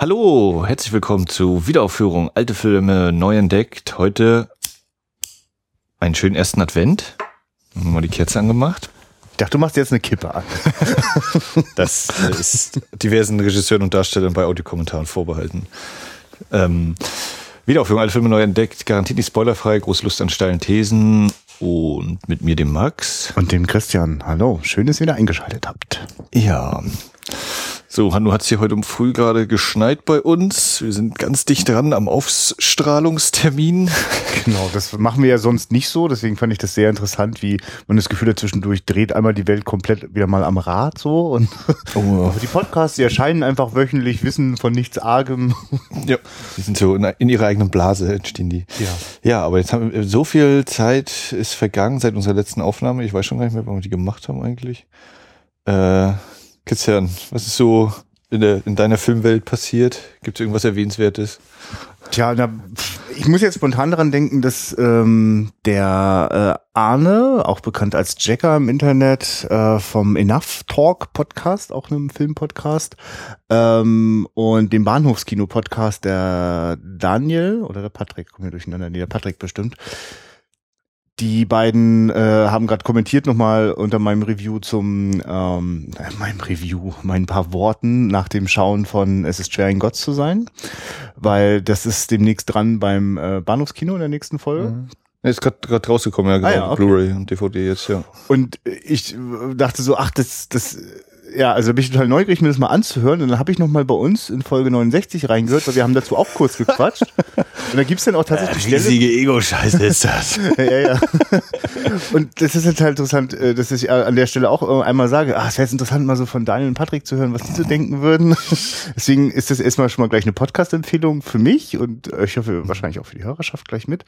Hallo, herzlich willkommen zu Wiederaufführung Alte Filme neu entdeckt. Heute einen schönen ersten Advent. Haben wir mal die Kerze angemacht. Ich dachte, du machst jetzt eine Kippe an. Das ist diversen Regisseuren und Darstellern bei Audiokommentaren vorbehalten. Ähm, Wiederaufführung Alte Filme neu entdeckt. Garantiert nicht spoilerfrei. Große Lust an steilen Thesen. Und mit mir dem Max. Und dem Christian. Hallo, schön, dass ihr wieder eingeschaltet habt. Ja. So, Hanno hat es hier heute um früh gerade geschneit bei uns. Wir sind ganz dicht dran am Ausstrahlungstermin. Genau, das machen wir ja sonst nicht so. Deswegen fand ich das sehr interessant, wie man das Gefühl hat, zwischendurch dreht einmal die Welt komplett wieder mal am Rad so. Und Oh, die Podcasts, die erscheinen einfach wöchentlich, wissen von nichts Argem. ja. Die sind so in, ihrer eigenen Blase entstehen die. Ja. Ja, aber jetzt haben wir, so viel Zeit ist vergangen seit unserer letzten Aufnahme. Ich weiß schon gar nicht mehr, wann wir die gemacht haben eigentlich. Äh, Christian, was ist so in, der, in deiner Filmwelt passiert? Gibt es irgendwas Erwähnenswertes? Tja, na, ich muss jetzt spontan daran denken, dass ähm, der äh, Arne, auch bekannt als Jacker im Internet, äh, vom Enough Talk Podcast, auch einem Filmpodcast, ähm, und dem Bahnhofskino Podcast, der Daniel oder der Patrick, kommen wir durcheinander, nee, der Patrick bestimmt. Die beiden äh, haben gerade kommentiert nochmal unter meinem Review zum ähm, äh, meinem Review, meinen paar Worten nach dem Schauen von Es ist schwer ein Gott zu sein, weil das ist demnächst dran beim äh, Bahnhofskino in der nächsten Folge. Er ist gerade rausgekommen, ja, genau. Ah ja, okay. Blu-ray und DVD jetzt, ja. Und ich dachte so, ach, das, das, ja, also bin ich total neugierig, mir das mal anzuhören. Und dann habe ich noch mal bei uns in Folge 69 reingehört, weil wir haben dazu auch kurz gequatscht. Und da gibt's dann auch tatsächlich Stelle, Ego-Scheiße ist das. ja, ja. Und das ist jetzt halt interessant, äh, dass ich an der Stelle auch äh, einmal sage, ah, es wäre jetzt interessant, mal so von Daniel und Patrick zu hören, was die so denken würden. Deswegen ist das erstmal schon mal gleich eine Podcast-Empfehlung für mich und äh, ich hoffe wahrscheinlich auch für die Hörerschaft gleich mit.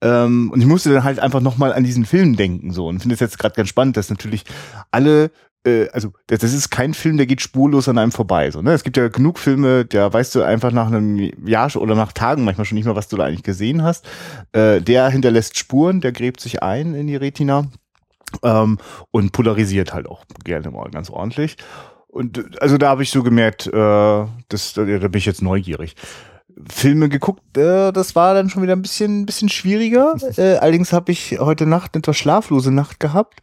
Ähm, Und ich musste dann halt einfach nochmal an diesen Film denken so und finde es jetzt gerade ganz spannend, dass natürlich alle äh, also das ist kein Film, der geht spurlos an einem vorbei. So, ne? Es gibt ja genug Filme, da weißt du einfach nach einem Jahr oder nach Tagen manchmal schon nicht mehr, was du da eigentlich gesehen hast. Äh, der hinterlässt Spuren, der gräbt sich ein in die Retina ähm, und polarisiert halt auch gerne mal ganz ordentlich. Und äh, also da habe ich so gemerkt, äh, das, da, da bin ich jetzt neugierig. Filme geguckt, äh, das war dann schon wieder ein bisschen, bisschen schwieriger. Äh, allerdings habe ich heute Nacht eine etwas schlaflose Nacht gehabt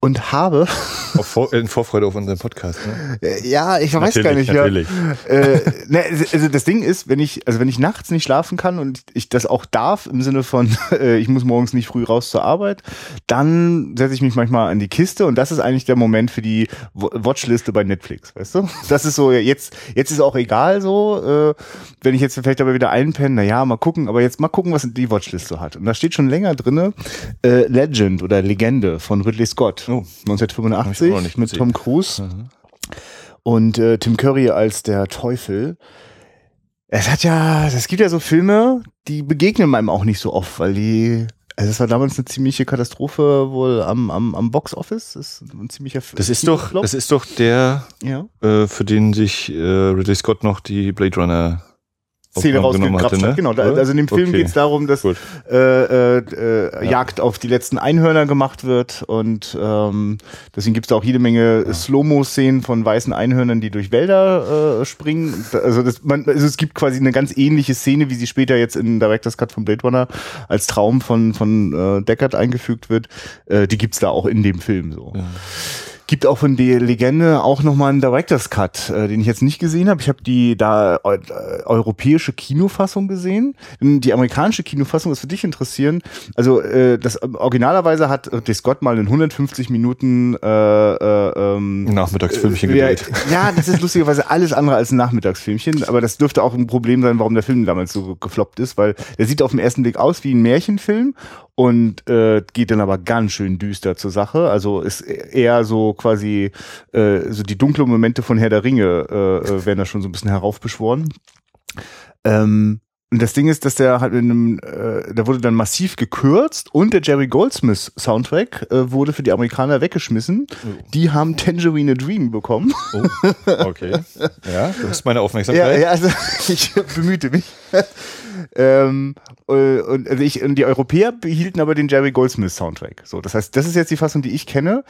und habe Vor in Vorfreude auf unseren Podcast, ne? äh, Ja, ich weiß gar Natürlich, nicht. Ja. natürlich. Äh, ne, also das Ding ist, wenn ich, also wenn ich nachts nicht schlafen kann und ich das auch darf im Sinne von, äh, ich muss morgens nicht früh raus zur Arbeit, dann setze ich mich manchmal an die Kiste und das ist eigentlich der Moment für die Wa- Watchliste bei Netflix, weißt du? Das ist so, jetzt, jetzt ist auch egal so, äh, wenn ich jetzt vielleicht aber wieder einpenne, na ja, mal gucken, aber jetzt mal gucken, was die Watchlist so hat. Und da steht schon länger drinne äh, Legend oder Legende von Ridley Scott, Oh. 1985 auch noch nicht mit gesehen. Tom Cruise und äh, Tim Curry als der Teufel. Es hat ja, es gibt ja so Filme, die begegnen einem auch nicht so oft, weil die, also es war damals eine ziemliche Katastrophe wohl am, am, am Box Office. Das ist ein ziemlicher Das ist doch, das ist doch der, ja. äh, für den sich äh, Ridley Scott noch die Blade Runner Szene rausgekraft hatte, ne? hat. Genau, Oder? also in dem Film Okay. geht es darum, dass Gut. äh, äh, äh, Jagd auf die letzten Einhörner gemacht wird und ähm, deswegen gibt es da auch jede Menge Slow-Mo-Szenen von weißen Einhörnern, die durch Wälder äh, springen. Also, das, man, also es gibt quasi eine ganz ähnliche Szene, wie sie später jetzt in Director's Cut von Blade Runner als Traum von, von äh, Deckard eingefügt wird. Äh, die gibt's da auch in dem Film so. Gibt auch von der Legende auch nochmal einen Director's Cut, äh, den ich jetzt nicht gesehen habe. Ich habe die da eu äh, europäische Kinofassung gesehen. Die amerikanische Kinofassung ist für dich interessieren. Also äh, das äh, originalerweise hat Ridley Scott mal in 150 Minuten äh, äh, ähm, Nachmittagsfilmchen ja, gedreht. ja, das ist lustigerweise alles andere als ein Nachmittagsfilmchen, aber das dürfte auch ein Problem sein, warum der Film damals so gefloppt ist, weil der sieht auf den ersten Blick aus wie ein Märchenfilm und äh, geht dann aber ganz schön düster zur Sache. Also ist eher so quasi äh, so die dunklen Momente von Herr der Ringe äh, äh, werden da schon so ein bisschen heraufbeschworen. Ähm, und das Ding ist, dass der halt in einem, äh, da wurde dann massiv gekürzt und der Jerry Goldsmith Soundtrack äh, wurde für die Amerikaner weggeschmissen. Die haben Tangerine a Dream bekommen. Oh, okay. Ja, du hast meine Ja, Aufmerksamkeit. ja, also ich bemühte mich. Ähm, äh, und, also ich, und die Europäer behielten aber den Jerry Goldsmith Soundtrack. So, das heißt, das ist jetzt die Fassung, die ich kenne.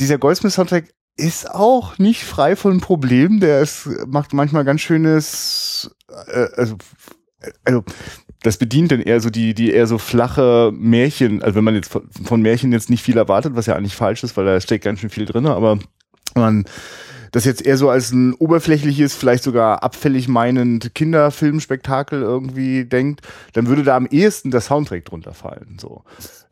Dieser Goldsmith Soundtrack ist auch nicht frei von Problemen. Der ist, macht manchmal ganz schönes äh, also, also das bedient dann eher so die, die eher so flache Märchen, also wenn man jetzt von, von Märchen jetzt nicht viel erwartet, was ja eigentlich falsch ist, weil da steckt ganz schön viel drin, aber man das jetzt eher so als ein oberflächliches, vielleicht sogar abfällig meinend Kinderfilmspektakel irgendwie denkt, dann würde da am ehesten der Soundtrack drunter fallen. So.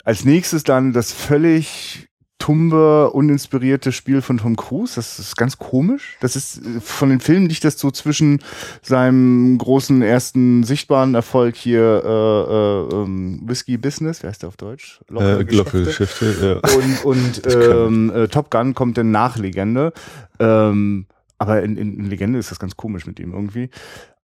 Als nächstes dann das völlig tumbe, uninspirierte Spiel von Tom Cruise. Das ist ganz komisch. Das ist äh, von den Filmen liegt das so zwischen seinem großen ersten sichtbaren Erfolg hier äh, äh, ähm, Whiskey Business, wie heißt der auf Deutsch? Lockere äh, Geschäfte. Ja. Und, und ähm, äh, Top Gun kommt dann nach Legende. Ähm, aber in, in Legende ist das ganz komisch mit ihm irgendwie.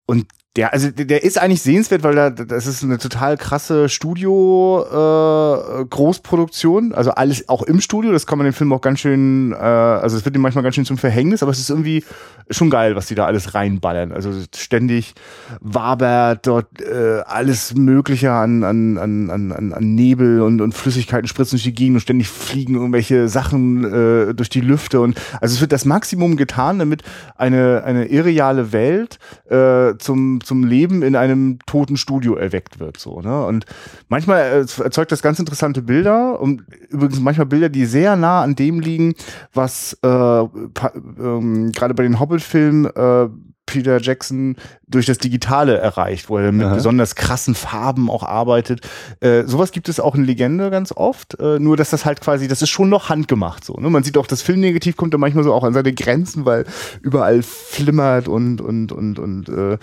Und der, also der ist eigentlich sehenswert, weil da, das ist eine total krasse Studio äh, Großproduktion, also alles auch im Studio. Das kann man den Film auch ganz schön, äh, also es wird ihm manchmal ganz schön zum Verhängnis, aber es ist irgendwie schon geil, was die da alles reinballern. Also ständig wabert dort äh, alles Mögliche an, an, an, an, an Nebel und, und Flüssigkeiten spritzen durch die Gegend und ständig fliegen irgendwelche Sachen äh, durch die Lüfte und also es wird das Maximum getan, damit eine eine irreale Welt äh, zum zum Leben in einem toten Studio erweckt wird. So, ne? Und manchmal erzeugt das ganz interessante Bilder und übrigens manchmal Bilder, die sehr nah an dem liegen, was äh, ähm, gerade bei den Hobbit-Filmen äh, Peter Jackson durch das Digitale erreicht, wo er mit Aha. besonders krassen Farben auch arbeitet. Äh, sowas gibt es auch in Legende ganz oft, äh, nur dass das halt quasi, das ist schon noch handgemacht so. Ne? Man sieht auch, das Filmnegativ kommt da manchmal so auch an seine Grenzen, weil überall flimmert und und und und äh,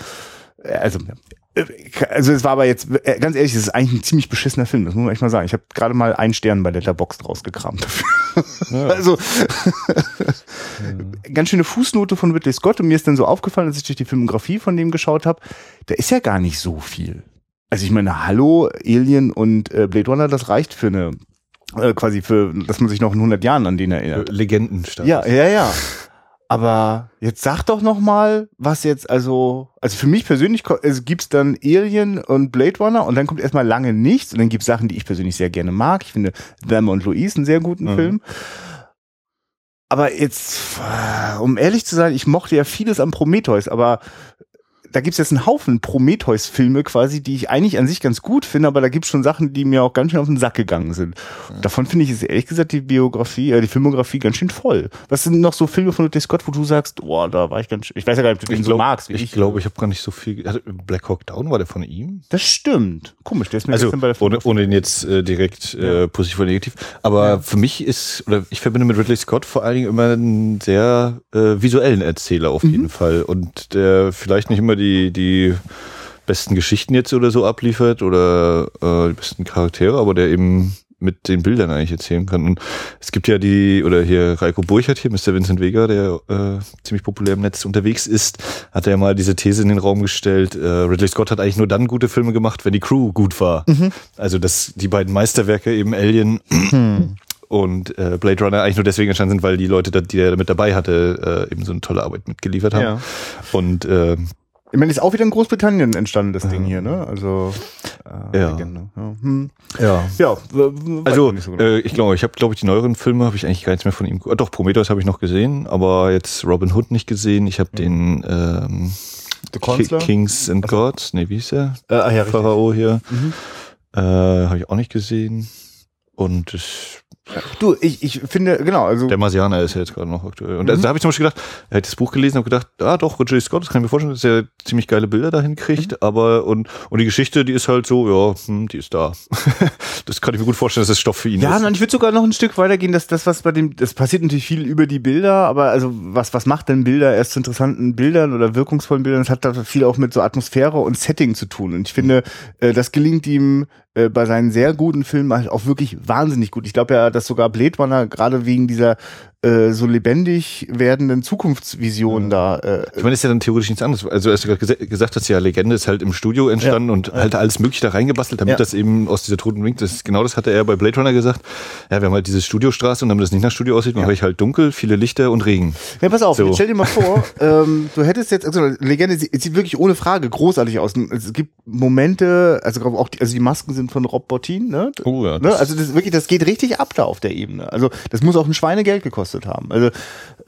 also also es war aber jetzt, äh, ganz ehrlich, es ist eigentlich ein ziemlich beschissener Film, das muss man echt mal sagen. Ich habe gerade mal einen Stern bei Letterboxd rausgekramt dafür. Ja. Also ja. ganz schöne Fußnote von Ridley Scott und mir ist dann so aufgefallen, als ich durch die Filmografie von dem geschaut habe, da ist ja gar nicht so viel. Also ich meine, hallo, Alien und äh, Blade Runner, das reicht für eine äh, quasi für, dass man sich noch in 100 Jahren an den erinnert. Legendenstadt. Ja, ja, ja. Aber jetzt sag doch noch mal, was jetzt also, also für mich persönlich also gibt's dann Alien und Blade Runner und dann kommt erstmal lange nichts und dann gibt's Sachen, die ich persönlich sehr gerne mag. Ich finde Them und Louise einen sehr guten mhm. Film. Aber jetzt, um ehrlich zu sein, ich mochte ja vieles am Prometheus, aber da gibt's jetzt einen Haufen Prometheus-Filme quasi, die ich eigentlich an sich ganz gut finde, aber da gibt's schon Sachen, die mir auch ganz schön auf den Sack gegangen sind. Ja. Davon finde ich es ehrlich gesagt die Biografie, äh, die Filmografie ganz schön voll. Was sind noch so Filme von Ridley Scott, wo du sagst, boah, da war ich ganz schön, ich weiß ja gar nicht, ob du den so magst. Ich glaube, ich habe gar nicht so viel, also Black Hawk Down war der von ihm? Das stimmt. Komisch, der ist mir also, bei der ohne, ohne ihn jetzt äh, direkt äh, ja. positiv oder negativ, aber ja. für mich ist, oder ich verbinde mit Ridley Scott vor allen Dingen immer einen sehr äh, visuellen Erzähler auf mhm. jeden Fall und der vielleicht nicht immer die, die besten Geschichten jetzt oder so abliefert oder äh, die besten Charaktere, aber der eben mit den Bildern eigentlich erzählen kann. Und es gibt ja die, oder hier Reiko Burchardt hier, Mr. Vincent Vega, der äh, ziemlich populär im Netz unterwegs ist, hat ja mal diese These in den Raum gestellt, äh, Ridley Scott hat eigentlich nur dann gute Filme gemacht, wenn die Crew gut war. Mhm. Also dass die beiden Meisterwerke eben Alien mhm. und äh, Blade Runner eigentlich nur deswegen entstanden sind, weil die Leute, die er mit dabei hatte, äh, eben so eine tolle Arbeit mitgeliefert haben. Ja. Und äh, ich meine, ist auch wieder in Großbritannien entstanden, das Ding hier, ne? Also äh, ja. Legende. Ja. Hm. ja. ja also so genau. äh, ich glaube, ich habe, glaube ich, die neueren Filme habe ich eigentlich gar nichts mehr von ihm. Äh, doch Prometheus habe ich noch gesehen, aber jetzt Robin Hood nicht gesehen. Ich habe mhm. den ähm, The Kings and also. Gods, nee, wie hieß er? Äh, ah, ja, Pharao hier. Mhm. Äh, habe ich auch nicht gesehen. Und das Du, ich, ich finde, genau, also. Der Marsianer ist ja jetzt gerade noch aktuell. Und mhm. da habe ich zum Beispiel gedacht, er hat das Buch gelesen und gedacht, ah doch, Ridley Scott, das kann ich mir vorstellen, dass er ziemlich geile Bilder dahin kriegt, mhm. aber und, und die Geschichte, die ist halt so, ja, hm, die ist da. das kann ich mir gut vorstellen, dass das Stoff für ihn ja, ist. Ja, und ich würde sogar noch ein Stück weitergehen, dass das, was bei dem, das passiert natürlich viel über die Bilder, aber also was, was macht denn Bilder erst zu interessanten Bildern oder wirkungsvollen Bildern? Das hat da viel auch mit so Atmosphäre und Setting zu tun. Und ich finde, äh, das gelingt ihm äh, bei seinen sehr guten Filmen halt auch wirklich wahnsinnig gut. Ich glaube ja, dass sogar Blade Runner gerade wegen dieser äh, so lebendig werdenden Zukunftsvisionen ja. da. Äh, ich meine, das ist ja dann theoretisch nichts anderes. Also, als du gerade gesagt hast, ja, Legende ist halt im Studio entstanden ja. und halt alles Mögliche da reingebastelt, damit ja. das eben aus dieser toten Wink, das genau das hatte er bei Blade Runner gesagt. Ja, wir haben halt diese Studiostraße und damit das nicht nach Studio aussieht, mache ich halt dunkel, viele Lichter und Regen. Ja, pass auf, so. stell dir mal vor, ähm, du hättest jetzt, also Legende sieht, sieht wirklich ohne Frage großartig aus. Es gibt Momente, also auch die, also die Masken sind von Rob Bottin, ne? Oh ja. Ne? Also das wirklich, das geht richtig ab da auf der Ebene. Also das muss auch ein Schweinegeld gekostet gekostet haben. Also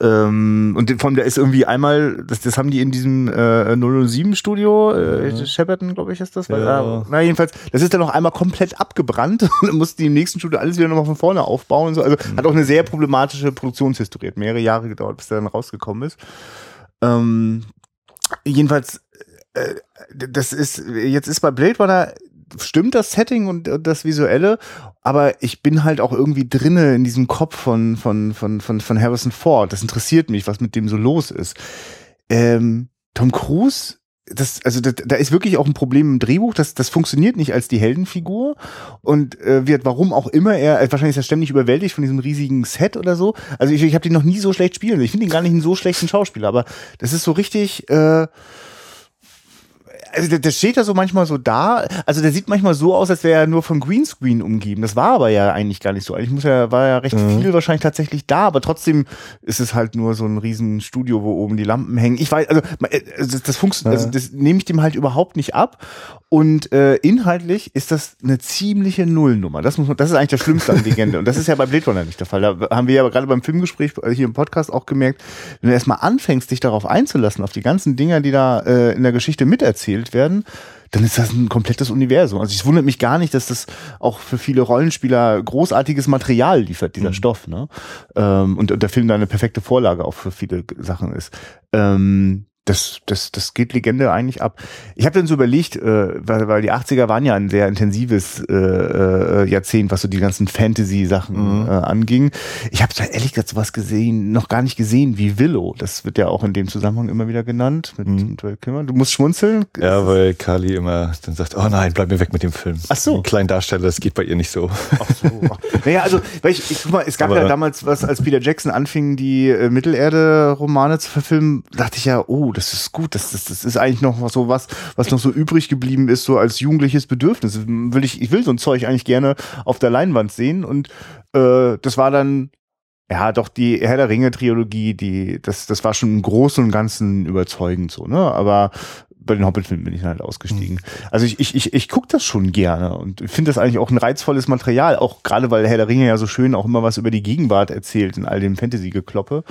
ähm, und vor allem, da ist irgendwie einmal, das, das haben die in diesem äh, 007 Studio, äh, ja. Shepperton, glaube ich, ist das. Weil, ja. na, jedenfalls, das ist dann noch einmal komplett abgebrannt und dann mussten die im nächsten Studio alles wieder nochmal von vorne aufbauen. Und so. Also mhm. hat auch eine sehr problematische Produktionshistorie. Hat mehrere Jahre gedauert, bis der dann rausgekommen ist. Ähm, jedenfalls, äh, das ist, jetzt ist bei Blade Runner stimmt das Setting und, das Visuelle, aber ich bin halt auch irgendwie drinne in diesem Kopf von, von, von, von, von Harrison Ford. Das interessiert mich, was mit dem so los ist. Ähm, Tom Cruise, das, also da, da ist wirklich auch ein Problem im Drehbuch, das, das funktioniert nicht als die Heldenfigur und äh, wird, warum auch immer er, äh, wahrscheinlich ist er ständig überwältigt von diesem riesigen Set oder so. Also ich, ich habe den noch nie so schlecht spielen. Ich finde ihn gar nicht einen so schlechten Schauspieler, aber das ist so richtig. Äh, also der, der steht ja so manchmal so da. Also der sieht manchmal so aus, als wäre er nur von Greenscreen umgeben. Das war aber ja eigentlich gar nicht so. Eigentlich muss er, war ja recht mhm. viel wahrscheinlich tatsächlich da, aber trotzdem ist es halt nur so ein riesen Studio, wo oben die Lampen hängen. Ich weiß, also äh, das, das funktioniert, also das nehme ich dem halt überhaupt nicht ab. Und äh, inhaltlich ist das eine ziemliche Nullnummer. Das muss man, das ist eigentlich das Schlimmste an Legende. Und das ist ja bei Blade Runner nicht der Fall. Da haben wir ja gerade beim Filmgespräch äh, hier im Podcast auch gemerkt, wenn du erstmal anfängst, dich darauf einzulassen, auf die ganzen Dinger, die da äh, in der Geschichte miterzählt werden, dann ist das ein komplettes Universum. Also es wundert mich gar nicht, dass das auch für viele Rollenspieler großartiges Material liefert, dieser mhm. Stoff. Ne? Ähm, und, und der Film da eine perfekte Vorlage auch für viele Sachen ist. Ähm, das, das, das geht Legende eigentlich ab. Ich habe dann so überlegt, äh, weil, weil die 80er waren ja ein sehr intensives äh, äh, Jahrzehnt, was so die ganzen Fantasy-Sachen mhm. äh, anging. Ich habe da ehrlich gesagt sowas gesehen, noch gar nicht gesehen wie Willow. Das wird ja auch in dem Zusammenhang immer wieder genannt mit, mhm. mit Du musst schmunzeln. Ja, weil Kali immer dann sagt, oh nein, bleib mir weg mit dem Film. Ach so. Ein kleinen Darsteller, das geht bei ihr nicht so. Ach so. naja, also, weil ich, ich guck mal, es gab Aber ja damals was, als Peter Jackson anfing, die äh, Mittelerde-Romane zu verfilmen, dachte ich ja, oh, das ist gut. Das, das, das ist eigentlich noch so was, was noch so übrig geblieben ist, so als jugendliches Bedürfnis. Will ich, ich will so ein Zeug eigentlich gerne auf der Leinwand sehen. Und äh, das war dann ja, doch die Herr der Ringe Trilogie, die das das war schon im Großen und Ganzen überzeugend so, ne? Aber bei den Hobbit-Filmen bin ich halt ausgestiegen. Mhm. Also ich, ich, ich, ich gucke das schon gerne und finde das eigentlich auch ein reizvolles Material, auch gerade weil Herr der Ringe ja so schön auch immer was über die Gegenwart erzählt in all dem Fantasy-Gekloppe.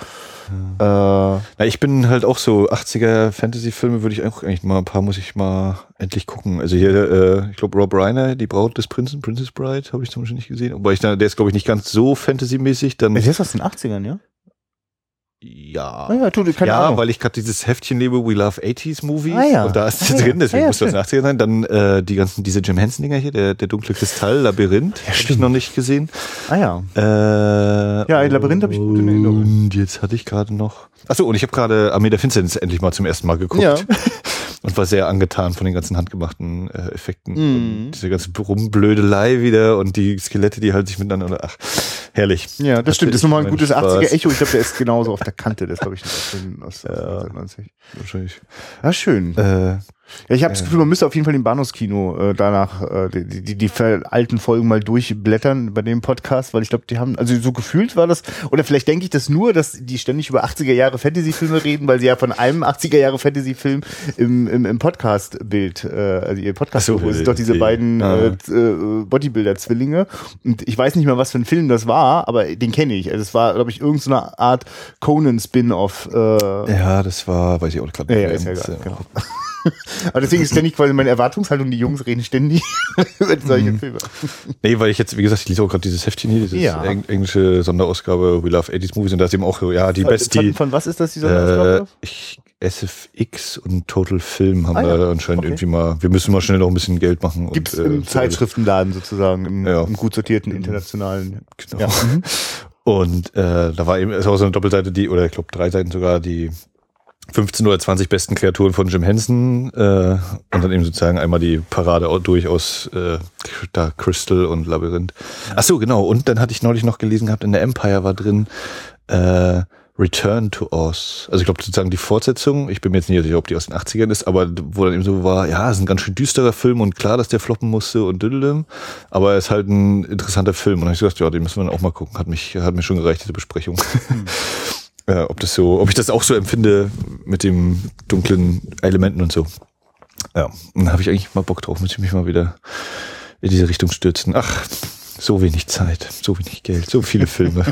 Ja. Äh, Na, ich bin halt auch so 80er Fantasy-Filme würde ich auch eigentlich mal ein paar muss ich mal endlich gucken. Also hier, äh, ich glaube Rob Reiner, die Braut des Prinzen, Princess Bride, habe ich zum Beispiel nicht gesehen. Wobei ich da, der ist glaube ich nicht ganz so Fantasy-mäßig. Dann der ist aus den 80ern, ja? Ja. Ah ja, tu, keine ja, Ahnung. weil ich gerade dieses Heftchen lebe, We Love 80s Movies. Ah ja. Und da ist ah, drin, deswegen ah, ja, muss das 80er sein. Dann äh, die ganzen, diese Jim Henson-Dinger hier, der, der dunkle Kristall, Labyrinth, ja, habe ich noch nicht gesehen. Ah ja. Äh, ja, Labyrinth habe ich gut in Erinnerung. Und jetzt hatte ich gerade noch. Achso, und ich habe gerade Armee der Finsternis endlich mal zum ersten Mal geguckt. Ja. und war sehr angetan von den ganzen handgemachten äh, Effekten. Mm. Diese ganze Rumblödelei wieder und die Skelette, die halt sich miteinander. Ach, herrlich. Ja, das, das stimmt. Das ist nochmal ein gutes Spaß. 80er-Echo. Ich glaube, der ist genauso auf der Kante. Das habe ich nicht aus, aus ja, 90. Wahrscheinlich. Ja, schön. Äh, ja, ich habe das Gefühl, man müsste auf jeden Fall im Bahnhofskino äh, danach äh, die, die, die alten Folgen mal durchblättern bei dem Podcast, weil ich glaube, die haben, also so gefühlt war das, oder vielleicht denke ich das nur, dass die ständig über 80er Jahre Fantasy-Filme reden, weil sie ja von einem 80er Jahre Fantasy-Film im, im, im Podcast-Bild, äh, also ihr podcast so, sind doch diese die, beiden ah. äh, Bodybuilder-Zwillinge. Und ich weiß nicht mehr, was für ein Film das war, aber den kenne ich. Also es war, glaube ich, irgendeine so Art Conan-Spin-Off. Äh, ja, das war, weiß ich auch gerade. Ja, ja, ist ja egal, genau. Aber deswegen ist ständig quasi meine Erwartungshaltung, die Jungs reden ständig über solche mhm. Filme. Nee, weil ich jetzt, wie gesagt, ich lese auch gerade dieses Heftchen hier, dieses ja. englische Sonderausgabe We Love 80s Movies und da ist eben auch, ja, die beste. Von, von was ist das, die Sonderausgabe? Äh, ich, SFX und Total Film haben ah, ja. da anscheinend okay. irgendwie mal, wir müssen mal schnell noch ein bisschen Geld machen. Und, im äh, Zeitschriftenladen sozusagen, im, ja. im gut sortierten internationalen. Genau. Ja. Und äh, da war eben, ist auch so eine Doppelseite, die, oder ich glaube drei Seiten sogar, die 15 oder 20 besten Kreaturen von Jim Henson äh, und dann eben sozusagen einmal die Parade durch aus äh, da Crystal und Labyrinth. Ach so, genau. Und dann hatte ich neulich noch gelesen gehabt, in der Empire war drin äh, Return to Oz. Also ich glaube sozusagen die Fortsetzung. Ich bin mir jetzt nicht sicher, ob die aus den 80ern ist, aber wo dann eben so war, ja, es ist ein ganz schön düsterer Film und klar, dass der floppen musste und düdelem, aber es ist halt ein interessanter Film. Und dann habe ich gesagt, ja, den müssen wir dann auch mal gucken. Hat mich, hat mir schon gereicht, diese Besprechung. Hm. äh, ob das so, ob ich das auch so empfinde mit dem dunklen Elementen und so. Ja, dann habe ich eigentlich mal Bock drauf, muss ich mich mal wieder in diese Richtung stürzen. Ach, so wenig Zeit, so wenig Geld, so viele Filme.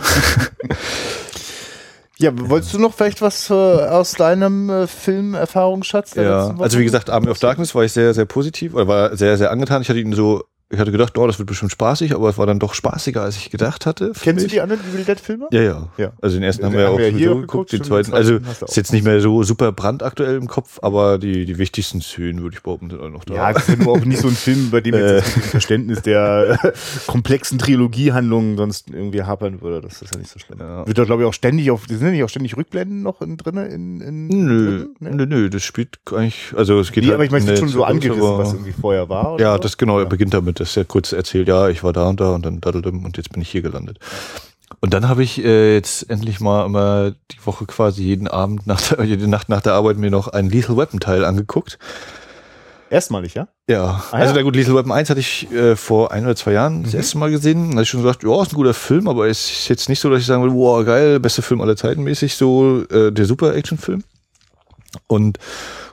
Ja, wolltest du noch vielleicht was äh, aus deinem äh, Filmerfahrungsschatz? Ja, also wie gesagt, Army of Darkness war ich sehr, sehr positiv oder war sehr, sehr angetan. Ich hatte ihn so, ich hatte gedacht, oh, das wird bestimmt spaßig, aber es war dann doch spaßiger, als ich gedacht hatte. Kennst du mich. die anderen Evil Dead Filme? Ja, ja. Ja. Also den ersten Den haben wir ja auch wir hier sowieso auch geguckt, den zweiten. Also du auch ist jetzt nicht mehr so super brandaktuell im Kopf, aber die, die wichtigsten Szenen, würde ich behaupten, sind alle noch da. Ja, das ist auch nicht so ein Film, bei dem Äh. jetzt das Verständnis der äh, komplexen Trilogiehandlungen sonst irgendwie hapern würde. Das ist ja nicht so schlimm. Ja. Wird da, glaube ich, auch ständig auf, sind nicht auch ständig Rückblenden noch in, drin? In, in, Nö, Nee? nö, nö, das spielt eigentlich, also es geht Nee, halt aber ich meine, es der schon so angerissen, was irgendwie vorher war. Ja, das genau, er beginnt damit, dass er kurz erzählt, ja, ich war da und da und dann daddeldem und jetzt bin ich hier gelandet. Und dann habe ich äh, jetzt endlich mal immer die Woche quasi jeden Abend nach der, jede Nacht nach der Arbeit mir noch einen Lethal Weapon Teil angeguckt. Erstmalig, ja? Ja, Ah, also ja. na gut, Lethal Weapon 1 hatte ich äh, vor ein oder zwei Jahren das erste Mal gesehen. Da hatte ich schon gesagt, ja, ist ein guter Film, aber es ist jetzt nicht so, dass ich sagen würde, wow, geil, beste Film aller Zeiten mäßig, so äh, der Super-Action-Film. Und,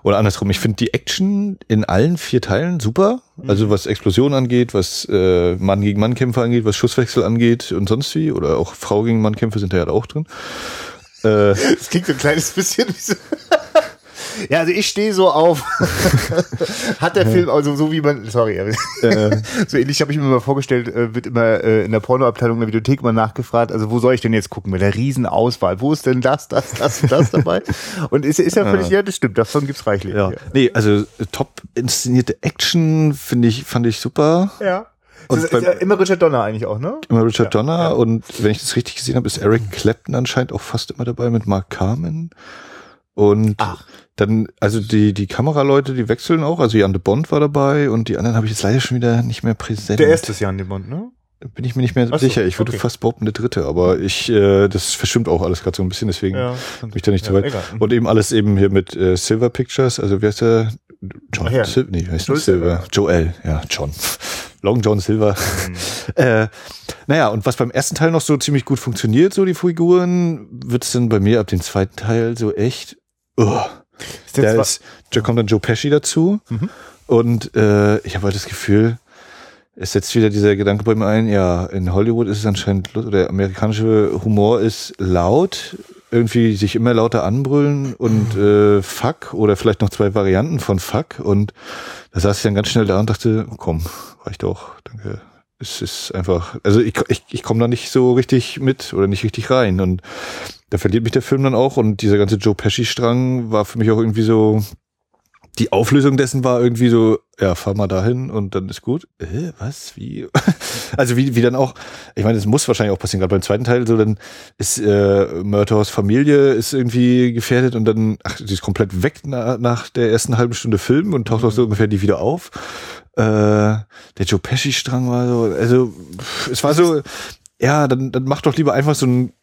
oder andersrum, ich finde die Action in allen vier Teilen super. Also was Explosionen angeht, was äh, Mann gegen Mann-Kämpfe angeht, was Schusswechsel angeht und sonst wie. Oder auch Frau gegen Mann-Kämpfe sind da ja auch drin. Äh, Das klingt so ein kleines bisschen wie so. Ja, also ich stehe so auf. Hat der Film, also so wie man, sorry, aber so ähnlich habe ich mir mal vorgestellt, äh, wird immer äh, in der Pornoabteilung der Videothek mal nachgefragt, also wo soll ich denn jetzt gucken mit der Riesenauswahl? Wo ist denn das, das, das und das dabei? Und ist, ist ja völlig, ja, das stimmt, davon gibt's reichlich. ja. Nee, also äh, top inszenierte Action finde ich, fand ich super. ja. Und beim- ja immer Richard Donner eigentlich auch, ne? Immer Richard Ja, Donner ja. und wenn ich das richtig gesehen habe, ist Eric Clapton anscheinend auch fast immer dabei mit Mark Carmen. Und Ach. dann, also die, die Kameraleute, die wechseln auch. Also Jan de Bond war dabei und die anderen habe ich jetzt leider schon wieder nicht mehr präsent. Der erste ist Jan de Bond, ne? Bin ich mir nicht mehr so, sicher. Ich würde okay. fast behaupten, der dritte, aber ich, äh, das verschwimmt auch alles gerade so ein bisschen, deswegen Ja. bin ich da nicht Ja, weit. egal. Und eben alles eben hier mit äh, Silver Pictures, also wer ist der? John ja. Sil nee, heißt Joel. Silver. Joel, ja, John. Long John Silver. Mhm. äh, naja, und was beim ersten Teil noch so ziemlich gut funktioniert, so die Figuren, wird es dann bei mir ab dem zweiten Teil so echt. Oh, Ist da ist, da kommt dann Joe Pesci dazu. Mhm. Und äh, ich habe halt das Gefühl, es setzt wieder dieser Gedanke bei mir ein, ja, in Hollywood ist es anscheinend, oder der amerikanische Humor ist laut, irgendwie sich immer lauter anbrüllen und äh, fuck oder vielleicht noch zwei Varianten von fuck und da saß ich dann ganz schnell da und dachte, komm, reicht auch, danke. Es ist einfach, also ich, ich, ich komme da nicht so richtig mit oder nicht richtig rein. Und da verliert mich der Film dann auch. Und dieser ganze Joe Pesci-Strang war für mich auch irgendwie so, die Auflösung dessen war irgendwie so, ja, fahr mal dahin und dann ist gut. Äh, was? Wie? Also wie, wie dann auch, ich meine, das muss wahrscheinlich auch passieren, gerade beim zweiten Teil, so dann ist äh, Murtaugh Familie ist irgendwie gefährdet und dann, ach, sie ist komplett weg na, nach der ersten halben Stunde Film und taucht auch so ungefähr nie wieder auf. Äh, der Joe Pesci-Strang war so, also es war so, ja, dann, dann mach doch lieber einfach so ein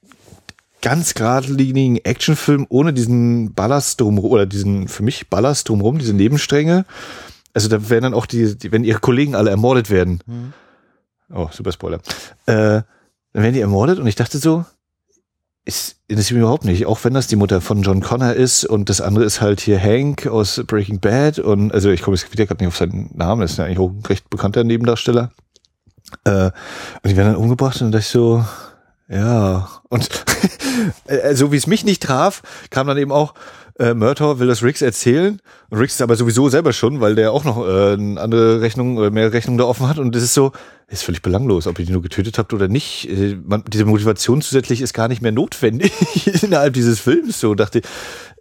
ganz geradlinigen Actionfilm ohne diesen Ballast drumherum oder diesen für mich Ballast drumherum, diese Nebenstränge. Also da werden dann auch die, die wenn ihre Kollegen alle ermordet werden. Mhm. Oh, super Spoiler. Äh, dann werden die ermordet und ich dachte so, ist interessiert mich überhaupt nicht. Auch wenn das die Mutter von John Connor ist und das andere ist halt hier Hank aus Breaking Bad und also ich komme jetzt wieder gerade nicht auf seinen Namen, das ist ja eigentlich auch ein recht bekannter Nebendarsteller. Äh, und die werden dann umgebracht und dann dachte ich so, ja. Und äh, so wie es mich nicht traf, kam dann eben auch, äh, Murtaugh will das Riggs erzählen. Und Riggs ist aber sowieso selber schon, weil der auch noch äh, eine andere Rechnung oder mehr Rechnungen da offen hat. Und das ist so, ist völlig belanglos, ob ihr die nur getötet habt oder nicht. Äh, man, diese Motivation zusätzlich ist gar nicht mehr notwendig innerhalb dieses Films. So dachte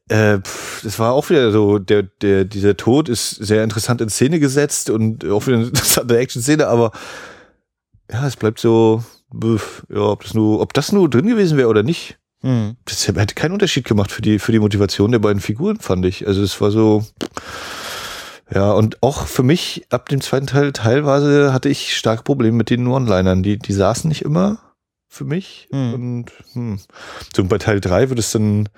äh, pff, das war auch wieder so, der, der, dieser Tod ist sehr interessant in Szene gesetzt und auch wieder eine interessante Action-Szene, aber ja, es bleibt so, ja, ob das nur, ob das nur drin gewesen wäre oder nicht. Mhm. Das hätte keinen Unterschied gemacht für die, für die Motivation der beiden Figuren, fand ich. Also es war so, ja, und auch für mich ab dem zweiten Teil teilweise hatte ich starke Probleme mit den One-Linern. Die, die saßen nicht immer für mich. Mhm. Und hm. so bei Teil drei wird es dann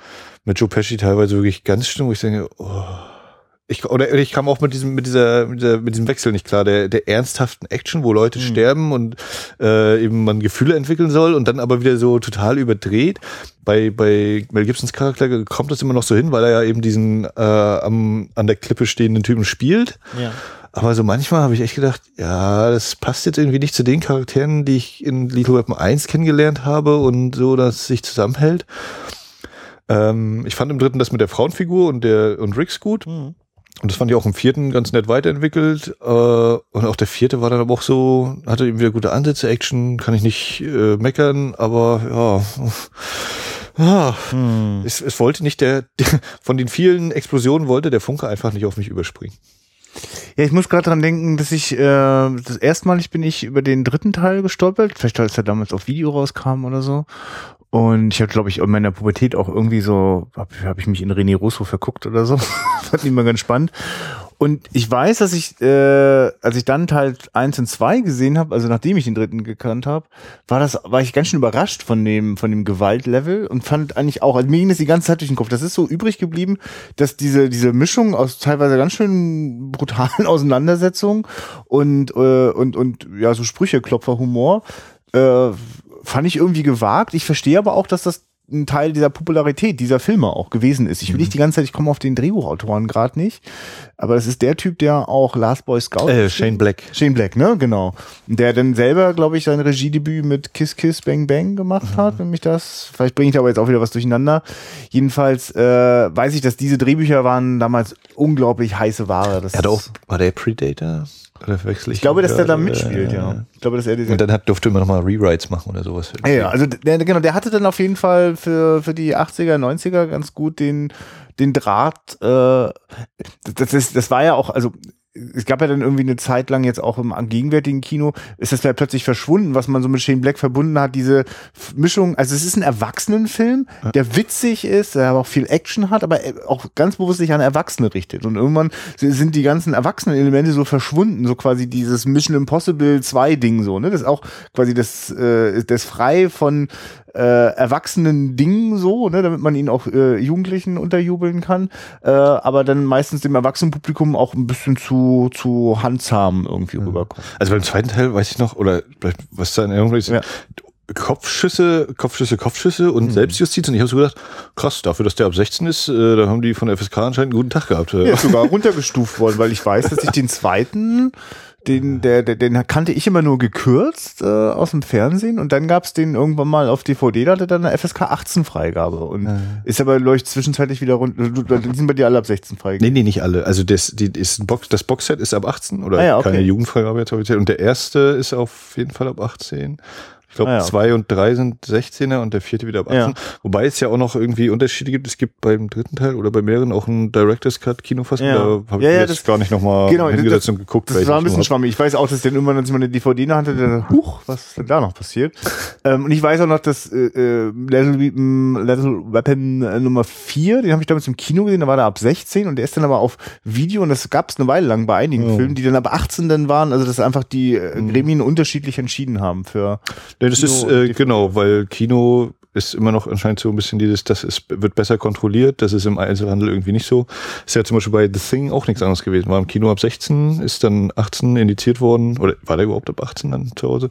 mit Joe Pesci teilweise wirklich ganz schlimm, wo ich denke, oh. Ich, oder ich kam auch mit diesem, mit dieser, mit, dieser, mit diesem Wechsel nicht klar, der, der ernsthaften Action, wo Leute Mhm. sterben und äh, eben man Gefühle entwickeln soll und dann aber wieder so total überdreht. Bei, bei Mel Gibsons Charakter kommt das immer noch so hin, weil er ja eben diesen äh, am, an der Klippe stehenden Typen spielt. Ja. Aber so manchmal habe ich echt gedacht, ja, das passt jetzt irgendwie nicht zu den Charakteren, die ich in Lethal Weapon 1 kennengelernt habe und so, dass es sich zusammenhält. Ähm, ich fand im dritten das mit der Frauenfigur und der und Ricks gut. Mhm. Und das fand ich auch im vierten ganz nett weiterentwickelt. Äh, und auch der vierte war dann aber auch so, hatte eben wieder gute Ansätze, Action, kann ich nicht äh, meckern, aber ja. ja Hm. es, es wollte nicht der, der, von den vielen Explosionen wollte der Funke einfach nicht auf mich überspringen. Ja, ich muss gerade dran denken, dass ich, äh, das erstmalig bin ich über den dritten Teil gestolpert, vielleicht als er damals auf Video rauskam oder so. Und ich habe, glaube ich, in meiner Pubertät auch irgendwie so, habe hab ich mich in René Russo verguckt oder so. Fand ich immer ganz spannend. Und ich weiß, dass ich, äh, als ich dann Teil 1 und 2 gesehen habe, also nachdem ich den dritten gekannt habe, war das, war ich ganz schön überrascht von dem, von dem Gewaltlevel und fand eigentlich auch, also mir ging das die ganze Zeit durch den Kopf. Das ist so übrig geblieben, dass diese, diese Mischung aus teilweise ganz schön brutalen Auseinandersetzungen und, äh, und, und ja, so Sprücheklopfer-Humor, äh, fand ich irgendwie gewagt. Ich verstehe aber auch, dass das ein Teil dieser Popularität dieser Filme auch gewesen ist. Ich will nicht die ganze Zeit, ich komme auf den Drehbuchautoren gerade nicht, aber das ist der Typ, der auch Last Boy Scout. Äh, Shane Black. Shane Black, ne? Genau. Der dann selber, glaube ich, sein Regiedebüt mit Kiss Kiss Bang Bang gemacht hat, wenn mich das. Vielleicht bringe ich aber jetzt auch wieder was durcheinander. Jedenfalls äh, weiß ich, dass diese Drehbücher waren damals unglaublich heiße Ware. Das Er hat auch, war der Predator? Oder verwechsel ich glaube, dass der da Äh, mitspielt, ja. Ich glaube, dass er diese Und dann hat, durfte immer noch mal Rewrites machen oder sowas. Ja, ja, also der, genau, der hatte dann auf jeden Fall für, für die 80er, 90er ganz gut den, den Draht. Äh, das, ist, das war ja auch, also es gab ja dann irgendwie eine Zeit lang jetzt auch im gegenwärtigen Kino, ist das ja plötzlich verschwunden, was man so mit Shane Black verbunden hat, diese Mischung, also es ist ein Erwachsenenfilm, der witzig ist, der aber auch viel Action hat, aber auch ganz bewusst sich an Erwachsene richtet. Und irgendwann sind die ganzen Erwachsenen-Elemente so verschwunden, so quasi dieses Mission Impossible 2 Ding so, ne? Das ist auch quasi das, äh, das frei von äh, erwachsenen Dingen so, ne, damit man ihn auch äh, Jugendlichen unterjubeln kann, äh, aber dann meistens dem Erwachsenenpublikum auch ein bisschen zu zu handsam irgendwie rüberkommt. Also beim zweiten Teil weiß ich noch, oder vielleicht, was da in Erinnerung ist, Ja. Kopfschüsse, Kopfschüsse, Kopfschüsse und Selbstjustiz. Und ich habe so gedacht, krass, dafür, dass der ab 16 ist, äh, da haben die von der FSK anscheinend einen guten Tag gehabt. Ist sogar runtergestuft worden, weil ich weiß, dass ich den zweiten, den, der, der, den kannte ich immer nur gekürzt äh, aus dem Fernsehen und dann gab's den irgendwann mal auf DVD, da hatte dann eine FSK 18 Freigabe und ist aber, ich, zwischenzeitlich wieder runter, sind bei dir alle ab 16 freigegeben. Nee, nee, nicht alle. Also das, die, ist ein Box, das Boxset ist ab 18 oder Ah ja, okay. keine Jugendfreigabe jetzt. Und der erste ist auf jeden Fall ab 18. Ich glaube, Ah ja, zwei und drei sind 16er und der vierte wieder ab 18. Ja. Wobei es ja auch noch irgendwie Unterschiede gibt. Es gibt beim dritten Teil oder bei mehreren auch einen Director's Cut Kinofassung. Ja. Da habe ich Ja, jetzt das- gar nicht nochmal Genau, hingesetzt das- und geguckt. Das war ein ich bisschen schwammig. Ich weiß auch, dass dann irgendwann, als ich meine DVD in der Hand hatte, dann, huch, was ist denn da noch passiert? ähm, und ich weiß auch noch, dass äh, äh, Weapon, Lethal Weapon äh, Nummer 4, den habe ich damals im Kino gesehen, da war der ab 16 und der ist dann aber auf Video und das gab es eine Weile lang bei einigen Filmen, die dann ab 18 dann waren, also dass einfach die äh, Gremien unterschiedlich entschieden haben für Nee, das ist Kino- äh, genau, weil Kino ist immer noch anscheinend so ein bisschen dieses, das ist, wird besser kontrolliert, das ist im Einzelhandel irgendwie nicht so. Ist ja zum Beispiel bei The Thing auch nichts anderes gewesen. War im Kino ab 16, ist dann 18 indiziert worden, oder war der überhaupt ab 18 dann zu Hause?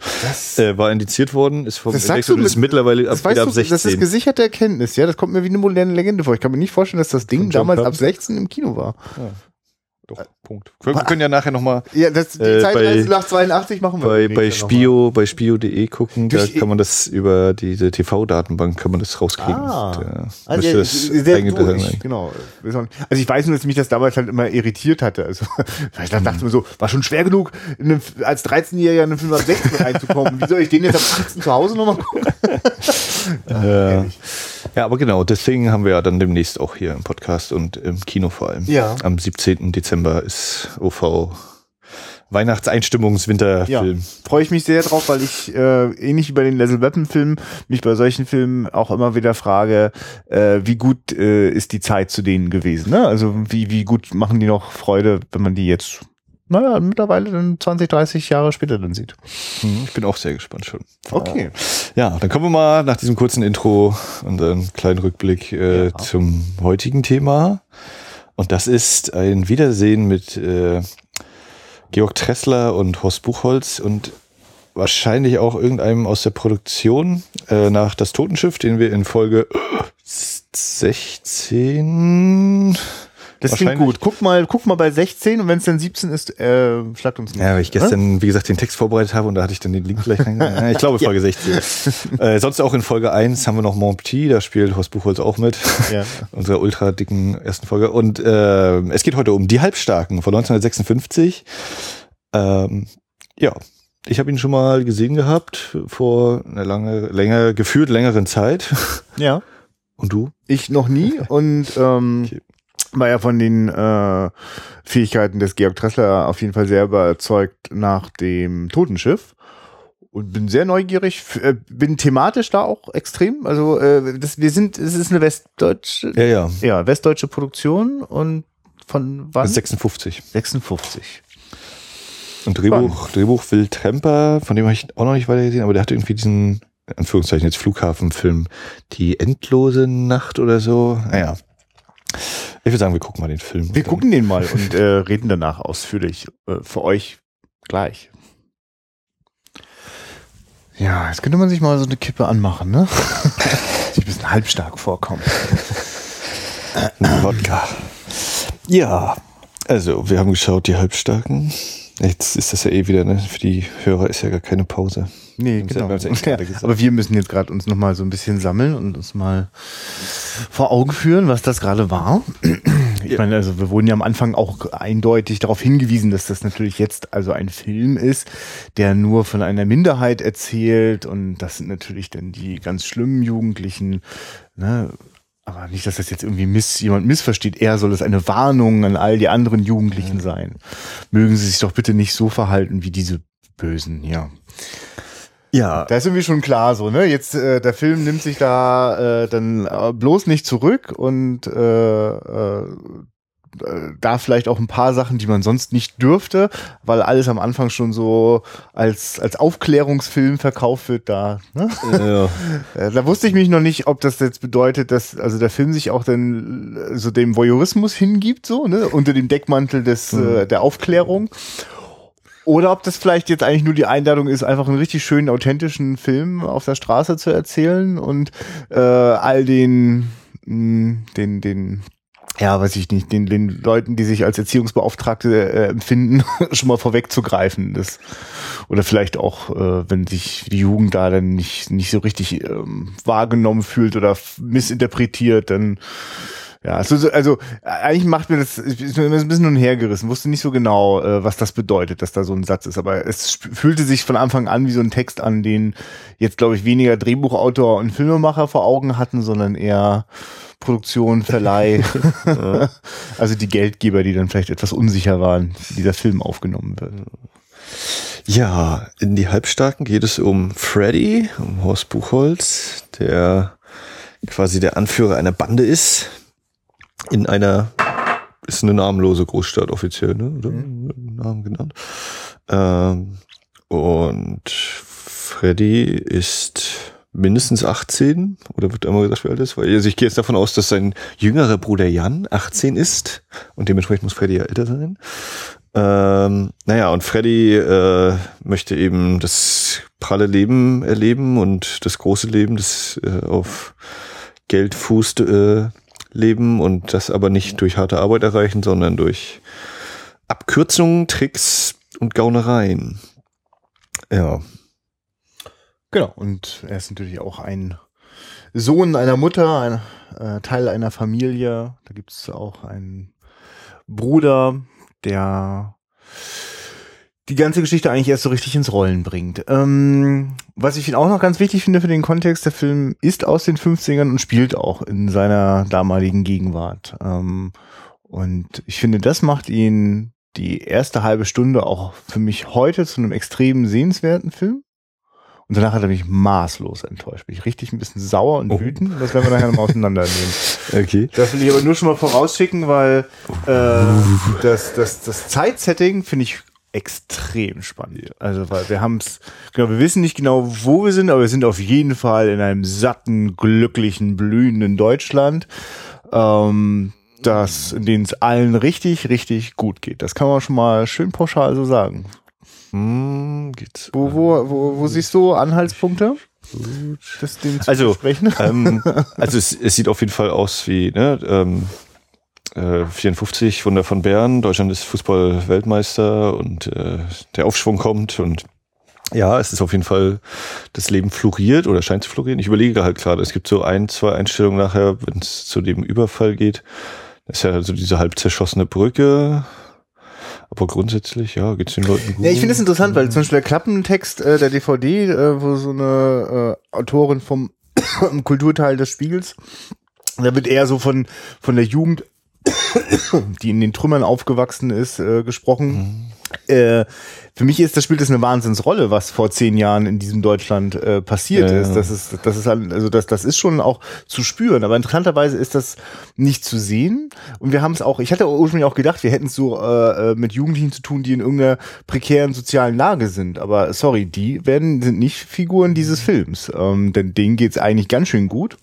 äh, war indiziert worden, ist vom Das sagst du und ist mit- mittlerweile ab, das ab du, das ist 16. gesicherte Erkenntnis, ja, das kommt mir wie eine moderne Legende vor. Ich kann mir nicht vorstellen, dass das Ding damals ab Carpenter? 16 im Kino war. Doch, Punkt. Wir können ja nachher nochmal Ja, das, die Äh, Zeitreise bei- nach 82 machen wir. bei, bei. Spio, bei spio.de gucken, da Durch- kann man das über diese TV-Datenbank kann man das rauskriegen. Ah. Da Also das sehr durch, genau. Also ich weiß nur, dass mich das damals halt immer irritiert hatte. Also ich dachte Mhm. mir so, war schon schwer genug, in einem, als 13-Jähriger in einen ab 16 reinzukommen. Wie soll ich den jetzt ab 18 zu Hause nochmal gucken? Ja. ja, aber genau, Thing haben wir ja dann demnächst auch hier im Podcast und im Kino vor allem. Ja. Am 17. Dezember ist OV Weihnachtseinstimmungswinterfilm. Ja, freue ich mich sehr drauf, weil ich äh, ähnlich wie bei den Leslie Weapon Filmen mich bei solchen Filmen auch immer wieder frage, äh, wie gut äh, ist die Zeit zu denen gewesen? Ne? Also wie wie gut machen die noch Freude, wenn man die jetzt naja, mittlerweile dann 20, 30 Jahre später dann sieht. Hm, Ich bin auch sehr gespannt schon. Okay. Ja, dann kommen wir mal nach diesem kurzen Intro und einem kleinen Rückblick äh, Ja. zum heutigen Thema. Und das ist ein Wiedersehen mit äh, Georg Tressler und Horst Buchholz und wahrscheinlich auch irgendeinem aus der Produktion äh, nach Das Totenschiff, den wir in Folge 16 Das klingt gut. Guck mal, guck mal bei 16 und wenn es dann 17 ist, äh, schlagt uns Ja, weil ich gestern, wie gesagt, den Text vorbereitet habe und da hatte ich dann den Link vielleicht Ich glaube Folge 16. Äh, sonst auch in Folge 1 haben wir noch Montpetit, da spielt Horst Buchholz auch mit. Ja. Unserer ultra dicken ersten Folge. Und äh, es geht heute um die Halbstarken von 1956. Ähm, ja, ich habe ihn schon mal gesehen gehabt vor einer lange, länger, gefühlt längeren Zeit. Ja. Und du? Ich noch nie und ähm, Okay. War ja von den äh, Fähigkeiten des Georg Tressler auf jeden Fall sehr überzeugt nach dem Totenschiff und bin sehr neugierig, äh, bin thematisch da auch extrem, also äh, das, wir sind, es ist eine westdeutsche, Ja, ja. ja, westdeutsche Produktion und von wann? 56. 56. Und Drehbuch, Drehbuch Will Tremper, von dem habe ich auch noch nicht weiter gesehen, aber der hat irgendwie diesen, in Anführungszeichen jetzt Flughafenfilm, die endlose Nacht oder so. Naja. Ich würde sagen, wir gucken mal den Film. Wir gucken den mal und äh, reden danach ausführlich äh, für euch gleich. Ja, jetzt könnte man sich mal so eine Kippe anmachen, ne? Sich ein bisschen halbstark vorkommen. Wodka. Ja, also wir haben geschaut, die Halbstarken. Jetzt ist das ja eh wieder, ne? Für die Hörer ist ja gar keine Pause. Nee, genau. Ja, aber wir müssen jetzt gerade uns noch mal so ein bisschen sammeln und uns mal vor Augen führen, was das gerade war. Ich meine, also wir wurden ja am Anfang auch eindeutig darauf hingewiesen, dass das natürlich jetzt also ein Film ist, der nur von einer Minderheit erzählt und das sind natürlich dann die ganz schlimmen Jugendlichen, ne? Aber nicht, dass das jetzt irgendwie miss, jemand missversteht. Eher soll es eine Warnung an all die anderen Jugendlichen sein. Mögen sie sich doch bitte nicht so verhalten wie diese Bösen, ja. Ja, Da ist irgendwie schon klar so, ne? Jetzt äh, der Film nimmt sich da äh, dann äh, bloß nicht zurück und äh, äh, da vielleicht auch ein paar Sachen, die man sonst nicht dürfte, weil alles am Anfang schon so als als Aufklärungsfilm verkauft wird da. Ne? ja. Äh, Da wusste ich mich noch nicht, ob das jetzt bedeutet, dass also der Film sich auch dann äh, so dem Voyeurismus hingibt, so ne, unter dem Deckmantel des äh, der Aufklärung. Oder ob das vielleicht jetzt eigentlich nur die Einladung ist, einfach einen richtig schönen, authentischen Film auf der Straße zu erzählen und äh, all den, mh, den, den, ja, weiß ich nicht, den, den Leuten, die sich als Erziehungsbeauftragte äh, empfinden, schon mal vorwegzugreifen. Das, oder vielleicht auch, äh, wenn sich die Jugend da dann nicht, nicht so richtig ähm, wahrgenommen fühlt oder missinterpretiert, dann ja, also, so- also eigentlich macht mir das bin mir ein bisschen hergerissen, wusste nicht so genau, äh, was das bedeutet, dass da so ein Satz ist, aber es fühlte sich von Anfang an wie so ein Text an, den jetzt glaube ich weniger Drehbuchautor und Filmemacher vor Augen hatten, sondern eher Produktion, Verleih, also die Geldgeber, die dann vielleicht etwas unsicher waren, wie dieser Film aufgenommen wird. Ja, in die Halbstarken geht es um Freddy, um Horst Buchholz, der quasi der Anführer einer Bande ist. In einer, ist eine namenlose Großstadt offiziell, ne? Oder? Namen genannt. Ähm, und Freddy ist mindestens 18 oder wird einmal gesagt, wie alt ist? Weil also ich gehe jetzt davon aus, dass sein jüngerer Bruder Jan 18 ist und dementsprechend muss Freddy ja älter sein. Ähm, naja, und Freddy äh, möchte eben das pralle Leben erleben und das große Leben, das äh, auf Geld fußt, äh, leben und das aber nicht durch harte Arbeit erreichen, sondern durch Abkürzungen, Tricks und Gaunereien. Ja. Genau, und er ist natürlich auch ein Sohn einer Mutter, ein äh, Teil einer Familie. Da gibt es auch einen Bruder, der die ganze Geschichte eigentlich erst so richtig ins Rollen bringt. Ähm, was ich auch noch ganz wichtig finde für den Kontext, der Film ist aus den 50ern und spielt auch in seiner damaligen Gegenwart. Ähm, und ich finde, das macht ihn die erste halbe Stunde auch für mich heute zu einem extrem sehenswerten Film. Und danach hat er mich maßlos enttäuscht. Bin ich richtig ein bisschen sauer und Oh. wütend. Das werden wir nachher nochmal auseinandernehmen. Okay. Das will ich aber nur schon mal vorausschicken, weil äh, das, das, das Zeitsetting finde ich extrem spannend. Also, weil wir haben es, genau, wir wissen nicht genau, wo wir sind, aber wir sind auf jeden Fall in einem satten, glücklichen, blühenden Deutschland, ähm, das, in dem es allen richtig, richtig gut geht. Das kann man schon mal schön pauschal so sagen. Hm, geht's. Wo, wo, wo, wo siehst du Anhaltspunkte? Das dem zu Also, ähm, also es, es sieht auf jeden Fall aus wie, ne, ähm, äh, 54, Wunder von Bern, Deutschland ist Fußball-Weltmeister und äh, der Aufschwung kommt und ja, es ist auf jeden Fall, das Leben floriert oder scheint zu florieren. Ich überlege halt gerade, es gibt so ein, zwei Einstellungen nachher, wenn es zu dem Überfall geht. Das ist ja also diese halb zerschossene Brücke. Aber grundsätzlich, ja, geht's den Leuten gut. Ja, ich finde es interessant, weil zum Beispiel der Klappentext äh, der DVD, äh, wo so eine äh, Autorin vom Kulturteil des Spiegels, da wird eher so von, von der Jugend, die in den Trümmern aufgewachsen ist, äh, gesprochen. Mhm. Äh, für mich ist das spielt das eine Wahnsinnsrolle, was vor zehn Jahren in diesem Deutschland äh, passiert Ja, ist. Das ist, das ist halt- also das, das ist schon auch zu spüren. Aber interessanterweise ist das nicht zu sehen. Und wir haben es auch. Ich hatte ursprünglich auch gedacht, wir hätten es so äh, äh, mit Jugendlichen zu tun, die in irgendeiner prekären sozialen Lage sind. Aber sorry, die werden sind nicht Figuren dieses Films, ähm, denn denen geht's eigentlich ganz schön gut.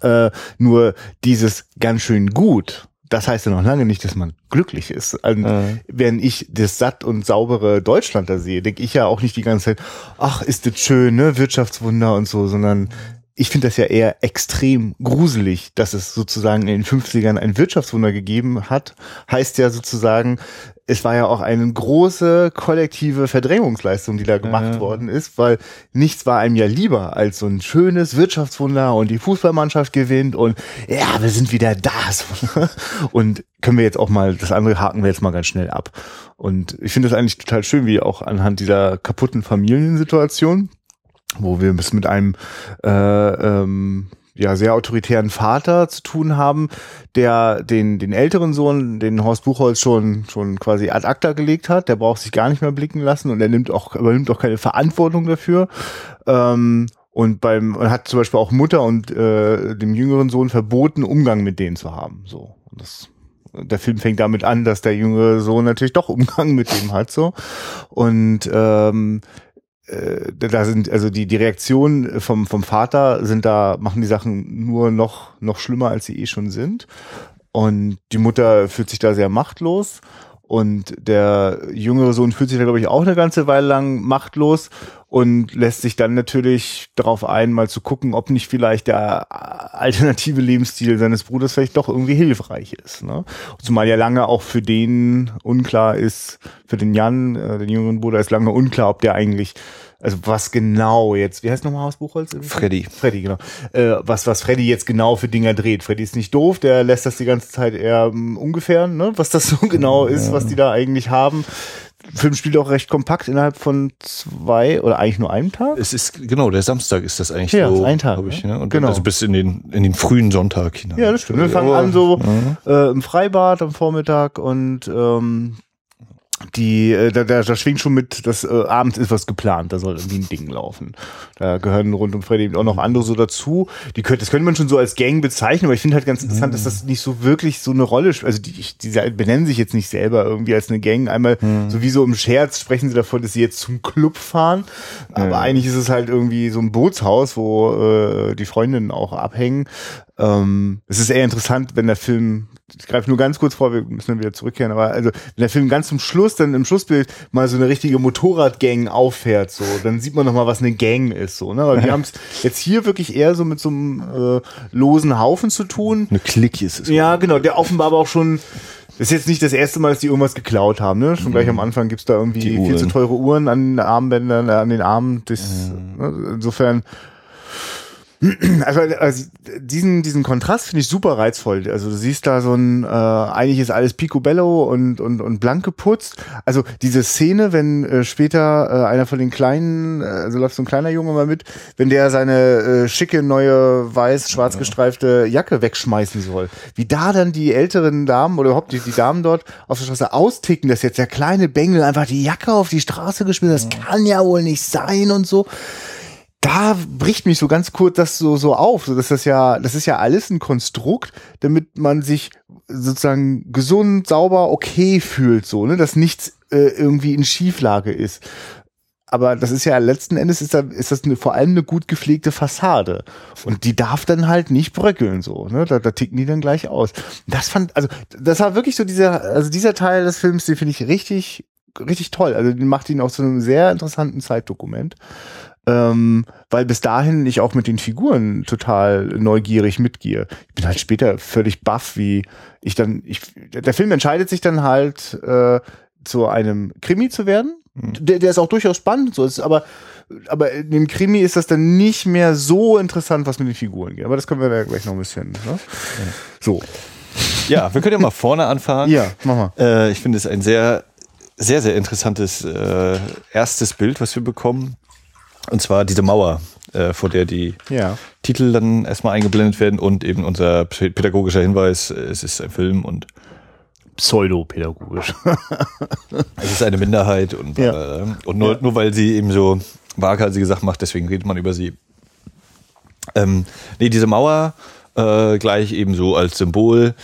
Äh, nur dieses ganz schön gut, das heißt ja noch lange nicht, dass man glücklich ist. Und Mhm. Wenn ich das satt und saubere Deutschland da sehe, denke ich ja auch nicht die ganze Zeit, ach, ist das schön, ne, Wirtschaftswunder und so, sondern ich finde das ja eher extrem gruselig, dass es sozusagen in den 50ern ein Wirtschaftswunder gegeben hat. Heißt ja sozusagen, es war ja auch eine große kollektive Verdrängungsleistung, die da gemacht Ja. worden ist, weil nichts war einem ja lieber als so ein schönes Wirtschaftswunder und die Fußballmannschaft gewinnt und ja, wir sind wieder da. Und können wir jetzt auch mal, das andere haken wir jetzt mal ganz schnell ab. Und ich finde das eigentlich total schön, wie auch anhand dieser kaputten Familiensituation, wo wir es mit einem äh, ähm, ja sehr autoritären Vater zu tun haben, der den den älteren Sohn, den Horst Buchholz schon schon quasi ad acta gelegt hat. Der braucht sich gar nicht mehr blicken lassen und er nimmt auch übernimmt auch keine Verantwortung dafür. Ähm, und beim und hat zum Beispiel auch Mutter und äh, dem jüngeren Sohn verboten, Umgang mit denen zu haben. So und das der Film fängt damit an, dass der jüngere Sohn natürlich doch Umgang mit dem hat so und ähm, äh, da sind also die die Reaktionen vom vom Vater sind da machen die Sachen nur noch noch schlimmer als sie eh schon sind. Und die Mutter fühlt sich da sehr machtlos. Und der jüngere Sohn fühlt sich da glaube ich auch eine ganze Weile lang machtlos und lässt sich dann natürlich darauf ein, mal zu gucken, ob nicht vielleicht der alternative Lebensstil seines Bruders vielleicht doch irgendwie hilfreich ist. Ne? Zumal ja lange auch für den unklar ist, für den Jan, äh, den jüngeren Bruder, ist lange unklar, ob der eigentlich, also was genau jetzt, wie heißt nochmal Haus Buchholz? Freddy. Freddy, genau. Äh, was, was Freddy jetzt genau für Dinger dreht. Freddy ist nicht doof, der lässt das die ganze Zeit eher um, ungefähr, ne? was das so genau ist, was die da eigentlich haben. Film spielt auch recht kompakt innerhalb von zwei oder eigentlich nur einem Tag. Es ist, genau, der Samstag ist das eigentlich Ja, so, ist ein Tag, ich, ne? ne? Und Genau. also bis in den, in den frühen Sonntag hinein. Ja, das stimmt. Wir fangen an so äh, im Freibad am Vormittag und ähm, die, äh, da, da, da schwingt schon mit, dass äh, abends ist was geplant, da soll irgendwie ein Ding laufen. Da gehören rund um Freddy auch noch andere so dazu. Die könnte, das könnte man schon so als Gang bezeichnen, aber ich finde halt ganz interessant, dass das nicht so wirklich so eine Rolle spielt. Also die, die, die benennen sich jetzt nicht selber irgendwie als eine Gang. Einmal sowieso im Scherz sprechen sie davon, dass sie jetzt zum Club fahren, aber eigentlich ist es halt irgendwie so ein Bootshaus, wo äh, die Freundinnen auch abhängen. Ähm, es ist eher interessant, wenn der Film, ich greife nur ganz kurz vor, wir müssen dann wieder zurückkehren, aber also wenn der Film ganz zum Schluss, dann im Schlussbild mal so eine richtige Motorradgang auffährt, so, dann sieht man nochmal, was eine Gang ist, so, ne? Aber wir haben es jetzt hier wirklich eher so mit so einem äh, losen Haufen zu tun. Eine Clique ist es. Ja, genau, der offenbar aber auch schon. Das ist jetzt nicht das erste Mal, dass die irgendwas geklaut haben, ne? Schon gleich am Anfang gibt's da irgendwie viel zu teure Uhren an den Armbändern, an den Armen. Das, ne? Insofern. Also, also diesen, diesen Kontrast finde ich super reizvoll. Also du siehst da so ein, äh, eigentlich ist alles picobello und, und, und blank geputzt. Also diese Szene, wenn äh, später äh, einer von den kleinen, äh, also läuft so ein kleiner Junge mal mit, wenn der seine äh, schicke, neue, weiß-schwarz gestreifte Jacke wegschmeißen soll. Wie da dann die älteren Damen oder überhaupt die, die Damen dort auf der Straße austicken, dass jetzt der kleine Bengel einfach die Jacke auf die Straße geschmissen hat. Das kann ja wohl nicht sein und so da bricht mich so ganz kurz das so, so auf, so dass das ja, das ist ja alles ein Konstrukt, damit man sich sozusagen gesund, sauber, okay fühlt, so, ne, dass nichts äh, irgendwie in Schieflage ist. Aber das ist ja letzten Endes ist, da, ist das eine, vor allem eine gut gepflegte Fassade. Und die darf dann halt nicht bröckeln, so, ne, da, da ticken die dann gleich aus. Das fand, also, das war wirklich so dieser, also dieser Teil des Films, den finde ich richtig, richtig toll. Also, den macht ihn auch zu einem sehr interessanten Zeitdokument. Ähm, weil bis dahin ich auch mit den Figuren total neugierig mitgehe. Ich bin halt später völlig baff, wie ich dann, ich, der Film entscheidet sich dann halt äh, zu einem Krimi zu werden. Mhm. Der, der ist auch durchaus spannend, so ist, aber aber in dem Krimi ist das dann nicht mehr so interessant, was mit den Figuren geht. Aber das können wir da gleich noch ein bisschen. Ne? Ja. So. Ja, wir können ja mal vorne anfangen. Ja, mach mal. Äh, ich finde es ein sehr, sehr, sehr interessantes äh, erstes Bild, was wir bekommen. Und zwar diese Mauer, äh, vor der die ja. Titel dann erstmal eingeblendet werden und eben unser pädagogischer Hinweis, es ist ein Film und pseudopädagogisch. es ist eine Minderheit und, Ja. äh, und nur, Ja. nur weil sie eben so waghalsige Sachen macht, deswegen redet man über sie. Ähm, nee, diese Mauer äh, gleich eben so als Symbol.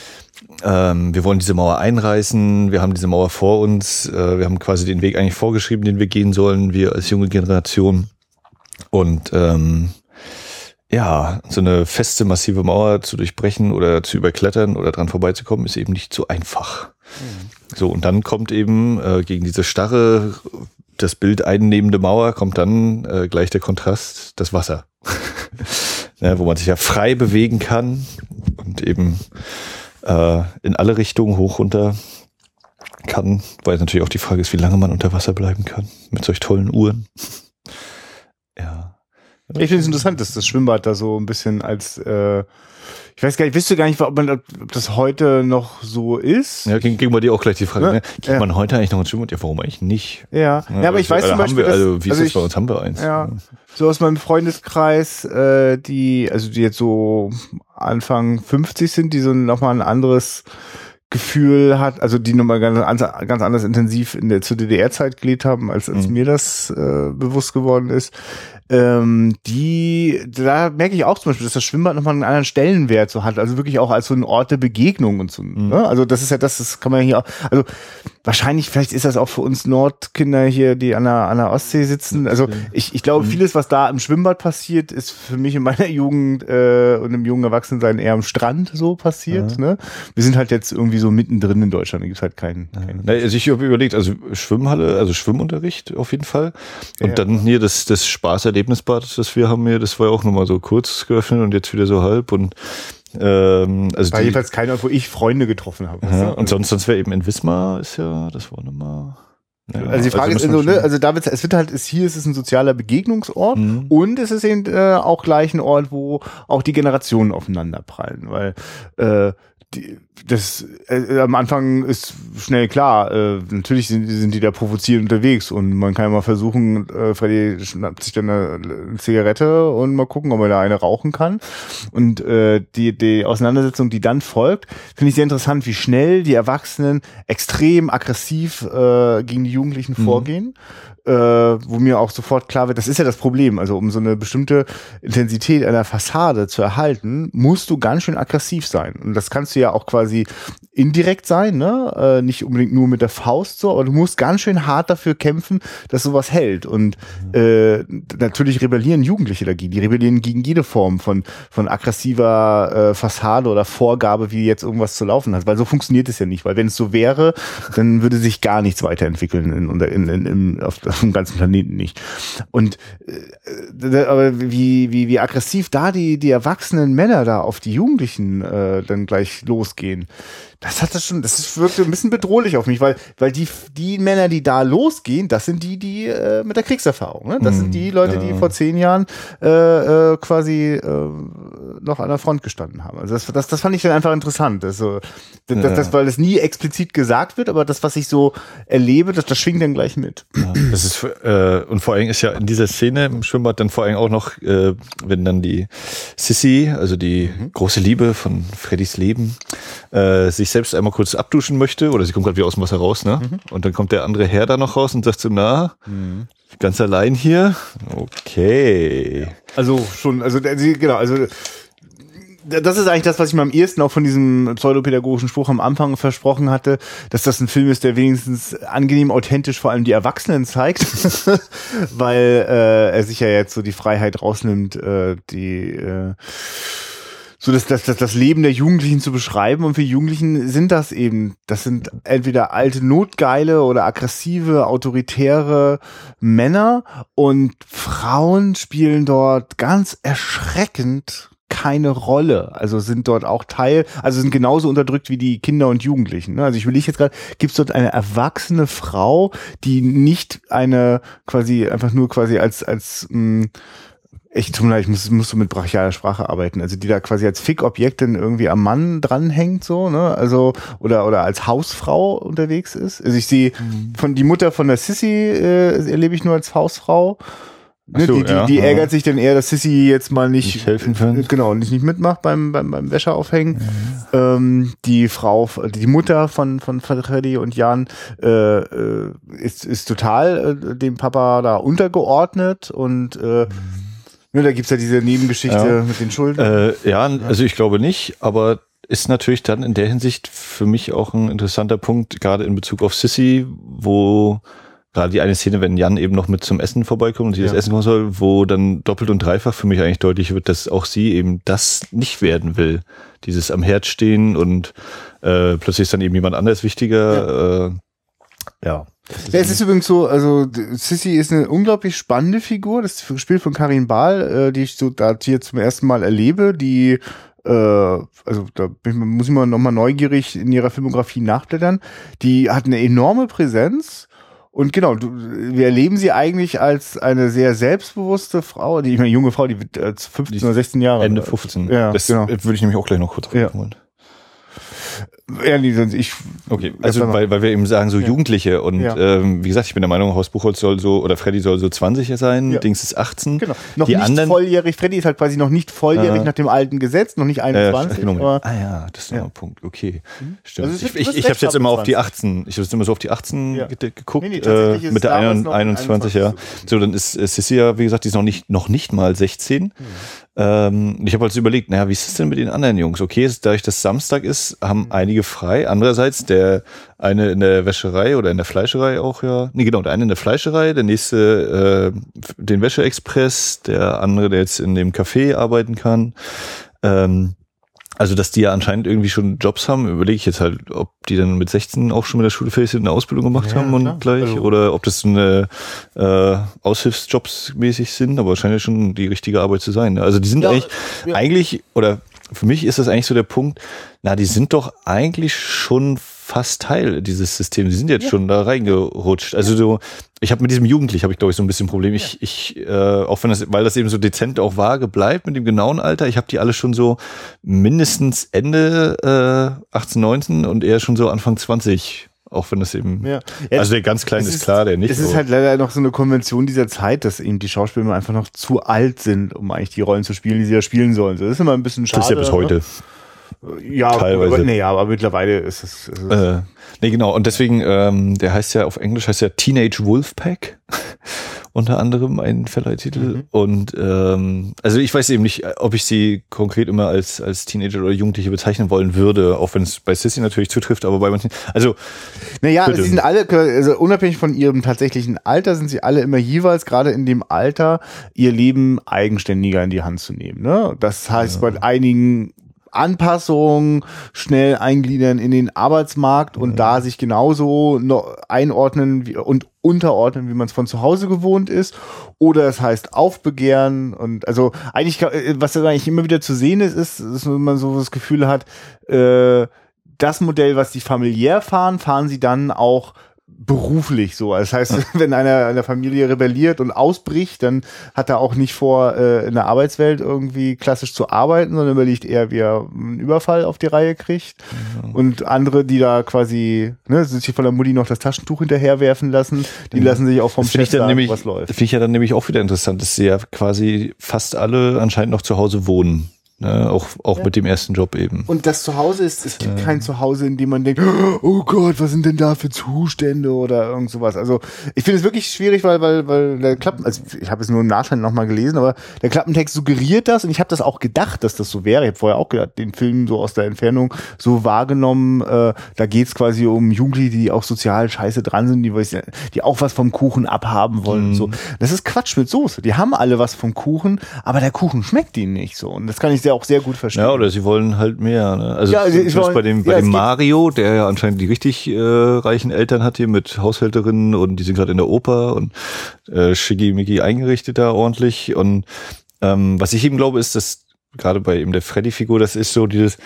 Ähm, wir wollen diese Mauer einreißen, wir haben diese Mauer vor uns, äh, wir haben quasi den Weg eigentlich vorgeschrieben, den wir gehen sollen, wir als junge Generation. Und ähm, ja, so eine feste, massive Mauer zu durchbrechen oder zu überklettern oder dran vorbeizukommen, ist eben nicht so einfach. So, und dann kommt eben äh, gegen diese starre, das Bild einnehmende Mauer, kommt dann äh, gleich der Kontrast, das Wasser. ja, wo man sich ja frei bewegen kann und eben äh, in alle Richtungen hoch runter kann, weil natürlich auch die Frage ist, wie lange man unter Wasser bleiben kann mit solch tollen Uhren. Ja. Ich finde es interessant, dass das Schwimmbad da so ein bisschen als, äh, ich weiß gar nicht, wisst du gar nicht, ob, man, ob das heute noch so ist? Ja, ging, ging bei dir auch gleich die Frage, Ja, ne? Geht ja. man heute eigentlich noch ins Schwimmbad? Ja, warum eigentlich nicht? Ja, ja, aber ich weiß also, zum Beispiel, wir, also wie ist also das bei uns? Haben wir eins. Ja, so aus meinem Freundeskreis, äh, die, also die jetzt so Anfang 50 sind, die so nochmal ein anderes Gefühl hat, also die nochmal ganz, ganz anders intensiv in der zur DDR-Zeit gelebt haben, als, als Mhm. mir das äh, bewusst geworden ist. Ähm, die, da merke ich auch zum Beispiel, dass das Schwimmbad nochmal einen anderen Stellenwert so hat, also wirklich auch als so ein Ort der Begegnung und so. Ne? Also das ist ja das, das kann man hier auch, also wahrscheinlich, vielleicht ist das auch für uns Nordkinder hier, die an der, an der Ostsee sitzen. Also ich, ich glaube, vieles, was da im Schwimmbad passiert, ist für mich in meiner Jugend äh, und im jungen Erwachsenensein eher am Strand so passiert. Ne? Wir sind halt jetzt irgendwie so mittendrin in Deutschland, da gibt's halt keinen. keinen Na, also ich habe überlegt, also Schwimmhalle, also Schwimmunterricht auf jeden Fall. Und Ja. dann hier das, das Spaßerlebnisbad, das wir haben hier, das war ja auch nochmal so kurz geöffnet und jetzt wieder so halb. Und ähm, also war die, jedenfalls kein Ort, wo ich Freunde getroffen habe. ja, und sonst, sonst wäre eben in Wismar, ist ja, das war nochmal. Ja, Also die Frage ist müssen so, ne, also da wird's, es wird halt, ist hier ist es ein sozialer Begegnungsort Mhm. und es ist eben äh, auch gleich ein Ort, wo auch die Generationen aufeinander prallen, weil äh, die, das äh, am Anfang ist schnell klar, äh, natürlich sind, sind die da provozierend unterwegs und man kann ja mal versuchen, äh, Freddy schnappt sich dann eine, eine Zigarette und mal gucken, ob er da eine rauchen kann. Und äh, die, die Auseinandersetzung, die dann folgt, finde ich sehr interessant, wie schnell die Erwachsenen extrem aggressiv äh, gegen die Jugendlichen vorgehen. Äh, wo mir auch sofort klar wird, das ist ja das Problem. Also um so eine bestimmte Intensität einer Fassade zu erhalten, musst du ganz schön aggressiv sein. Und das kannst du ja auch quasi indirekt sein, ne? Äh, nicht unbedingt nur mit der Faust so, aber du musst ganz schön hart dafür kämpfen, dass sowas hält. Und äh, natürlich rebellieren Jugendliche dagegen. Die rebellieren gegen jede Form von, von aggressiver äh, Fassade oder Vorgabe, wie jetzt irgendwas zu laufen hat. Weil so funktioniert es ja nicht. Weil wenn es so wäre, dann würde sich gar nichts weiterentwickeln in, in, in, in, auf, auf dem ganzen Planeten nicht. Und äh, aber wie, wie, wie aggressiv da die, die erwachsenen Männer da auf die Jugendlichen äh, dann gleich losgehen. Das hat das schon, das wirkte ein bisschen bedrohlich auf mich, weil, weil die, die Männer, die da losgehen, das sind die, die äh, mit der Kriegserfahrung. Ne? Das sind die Leute, die ja. vor zehn Jahren äh, äh, quasi äh, noch an der Front gestanden haben. Also das, das, das fand ich dann einfach interessant. Also, das, das, das, weil es nie explizit gesagt wird, aber das, was ich so erlebe, das, das schwingt dann gleich mit. Ja, das ist äh, und vor allem ist ja in dieser Szene im Schwimmbad dann vor allem auch noch, äh, wenn dann die Sissy, also die große Liebe von Freddys Leben, äh, sich selbst einmal kurz abduschen möchte oder sie kommt gerade wieder aus dem Wasser raus, ne? Und dann kommt der andere Herr da noch raus und sagt so, na, ganz allein hier? Okay. Also schon, also genau, also das ist eigentlich das, was ich mir am ehesten auch von diesem pseudopädagogischen Spruch am Anfang versprochen hatte, dass das ein Film ist, der wenigstens angenehm authentisch vor allem die Erwachsenen zeigt, weil äh, er sich ja jetzt so die Freiheit rausnimmt, äh, die äh, so das, das, das, das Leben der Jugendlichen zu beschreiben. Und für Jugendlichen sind das eben, das sind entweder alte Notgeile oder aggressive, autoritäre Männer. Und Frauen spielen dort ganz erschreckend keine Rolle. Also sind dort auch Teil, also sind genauso unterdrückt wie die Kinder und Jugendlichen. Ne? Also ich will ich jetzt gerade, gibt es dort eine erwachsene Frau, die nicht eine quasi einfach nur quasi als als mh, ich tut mir leid, ich muss, muss so mit brachialer Sprache arbeiten, also die da quasi als Fick-Objekt dann irgendwie am Mann dranhängt, so, ne, also, oder, oder als Hausfrau unterwegs ist. Also ich sehe, mhm. von, die Mutter von der Sissy äh, erlebe ich nur als Hausfrau. Ne, so, die, die, ja, die ärgert sich dann eher, dass Sissy jetzt mal nicht, nicht helfen kann. Genau, nicht, nicht mitmacht beim, beim, beim Wäscheaufhängen. Mhm. Ähm, die Frau, die Mutter von, von Freddy und Jan äh, äh, ist, ist total äh, dem Papa da untergeordnet und äh, mhm Ne, da gibt's ja diese Nebengeschichte ja. mit den Schulden. Äh, ja, also ich glaube nicht, aber ist natürlich dann in der Hinsicht für mich auch ein interessanter Punkt, gerade in Bezug auf Sissy, wo gerade die eine Szene, wenn Jan eben noch mit zum Essen vorbeikommt und sie ja. das Essen kommen soll, wo dann doppelt und dreifach für mich eigentlich deutlich wird, dass auch sie eben das nicht werden will. Dieses am Herd stehen und äh, plötzlich ist dann eben jemand anders wichtiger. Ja. Äh, ja. Ja, es ist übrigens so, also Sissy ist eine unglaublich spannende Figur, das gespielt von Karin Bahl, äh, die ich so da hier zum ersten Mal erlebe, die äh, also da muss ich mal nochmal neugierig in ihrer Filmografie nachblättern. Die hat eine enorme Präsenz. Und genau, du, wir erleben sie eigentlich als eine sehr selbstbewusste Frau, die ich meine, junge Frau, die wird 15 oder 16 Jahre. Ende 15. Ja, das genau. würde ich nämlich auch gleich noch kurz ja. Ja, nee, sonst ich. Okay, also weil, weil wir eben sagen, so ja. Jugendliche und ja. ähm, wie gesagt, ich bin der Meinung, Horst Buchholz soll so, oder Freddy soll so 20 sein, ja. Dings ist 18. Genau. Noch die nicht anderen, volljährig, Freddy ist halt quasi noch nicht volljährig äh, nach dem alten Gesetz, noch nicht 21. Äh, aber, ah ja, das ist ja. ein Punkt, okay. Mhm. Stimmt. Also ich ich, ich habe jetzt immer auf die 18, ich habe jetzt immer so auf die 18 ja. geguckt, nee, nee, äh, mit der 21, 21, ja. So, dann ist, ist Sissy ja, wie gesagt, die ist noch nicht, noch nicht mal 16. Mhm. Ähm, ich habe halt überlegt, naja, wie ist es denn mit den anderen Jungs? Okay, ist, dadurch, dass Samstag ist, haben mhm. Einige frei. Andererseits, der eine in der Wäscherei oder in der Fleischerei auch, ja. Nee, genau, der eine in der Fleischerei, der nächste äh, den Wäscheexpress, der andere, der jetzt in dem Café arbeiten kann. Ähm, also, dass die ja anscheinend irgendwie schon Jobs haben, überlege ich jetzt halt, ob die dann mit 16 auch schon mit der Schule fertig sind, eine Ausbildung gemacht ja, haben und klar. gleich, also. oder ob das eine äh, Aushilfsjobs mäßig sind, aber wahrscheinlich schon die richtige Arbeit zu sein. Also die sind ja, eigentlich, ja. eigentlich, oder für mich ist das eigentlich so der Punkt, na, die sind doch eigentlich schon fast Teil dieses Systems. Sie sind jetzt ja. schon da reingerutscht. Also so, ich habe mit diesem Jugendlich habe ich glaube ich so ein bisschen Problem. Ich, ja. ich, äh, auch wenn das, weil das eben so dezent auch vage bleibt mit dem genauen Alter. Ich habe die alle schon so mindestens Ende äh, 18, 19 und eher schon so Anfang 20 auch wenn das eben, ja. Ja, also der ganz kleine ist, ist, klar, der nicht. Es ist halt leider noch so eine Konvention dieser Zeit, dass eben die Schauspieler einfach noch zu alt sind, um eigentlich die Rollen zu spielen, die sie ja spielen sollen. Das ist immer ein bisschen schade. Das ist ja bis heute. Ne? Ja, teilweise. Aber, nee, aber mittlerweile ist es. Ist es äh, nee, genau. Und deswegen, ähm, der heißt ja auf Englisch heißt ja Teenage Wolfpack. Unter anderem ein Verleihtitel. Mhm. Und ähm, also ich weiß eben nicht, ob ich sie konkret immer als, als Teenager oder Jugendliche bezeichnen wollen würde, auch wenn es bei Sissy natürlich zutrifft, aber bei manchen. Also. Naja, bitte. sie sind alle, also unabhängig von ihrem tatsächlichen Alter, sind sie alle immer jeweils gerade in dem Alter, ihr Leben eigenständiger in die Hand zu nehmen. Ne? Das heißt, ja. bei einigen Anpassungen schnell eingliedern in den Arbeitsmarkt und mhm. da sich genauso einordnen wie, und unterordnen, wie man es von zu Hause gewohnt ist. Oder es heißt aufbegehren und also eigentlich, äh, was eigentlich immer wieder zu sehen ist, ist, dass man so das Gefühl hat, äh, das Modell, was die familiär fahren, fahren sie dann auch beruflich so. Das heißt, wenn einer in der Familie rebelliert und ausbricht, dann hat er auch nicht vor, äh, in der Arbeitswelt irgendwie klassisch zu arbeiten, sondern überlegt eher, wie er einen Überfall auf die Reihe kriegt. Mhm. Und andere, die da quasi, ne, sich von der Mutti noch das Taschentuch hinterherwerfen lassen, die mhm. lassen sich auch vom das Chef sagen, nämlich, was läuft. Finde ich ja dann nämlich auch wieder interessant, dass sie ja quasi fast alle anscheinend noch zu Hause wohnen. Ne, auch auch ja. mit dem ersten Job eben. Und das Zuhause ist, es gibt ja. kein Zuhause, in dem man denkt, oh Gott, was sind denn da für Zustände oder irgend sowas. Also ich finde es wirklich schwierig, weil, weil, weil der Klappen, also ich habe es nur im Nachhinein nochmal gelesen, aber der Klappentext suggeriert das und ich habe das auch gedacht, dass das so wäre. Ich habe vorher auch gedacht, den Film so aus der Entfernung so wahrgenommen, äh, da geht's quasi um Jugendliche, die auch sozial scheiße dran sind, die, die auch was vom Kuchen abhaben wollen mhm. und so. Das ist Quatsch mit Soße. Die haben alle was vom Kuchen, aber der Kuchen schmeckt ihnen nicht so. Und das kann ich sehr ja auch sehr gut verstehen. Ja, oder sie wollen halt mehr. Ne? Also Ja, sie- wollen- bei dem, bei ja, dem Mario, der ja anscheinend die richtig äh, reichen Eltern hat hier mit Haushälterinnen und die sind gerade in der Oper und äh, schickimicki eingerichtet da ordentlich. Und ähm, was ich eben glaube, ist, dass gerade bei eben der Freddy-Figur, das ist so dieses,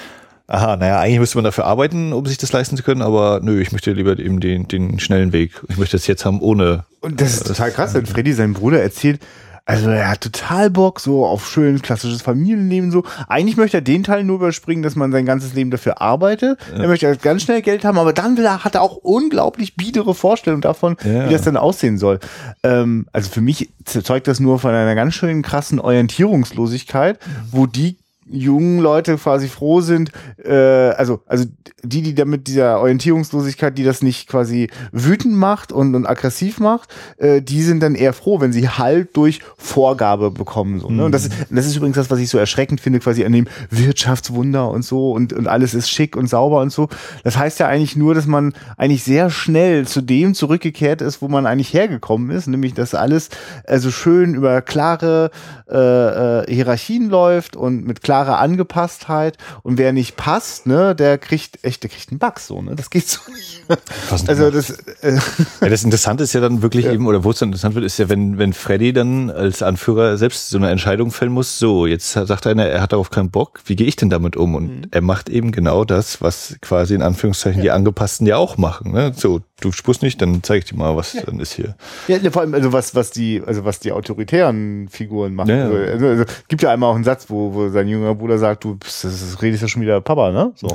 aha, naja, eigentlich müsste man dafür arbeiten, um sich das leisten zu können, aber nö, ich möchte lieber eben den, den schnellen Weg. Ich möchte das jetzt haben ohne. Und das ist total krass, wenn Freddy sein Bruder erzählt, also er hat total Bock so auf schön klassisches Familienleben so. Eigentlich möchte er den Teil nur überspringen, dass man sein ganzes Leben dafür arbeitet. Er möchte ganz schnell Geld haben, aber dann will er, hat er auch unglaublich biedere Vorstellungen davon, Ja. wie das dann aussehen soll. Ähm, also für mich zeugt das nur von einer ganz schönen krassen Orientierungslosigkeit, wo die jungen Leute quasi froh sind, äh, also, also die, die damit dieser Orientierungslosigkeit, die das nicht quasi wütend macht und, und aggressiv macht, äh, die sind dann eher froh, wenn sie Halt durch Vorgabe bekommen. So, ne? Und das ist, das ist übrigens das, was ich so erschreckend finde, quasi an dem Wirtschaftswunder und so und, und alles ist schick und sauber und so. Das heißt ja eigentlich nur, dass man eigentlich sehr schnell zu dem zurückgekehrt ist, wo man eigentlich hergekommen ist, nämlich dass alles also schön über klare äh, äh, Hierarchien läuft und mit klarer Angepasstheit und wer nicht passt, ne, der kriegt echt, der kriegt einen Bug so, ne? Das geht so nicht. Was Also das äh, Ja, das Interessante ist ja dann wirklich eben, oder wo es dann interessant wird, ist ja, wenn, wenn Freddy dann als Anführer selbst so eine Entscheidung fällen muss, so, jetzt sagt einer, er hat darauf keinen Bock, wie gehe ich denn damit um? Und Mhm. er macht eben genau das, was quasi in Anführungszeichen die Angepassten ja auch machen. Ne? So, du spürst nicht, dann zeig ich dir mal, was dann ist hier. Ja, ne, vor allem, also was, was die, also was die autoritären Figuren machen. Ja, ja. Also, also, gibt ja einmal auch einen Satz, wo, wo sein jüngerer Bruder sagt, du bist, das ist- redest ja schon wieder Papa, ne? So.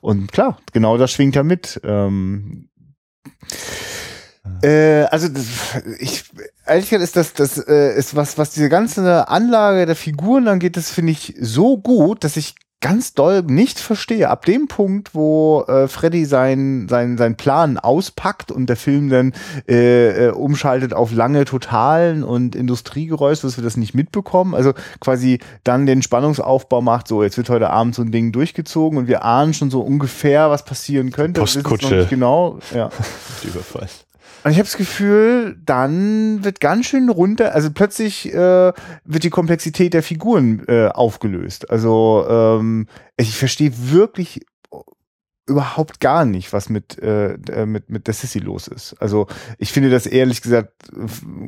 Und klar, genau das schwingt ja mit. Ähm, äh, also das, ich ehrlich gesagt ist das das äh, ist was was diese ganze Anlage der Figuren angeht, das finde ich so gut, dass ich ganz doll nicht verstehe. Ab dem Punkt, wo äh, Freddy sein sein sein Plan auspackt und der Film dann äh, äh, umschaltet auf lange Totalen und Industriegeräusche, dass wir das nicht mitbekommen. Also quasi dann den Spannungsaufbau macht, so jetzt wird heute Abend so ein Ding durchgezogen und wir ahnen schon so ungefähr, was passieren könnte. Postkutsche. nicht Genau, ja. Überfall. Und ich habe das Gefühl, dann wird ganz schön runter, also plötzlich äh, wird die Komplexität der Figuren äh, aufgelöst. Also ähm, ich verstehe wirklich überhaupt gar nicht, was mit, äh, äh, mit, mit der Sissy los ist. Also ich finde das ehrlich gesagt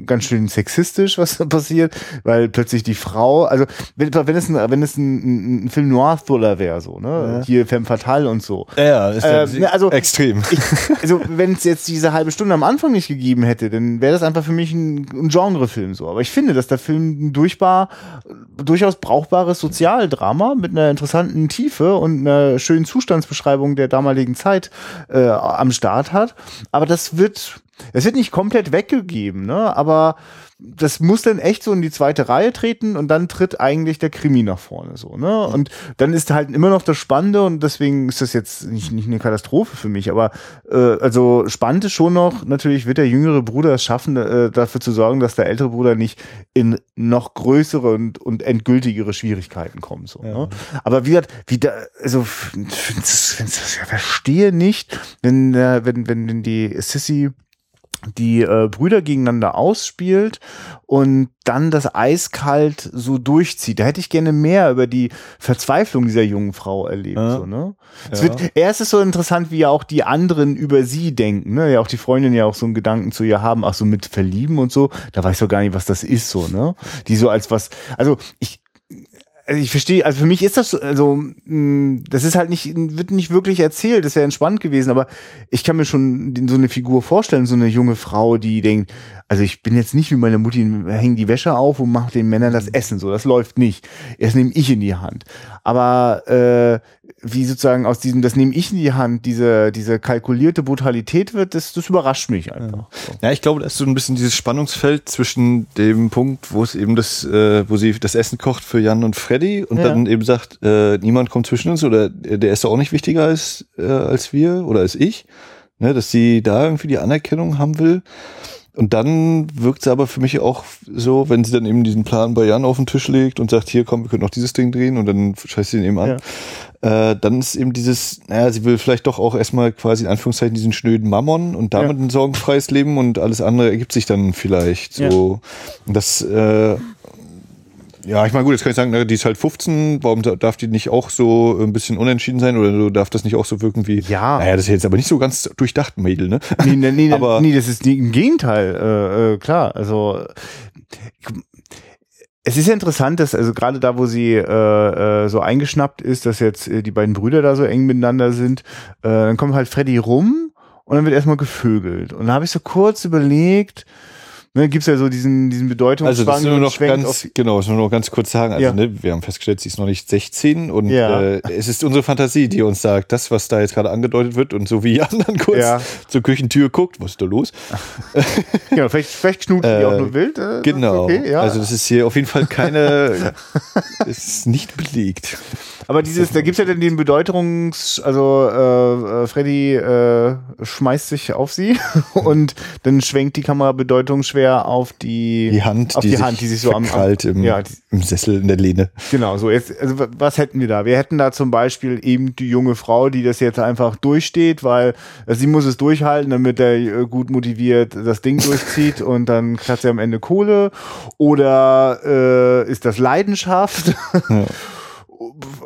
ganz schön sexistisch, was da passiert, weil plötzlich die Frau, also wenn, wenn es ein, wenn es ein, ein, Film Noir-Thriller wäre, so, ne? Hier Femme Fatale und so. Ja, ist Ähm, ne, also- extrem. Ich, also wenn es jetzt diese halbe Stunde am Anfang nicht gegeben hätte, dann wäre das einfach für mich ein, ein Genrefilm so. Aber ich finde, dass der Film ein durchbar, durchaus brauchbares Sozialdrama mit einer interessanten Tiefe und einer schönen Zustandsbeschreibung der damaligen Zeit äh, am Start hat. Aber das wird, es wird nicht komplett weggegeben, ne? Aber das muss dann echt so in die zweite Reihe treten und dann tritt eigentlich der Krimi nach vorne so, ne? Und dann ist halt immer noch das Spannende und deswegen ist das jetzt nicht, nicht eine Katastrophe für mich, aber äh, also spannend ist schon noch, natürlich wird der jüngere Bruder es schaffen, äh, dafür zu sorgen, dass der ältere Bruder nicht in noch größere und, und endgültigere Schwierigkeiten kommt. So, ne? Aber wie gesagt, wie da, also ich verstehe nicht, wenn, äh, wenn, wenn die Sissy die äh, Brüder gegeneinander ausspielt und dann das eiskalt so durchzieht. Da hätte ich gerne mehr über die Verzweiflung dieser jungen Frau erlebt. Ja. So, ne? Es Ja. wird, erst ist so interessant, wie ja auch die anderen über sie denken. Ne? Ja, auch die Freundin ja auch so einen Gedanken zu ihr haben, ach so mit Verlieben und so. Da weiß ich doch gar nicht, was das ist so. Ne? Die so als was, also ich also ich verstehe, also für mich ist das so- also mh, das ist halt nicht wird nicht wirklich erzählt, das wäre entspannt gewesen, aber ich kann mir schon so eine Figur vorstellen, so eine junge Frau, die denkt, also ich bin jetzt nicht wie meine Mutti, hänge die Wäsche auf und mache den Männern das Essen, so das läuft nicht. Das nehme ich in die Hand. Aber äh, wie sozusagen aus diesem, das nehme ich in die Hand, diese diese kalkulierte Brutalität wird, das das überrascht mich einfach. Ja, ich glaube, da ist so ein bisschen dieses Spannungsfeld zwischen dem Punkt, wo es eben das, äh, wo sie das Essen kocht für Jan und Freddy und Ja. dann eben sagt, äh, niemand kommt zwischen uns oder der ist doch auch nicht wichtiger als, äh, als wir oder als ich, ne, dass sie da irgendwie die Anerkennung haben will. Und dann wirkt es aber für mich auch so, wenn sie dann eben diesen Plan bei Jan auf den Tisch legt und sagt, hier komm, wir können noch dieses Ding drehen und dann scheißt sie ihn eben an. Äh, dann ist eben dieses, naja, sie will vielleicht doch auch erstmal quasi in Anführungszeichen diesen schnöden Mammon und damit Ja. ein sorgenfreies Leben und alles andere ergibt sich dann vielleicht so. Und Das, äh, Ja, ich meine, gut, jetzt kann ich sagen, na, die ist halt 15, warum da- darf die nicht auch so ein bisschen unentschieden sein oder so darf das nicht auch so wirken wie, Ja. naja, das ist jetzt aber nicht so ganz durchdacht, Mädel, ne? Nee, nee, nee, Aber- nee das ist im Gegenteil, äh, äh, klar. Also es ist ja interessant, dass also gerade da, wo sie äh, äh, so eingeschnappt ist, dass jetzt äh, die beiden Brüder da so eng miteinander sind, äh, dann kommt halt Freddy rum und dann wird erstmal gevögelt. Und da habe ich so kurz überlegt, ne, gibt's ja so diesen diesen Also Bedeutungsschwank das nur noch ganz, genau, das nur noch ganz kurz sagen. Also Ja. ne, wir haben festgestellt, sie ist noch nicht 16 und Ja. äh, es ist unsere Fantasie, die uns sagt, das, was da jetzt gerade angedeutet wird und so wie Jan dann kurz Ja. zur Küchentür guckt, was ist da los? genau, vielleicht, vielleicht knut die Äh, auch nur wild. Äh, Genau. Okay. Also das ist hier auf jeden Fall keine, es ist nicht belegt. Aber dieses, da gibt's ja dann den Bedeutungs, also äh, äh, Freddy äh, schmeißt sich auf sie und dann schwenkt die Kamera bedeutungsschwer auf die, Die Hand, auf die, Hand, die sich so am, am im, ja, die, im Sessel in der Lehne. genau so jetzt. Also wa- was hätten wir da? Wir hätten da zum Beispiel eben die junge Frau, die das jetzt einfach durchsteht, weil äh, sie muss es durchhalten, damit er äh, gut motiviert das Ding durchzieht und dann kratzt er am Ende Kohle. Oder äh, ist das Leidenschaft?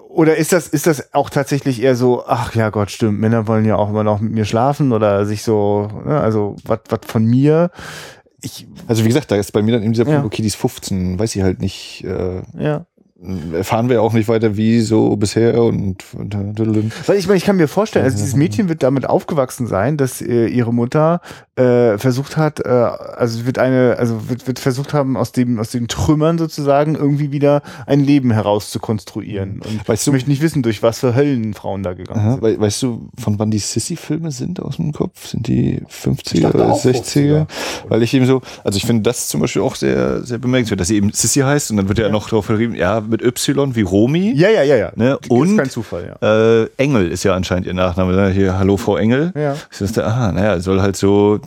Oder ist das, ist das auch tatsächlich eher so, ach ja Gott, stimmt, Männer wollen ja auch immer noch mit mir schlafen oder sich so, ne, also was was von mir. Ich, Also wie gesagt, da ist bei mir dann eben dieser Punkt, Ja. okay, die ist 15, weiß ich halt nicht, äh, ja. erfahren wir auch nicht weiter, wie so bisher und, und Weil ich meine, ich kann mir vorstellen, also dieses Mädchen wird damit aufgewachsen sein, dass äh, ihre Mutter äh, versucht hat, äh, also wird eine, also wird, wird versucht haben, aus dem, aus den Trümmern sozusagen irgendwie wieder ein Leben herauszukonstruieren. Und Weißt ich du- möchte nicht wissen, durch was für Höllen Frauen da gegangen Aha, sind. we weißt du, von wann die Sissy-Filme sind aus dem Kopf? Sind die 50er dachte oder auch 60er? Weil ich eben so, also ich finde das zum Beispiel auch sehr, sehr bemerkenswert, dass sie eben Sissy heißt und dann wird ja, noch darauf verrieben, ja, mit Y wie Romy. Ja, ja, ja, ja. Ne? Und ist kein Zufall, ja. äh, Engel ist ja anscheinend ihr Nachname. ne? Hier, Hallo Frau Engel. Ja. Ich dachte, aha, naja, soll halt so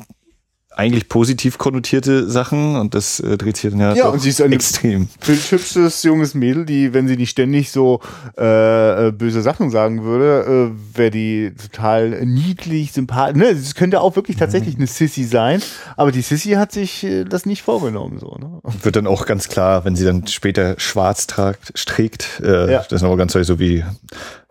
eigentlich positiv konnotierte Sachen und das äh, dreht sich dann ja, Ja, und sie ist eine- extrem. hübsches junges Mädel, die, wenn sie nicht ständig so äh, äh, böse Sachen sagen würde, äh, wäre die total niedlich, sympathisch. Ne, es könnte auch wirklich tatsächlich eine Sissy sein, aber die Sissy hat sich äh, das nicht vorgenommen. So, ne? Wird dann auch ganz klar, wenn sie dann später schwarz tragt, trägt, äh, Ja. das ist aber ganz so wie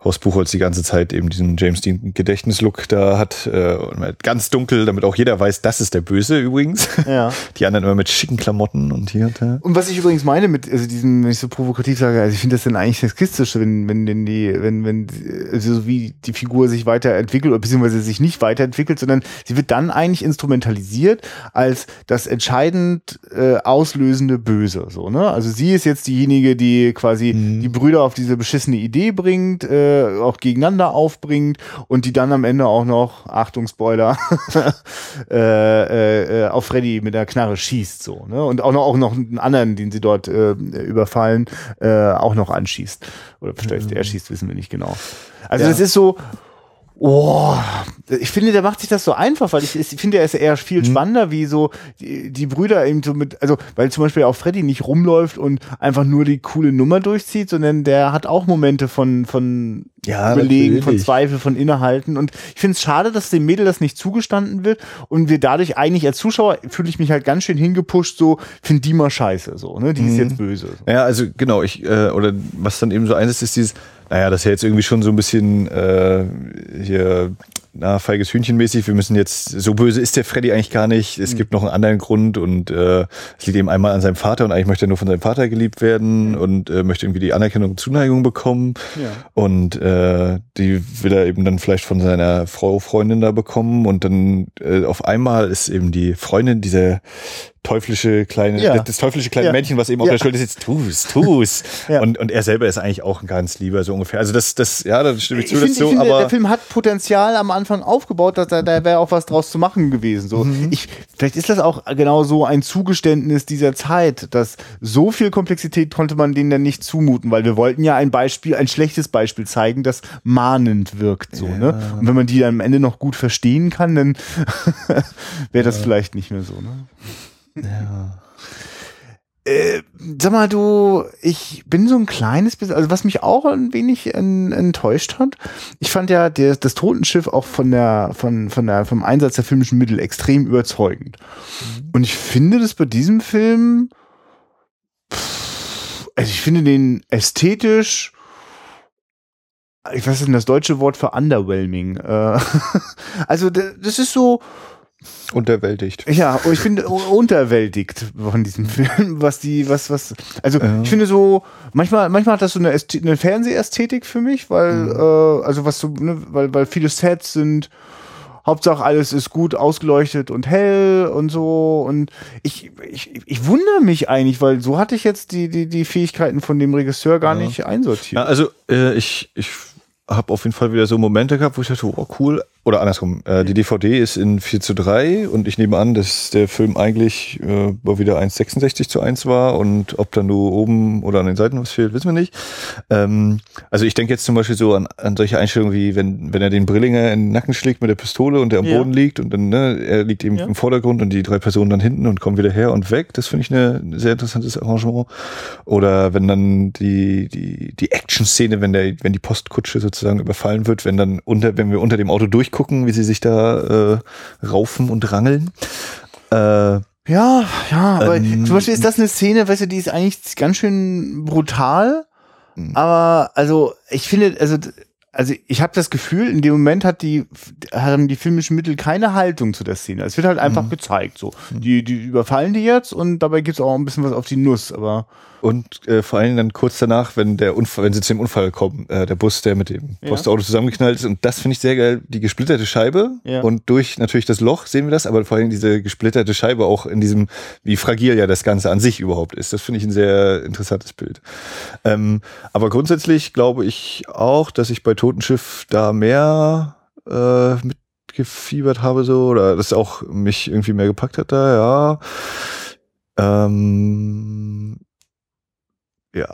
Horst Buchholz die ganze Zeit eben diesen James Dean Gedächtnislook da hat, äh, halt ganz dunkel, damit auch jeder weiß, das ist der Böse übrigens. Ja. Die anderen immer mit schicken Klamotten und hier und da. Und was ich übrigens meine mit, also diesem, wenn ich so provokativ sage, also ich finde das dann eigentlich sexistisch, wenn, wenn denn die, wenn, wenn, also so wie die Figur sich weiterentwickelt oder beziehungsweise sich nicht weiterentwickelt, sondern sie wird dann eigentlich instrumentalisiert als das entscheidend äh, auslösende Böse, so, ne? Also sie ist jetzt diejenige, die quasi die Brüder auf diese beschissene Idee bringt, äh, auch gegeneinander aufbringt und die dann am Ende auch noch, Achtung, Spoiler, äh, äh, auf Freddy mit der Knarre schießt, so, ne? Und auch noch, auch noch einen anderen, den sie dort äh, überfallen, äh, auch noch anschießt. Oder vielleicht er schießt, wissen wir nicht genau. Also Ja. das ist so, Oh, ich finde, der macht sich das so einfach, weil ich, ich finde, er ist eher viel spannender, wie so die, die Brüder eben so mit, also weil zum Beispiel auch Freddy nicht rumläuft und einfach nur die coole Nummer durchzieht, sondern der hat auch Momente von von Ja, Überlegen, von. Zweifel, von Innehalten. Und ich finde es schade, dass dem Mädel das nicht zugestanden wird und wir dadurch eigentlich als Zuschauer fühle ich mich halt ganz schön hingepusht, so find die mal scheiße, so ne, die ist jetzt böse. So. Ja, also genau, ich, äh, oder was dann eben so eines ist, ist dieses, naja, das ist ja jetzt irgendwie schon so ein bisschen äh, hier, na, feiges Hühnchenmäßig, wir müssen jetzt, so böse ist der Freddy eigentlich gar nicht, es gibt noch einen anderen Grund und äh, es liegt eben einmal an seinem Vater und eigentlich möchte er nur von seinem Vater geliebt werden und äh, möchte irgendwie die Anerkennung und Zuneigung bekommen. Ja. und äh, die will er eben dann vielleicht von seiner Frau, Freundin da bekommen. Und dann äh, auf einmal ist eben die Freundin dieser teuflische kleine, Ja. das teuflische kleine Ja. Mädchen, was eben auf Ja. der Schulter sitzt, tu's, tu's. Und, und er selber ist eigentlich auch ein ganz lieber, so ungefähr. Also das, das, ja, da stimme ich zu, Ich das finde, so, ich finde der aber Film hat Potenzial am Anfang aufgebaut, dass da, da wäre auch was draus zu machen gewesen. So, Mhm. ich, vielleicht ist das auch genau so ein Zugeständnis dieser Zeit, dass so viel Komplexität konnte man denen dann nicht zumuten, weil wir wollten ja ein Beispiel, ein schlechtes Beispiel zeigen, das mahnend wirkt. So, ne? Und wenn man die dann am Ende noch gut verstehen kann, dann wäre das vielleicht nicht mehr so. Ne? Äh, sag mal, du, ich bin so ein kleines bisschen, also was mich auch ein wenig en, enttäuscht hat. Ich fand ja der, das Totenschiff auch von der, von, von der, vom Einsatz der filmischen Mittel extrem überzeugend. Und ich finde das bei diesem Film pff, also ich finde den ästhetisch, ich weiß nicht, das deutsche Wort für underwhelming. Äh, also das ist so, Unterwältigt. Ja, ich finde unterwältigt von diesem Film, was die, was, was, also ja. ich finde so, manchmal, manchmal hat das so eine, eine Fernsehästhetik für mich, weil, mhm. äh, also was so, ne, weil, weil viele Sets sind, Hauptsache alles ist gut ausgeleuchtet und hell und so und ich, ich, ich wundere mich eigentlich, weil so hatte ich jetzt die, die, die Fähigkeiten von dem Regisseur gar ja. nicht einsortiert. Ja, also äh, ich, ich habe auf jeden Fall wieder so Momente gehabt, wo ich dachte, oh cool, oder andersrum, äh, die DVD ist in 4 zu 3 und ich nehme an, dass der Film eigentlich äh, wieder 1,66 zu 1 war und ob da nur oben oder an den Seiten was fehlt, wissen wir nicht. Ähm, also ich denke jetzt zum Beispiel so an, an solche Einstellungen wie, wenn, wenn er den Brillinger in den Nacken schlägt mit der Pistole und der am ja. Boden liegt und dann, ne, er liegt eben ja. im Vordergrund und die drei Personen dann hinten und kommen wieder her und weg. Das finde ich eine, ein sehr interessantes Arrangement. Oder wenn dann die, die, die Action-Szene, wenn der, wenn die Postkutsche sozusagen überfallen wird, wenn dann unter, wenn wir unter dem Auto durch durchgucken, wie sie sich da äh, raufen und rangeln. Äh, ja, ja, aber ähm, zum Beispiel ist das eine Szene, weißt du, die ist eigentlich ganz schön brutal. Hm. Aber also ich finde, also also ich habe das Gefühl, in dem Moment hat die haben die filmischen Mittel keine Haltung zu der Szene. Es wird halt einfach mhm. gezeigt, so hm. die die überfallen die jetzt und dabei gibt's auch ein bisschen was auf die Nuss, aber und äh, vor allem dann kurz danach, wenn der Unfall, wenn sie zu dem Unfall kommen, äh, der Bus, der mit dem ja. Postauto zusammengeknallt ist. Und das finde ich sehr geil, die gesplitterte Scheibe. Ja. Und durch natürlich das Loch sehen wir das, aber vor allem diese gesplitterte Scheibe auch in diesem, wie fragil ja das Ganze an sich überhaupt ist. Das finde ich ein sehr interessantes Bild. Ähm, aber grundsätzlich glaube ich auch, dass ich bei Totenschiff da mehr äh, mitgefiebert habe, so, oder das auch mich irgendwie mehr gepackt hat da, ja. Ähm, ja.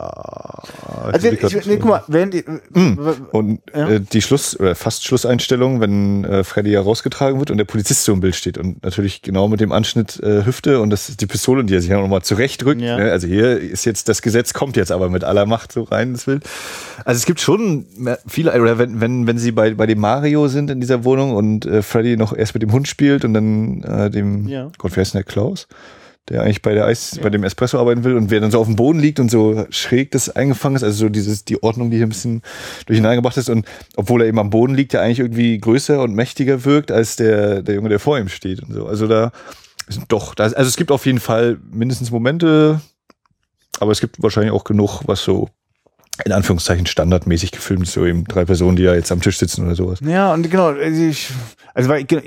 Also, ich, ich, nee, guck mal, wenn die, mm. und ja. äh, die Schluss oder fast Schlusseinstellung, wenn äh, Freddy ja rausgetragen wird und der Polizist so im Bild steht und natürlich genau mit dem Anschnitt äh, Hüfte und das ist die Pistole, die er sich ja nochmal zurechtrückt. Ja. Ne? Also hier ist jetzt das Gesetz kommt jetzt aber mit aller Macht so rein das Bild. Also es gibt schon viele, oder wenn wenn wenn sie bei bei dem Mario sind in dieser Wohnung und äh, Freddy noch erst mit dem Hund spielt und dann äh, dem ja. Gott wer ist denn der Klaus? Der eigentlich bei der Eis, ja. bei dem Espresso arbeiten will und wer dann so auf dem Boden liegt und so schräg das eingefangen ist, also so dieses, die Ordnung, die hier ein bisschen durcheinander gebracht ist und obwohl er eben am Boden liegt, der eigentlich irgendwie größer und mächtiger wirkt als der, der Junge, der vor ihm steht und so. Also da ist doch, da, also es gibt auf jeden Fall mindestens Momente, aber es gibt wahrscheinlich auch genug, was so in Anführungszeichen standardmäßig gefilmt ist, so eben drei Personen, die da jetzt am Tisch sitzen oder sowas. Ja, und genau, also ich, also weil, genau,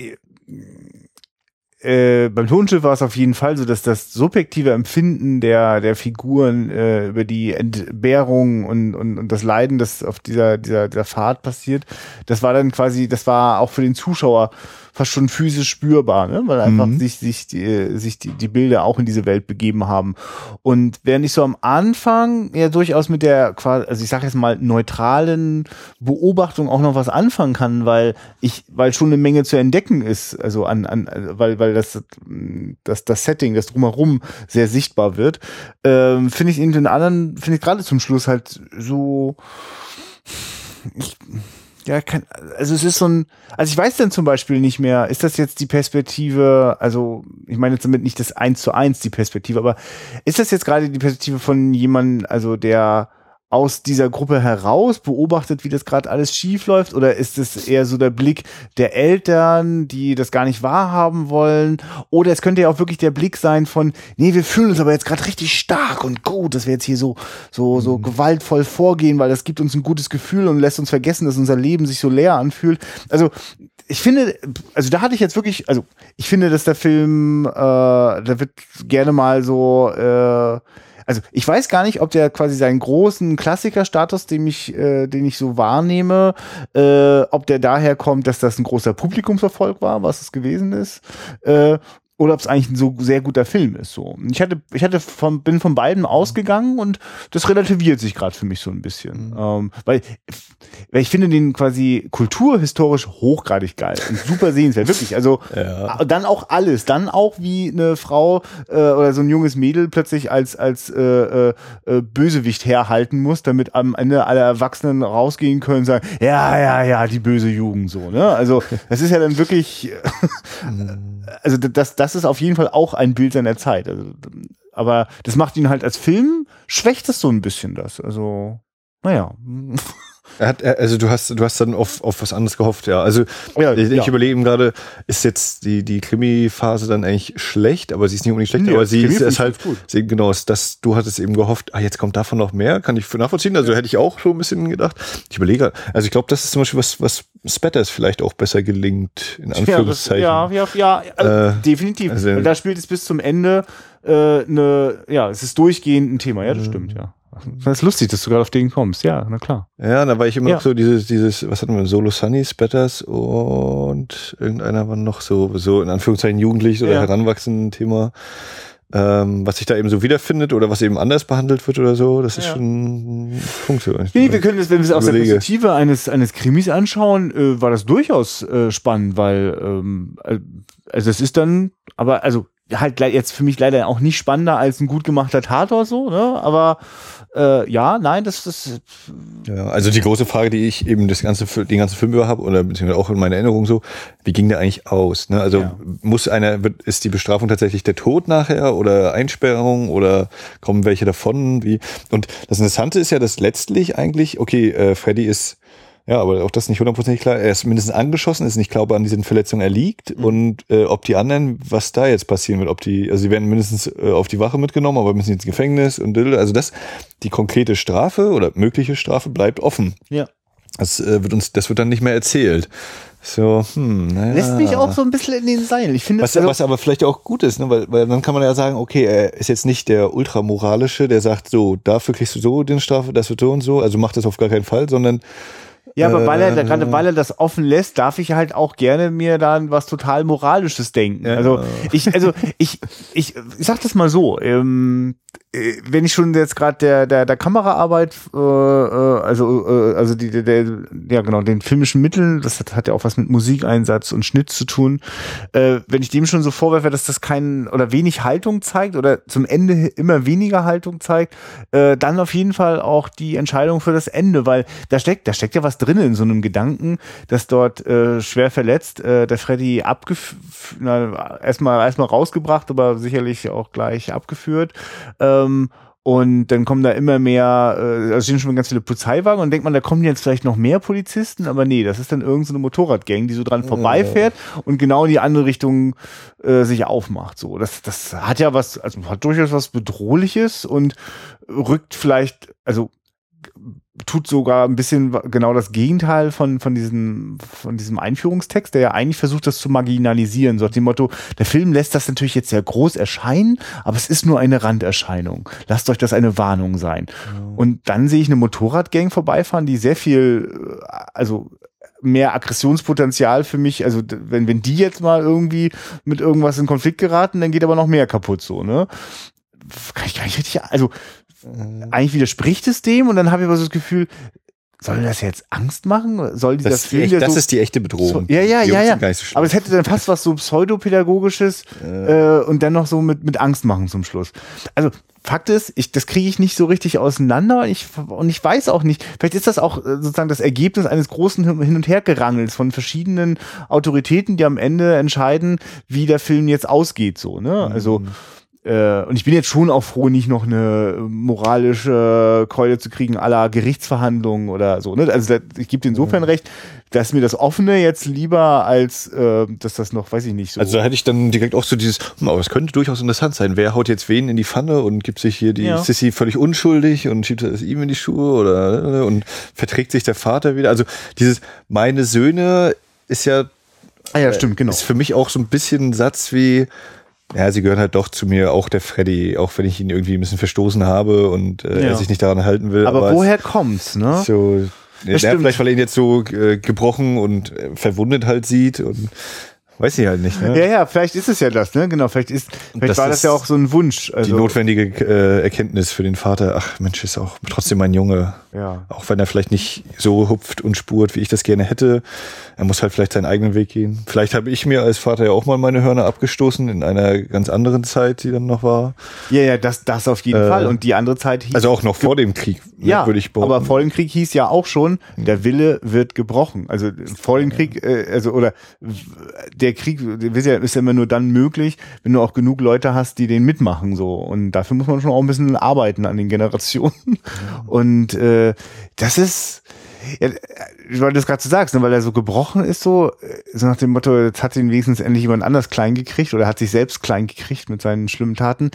äh, beim Tonschiff war es auf jeden Fall so, dass das subjektive Empfinden der, der Figuren äh, über die Entbehrung und, und, und das Leiden, das auf dieser, dieser, dieser Fahrt passiert, das war dann quasi, das war auch für den Zuschauer fast schon physisch spürbar, ne? weil einfach mhm. sich, sich, die, sich die, die Bilder auch in diese Welt begeben haben. Und während ich so am Anfang ja durchaus mit der, also ich sage jetzt mal, neutralen Beobachtung auch noch was anfangen kann, weil ich, weil schon eine Menge zu entdecken ist, also an, an weil, weil das, das, das Setting, das drumherum sehr sichtbar wird, ähm, finde ich in den anderen, finde ich gerade zum Schluss halt so, ich, ja, kann, also es ist so ein, also ich weiß dann zum Beispiel nicht mehr, ist das jetzt die Perspektive, also ich meine jetzt damit nicht das eins zu eins die Perspektive, aber ist das jetzt gerade die Perspektive von jemandem, also der aus dieser Gruppe heraus beobachtet, wie das gerade alles schief läuft? Oder ist es eher so der Blick der Eltern, die das gar nicht wahrhaben wollen? Oder es könnte ja auch wirklich der Blick sein von, nee, wir fühlen uns aber jetzt gerade richtig stark und gut, dass wir jetzt hier so, so, so mhm. gewaltvoll vorgehen, weil das gibt uns ein gutes Gefühl und lässt uns vergessen, dass unser Leben sich so leer anfühlt. Also, ich finde, also da hatte ich jetzt wirklich, also ich finde, dass der Film, äh, da wird gerne mal so, äh, also ich weiß gar nicht, ob der quasi seinen großen Klassikerstatus, den ich, äh, den ich so wahrnehme, äh, ob der daher kommt, dass das ein großer Publikumserfolg war, was es gewesen ist, äh, oder ob es eigentlich ein so sehr guter Film ist. So, ich hatte, ich hatte von, bin von beiden ausgegangen und das relativiert sich gerade für mich so ein bisschen, mhm. ähm, weil, weil ich finde den quasi kulturhistorisch hochgradig geil und super sehenswert, wirklich. Also ja. dann auch alles, dann auch wie eine Frau äh, oder so ein junges Mädel plötzlich als als äh, äh, äh Bösewicht herhalten muss, damit am Ende alle Erwachsenen rausgehen können und sagen, ja, ja, ja, die böse Jugend so. Ne? Also das ist ja dann wirklich, mhm. also das, das ist auf jeden Fall auch ein Bild seiner Zeit. Also, aber das macht ihn halt als Film, schwächt es so ein bisschen das. Also, naja. Er hat, also du hast, du hast dann auf, auf was anderes gehofft, ja. Also Ja, ich, ja. ich überlege eben gerade, ist jetzt die, die Krimi-Phase dann eigentlich schlecht, aber sie ist nicht unbedingt schlecht, Nee, aber sie ist, ist halt, gut. sie, genau, ist das, du hattest eben gehofft, ah, jetzt kommt davon noch mehr, kann ich nachvollziehen, also hätte ich auch so ein bisschen gedacht. Ich überlege, also ich glaube, das ist zum Beispiel was, was Spatters vielleicht auch besser gelingt, in Ja, das, Anführungszeichen. ja, ja, ja, also Äh, definitiv. also- Und da spielt es bis zum Ende äh, eine, ja, es ist durchgehend ein Thema. Mhm. Ja, das stimmt, ja. Das ist lustig, dass du gerade auf den kommst. Ja, na klar. Ja, da war ich immer Ja. noch so dieses, dieses, was hatten wir, Solo Sunny, Spatters und irgendeiner war noch so, so in Anführungszeichen jugendlich oder Ja. heranwachsenden Thema, ähm, was sich da eben so wiederfindet oder was eben anders behandelt wird oder so. Das ist Ja. schon Punkt so. Nee, wir können das, wenn wir es aus der. Perspektive eines, eines Krimis anschauen, äh, war das durchaus äh, spannend, weil, ähm, äh, also es ist dann, aber also halt jetzt für mich leider auch nicht spannender als ein gut gemachter Tatort so, ne? Aber äh, ja, nein, das das Ja, also die große Frage, die ich eben das ganze, den ganzen Film über habe, oder beziehungsweise auch in meiner Erinnerung so, wie ging der eigentlich aus? Ne? Also Ja. muss einer, wird, ist die Bestrafung tatsächlich der Tod nachher oder Einsperrung oder kommen welche davon? Wie? Und das Interessante ist ja, dass letztlich eigentlich, okay, äh, Freddy ist ja, aber auch das ist nicht hundertprozentig klar. Er ist mindestens angeschossen, ist nicht er an diesen Verletzungen erliegt und äh, ob die anderen, was da jetzt passieren wird, ob die, also sie werden mindestens äh, auf die Wache mitgenommen, aber müssen ins Gefängnis und also das, die konkrete Strafe oder mögliche Strafe bleibt offen. ja. Das äh, wird uns, das wird dann nicht mehr erzählt. So, hm, naja. lässt mich auch so ein bisschen in den Seilen. Ich finde, Was, also, was aber vielleicht auch gut ist, ne? weil, weil dann kann man ja sagen, okay, er ist jetzt nicht der ultramoralische, der sagt, so, dafür kriegst du so den Strafe, das wird so und so, also mach das auf gar keinen Fall, sondern Ja, aber weil er, Äh, gerade weil er das offen lässt, darf ich halt auch gerne mir dann was total Moralisches denken. Also ich, also ich, ich, ich sag das mal so, ähm, äh, wenn ich schon jetzt gerade der, der, der Kameraarbeit, äh, äh, also, äh, also die, der, der, ja genau, den filmischen Mitteln, das hat, hat ja auch was mit Musikeinsatz und Schnitt zu tun, äh, wenn ich dem schon so vorwerfe, dass das kein oder wenig Haltung zeigt oder zum Ende immer weniger Haltung zeigt, äh, dann auf jeden Fall auch die Entscheidung für das Ende, weil da steckt, da steckt ja was drin in so einem Gedanken, dass dort äh, schwer verletzt äh, der Freddy abgef na, erstmal erstmal rausgebracht, aber sicherlich auch gleich abgeführt. Ähm, und dann kommen da immer mehr, äh, also stehen schon ganz viele Polizeiwagen und denkt man, da kommen jetzt vielleicht noch mehr Polizisten, aber nee, das ist dann irgendeine so eine Motorradgang, die so dran vorbeifährt und genau in die andere Richtung äh, sich aufmacht. So, das, das hat ja was, also hat durchaus was Bedrohliches und rückt vielleicht, also tut sogar ein bisschen genau das Gegenteil von, von, diesem, von diesem Einführungstext, der ja eigentlich versucht, das zu marginalisieren. So nach dem Motto, der Film lässt das natürlich jetzt sehr groß erscheinen, aber es ist nur eine Randerscheinung. Lasst euch das eine Warnung sein. Und dann sehe ich eine Motorradgang vorbeifahren, die sehr viel, äh, also mehr Aggressionspotenzial für mich, also wenn, wenn die jetzt mal irgendwie mit irgendwas in Konflikt geraten, dann geht aber noch mehr kaputt so, ne? Kann ich gar nicht richtig, also eigentlich widerspricht es dem und dann habe ich aber so das Gefühl, soll das jetzt Angst machen? Soll dieser das, die Film echt, ja das so, ist die echte Bedrohung. so, ja, ja, die ja, ja. so. Aber es hätte dann fast was so pseudopädagogisches äh, und dann noch so mit, mit Angst machen zum Schluss. Also Fakt ist, ich, das kriege ich nicht so richtig auseinander und ich, und ich weiß auch nicht, vielleicht ist das auch äh, sozusagen das Ergebnis eines großen Hin- und Hergerangels von verschiedenen Autoritäten, die am Ende entscheiden, wie der Film jetzt ausgeht, so, ne? Also, äh, und ich bin jetzt schon auch froh, nicht noch eine moralische Keule zu kriegen aller Gerichtsverhandlungen oder so. Ne? Also ich gebe dir insofern recht, dass mir das Offene jetzt lieber als äh, dass das noch, weiß ich nicht, so. Also da hätte ich dann direkt auch so dieses, hm, aber es könnte durchaus interessant sein. Wer haut jetzt wen in die Pfanne und gibt sich hier die Ja. Sissy völlig unschuldig und schiebt es ihm in die Schuhe oder und verträgt sich der Vater wieder. Also dieses meine Söhne ist ja ah ja, stimmt, genau. ist für mich auch so ein bisschen ein Satz wie ja, sie gehören halt doch zu mir, auch der Freddy, auch wenn ich ihn irgendwie ein bisschen verstoßen habe und äh, Ja. er sich nicht daran halten will. Aber es- woher kommt's, ne? so, ja, vielleicht weil er ihn jetzt so äh, gebrochen und äh, verwundet halt sieht und weiß ich halt nicht. Ne? Ja, ja, vielleicht ist es ja das, ne? Genau, vielleicht ist, vielleicht das war das ja auch so ein Wunsch. Die Also, notwendige äh, Erkenntnis für den Vater, ach Mensch, ist auch trotzdem mein Junge. Ja. Auch wenn er vielleicht nicht so hupft und spurt, wie ich das gerne hätte. Er muss halt vielleicht seinen eigenen Weg gehen. Vielleicht habe ich mir als Vater ja auch mal meine Hörner abgestoßen in einer ganz anderen Zeit, die dann noch war. Ja, ja, das, das auf jeden Äh, Fall. Und die andere Zeit hieß, Also auch noch vor dem Krieg ja, würde ich behaupten. aber vor dem Krieg hieß ja auch schon, der Wille wird gebrochen. Also vor dem Krieg, äh, also oder w- der Krieg ist ja, ist ja immer nur dann möglich, wenn du auch genug Leute hast, die den mitmachen so. Und dafür muss man schon auch ein bisschen arbeiten an den Generationen. Und äh, das ist ja, weil du das gerade so sagst, ne, weil er so gebrochen ist, so, äh, so nach dem Motto, jetzt hat ihn wenigstens endlich jemand anders klein gekriegt oder hat sich selbst klein gekriegt mit seinen schlimmen Taten.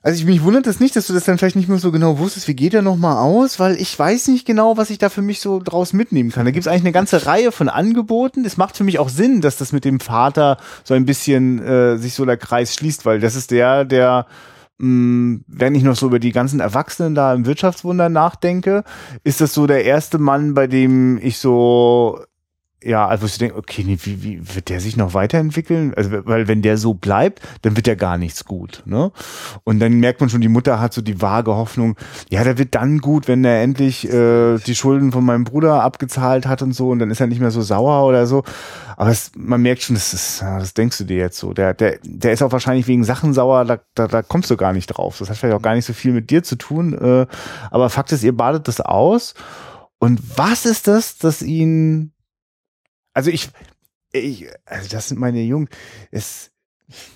Also ich mich wundert es nicht, dass du das dann vielleicht nicht mehr so genau wusstest, wie geht er nochmal aus, weil ich weiß nicht genau, was ich da für mich so draus mitnehmen kann. Da gibt es eigentlich eine ganze Reihe von Angeboten. Es macht für mich auch Sinn, dass das mit dem Vater so ein bisschen äh, sich so der Kreis schließt, weil das ist der, der mh, wenn ich noch so über die ganzen Erwachsenen da im Wirtschaftswunder nachdenke, ist das so der erste Mann, bei dem ich so ja, also ich denke, okay, nee, wie, wie wird der sich noch weiterentwickeln? Also, weil wenn der so bleibt, dann wird ja gar nichts gut, ne? Und dann merkt man schon, die Mutter hat so die vage Hoffnung, ja, der wird dann gut, wenn er endlich äh, die Schulden von meinem Bruder abgezahlt hat und so, und dann ist er nicht mehr so sauer oder so. Aber es, man merkt schon, das ist, das denkst du dir jetzt so. Der, der, der ist auch wahrscheinlich wegen Sachen sauer, da, da, da kommst du gar nicht drauf. Das hat vielleicht auch gar nicht so viel mit dir zu tun. Äh, aber Fakt ist, ihr badet das aus. Und was ist das, das ihn also ich, ich, also das sind meine Jungen. Es,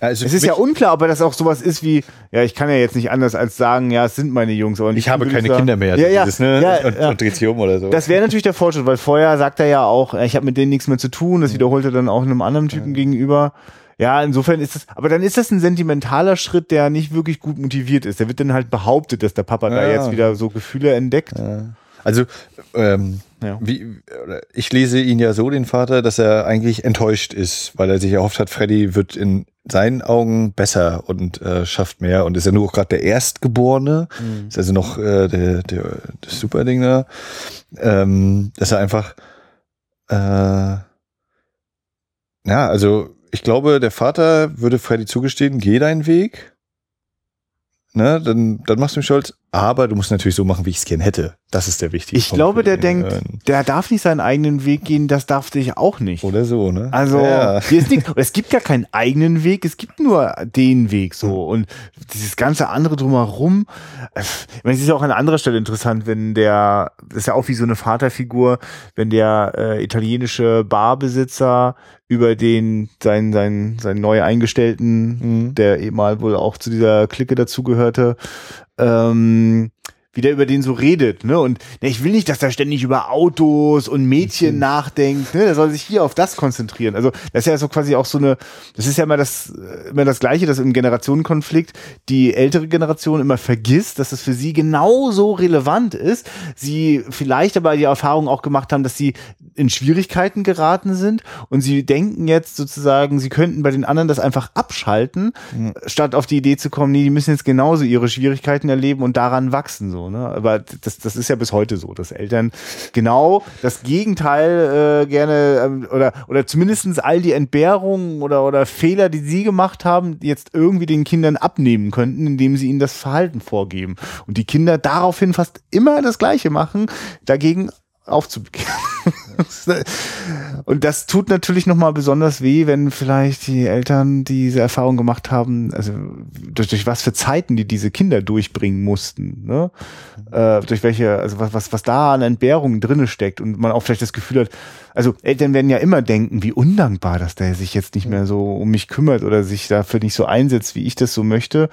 Also es ist ja unklar, ob er das auch sowas ist wie, ja, ich kann ja jetzt nicht anders als sagen, ja, es sind meine Jungs. Aber ich habe keine sagen- Kinder mehr. Ja, ja, dieses, ne? ja, und, ja. und dreht sich um oder so. Das wäre natürlich der Fortschritt, weil vorher sagt er ja auch, ich habe mit denen nichts mehr zu tun. Das wiederholt er dann auch einem anderen Typen gegenüber. Ja, insofern ist das, aber dann ist das ein sentimentaler Schritt, der nicht wirklich gut motiviert ist. Der wird dann halt behauptet, dass der Papa da Ja. jetzt wieder so Gefühle entdeckt. Also, ähm, Ja. wie, ich lese ihn ja so, den Vater, dass er eigentlich enttäuscht ist, weil er sich erhofft hat, Freddy wird in seinen Augen besser und äh, schafft mehr und ist ja nur gerade der Erstgeborene, ist also noch äh, der, der, das Superding da, ähm, dass er einfach, äh, ja, also ich glaube, der Vater würde Freddy zugestehen, geh deinen Weg, ne, dann, dann machst du mich stolz, aber du musst natürlich so machen, wie ich es gern hätte. Das ist der wichtige Ich Punkt glaube, der den, denkt, der darf nicht seinen eigenen Weg gehen, das darf ich auch nicht. Oder so, ne? Also, ja. hier ist nichts, es gibt gar keinen eigenen Weg, es gibt nur den Weg so. Und dieses ganze andere drumherum, ich meine, es ist ja auch an anderer Stelle interessant, wenn der, das ist ja auch wie so eine Vaterfigur, wenn der äh, italienische Barbesitzer über den, seinen, seinen, seinen neu eingestellten, Mhm. der eben mal wohl auch zu dieser Clique dazugehörte, ähm, wie der über den so redet, ne? Und ne, ich will nicht, dass er ständig über Autos und Mädchen nachdenkt, ne? Der soll sich hier auf das konzentrieren. Also, das ist ja so quasi auch so eine, das ist ja immer das, immer das Gleiche, dass im Generationenkonflikt die ältere Generation immer vergisst, dass es für sie genauso relevant ist. Sie vielleicht aber die Erfahrung auch gemacht haben, dass sie in Schwierigkeiten geraten sind und sie denken jetzt sozusagen, sie könnten bei den anderen das einfach abschalten, statt auf die Idee zu kommen, nee, die müssen jetzt genauso ihre Schwierigkeiten erleben und daran wachsen, so, ne? Aber das, das ist ja bis heute so, dass Eltern genau das Gegenteil äh, gerne ähm, oder, oder zumindestens all die Entbehrungen oder, oder Fehler, die sie gemacht haben, jetzt irgendwie den Kindern abnehmen könnten, indem sie ihnen das Verhalten vorgeben. Und die Kinder daraufhin fast immer das Gleiche machen, dagegen aufzubekehren. Und das tut natürlich nochmal besonders weh, wenn vielleicht die Eltern diese Erfahrung gemacht haben, also durch, durch was für Zeiten die diese Kinder durchbringen mussten, ne? Äh, durch welche, also was, was, was da an Entbehrungen drinne steckt und man auch vielleicht das Gefühl hat, also Eltern werden ja immer denken, wie undankbar, dass der sich jetzt nicht mehr so um mich kümmert oder sich dafür nicht so einsetzt, wie ich das so möchte.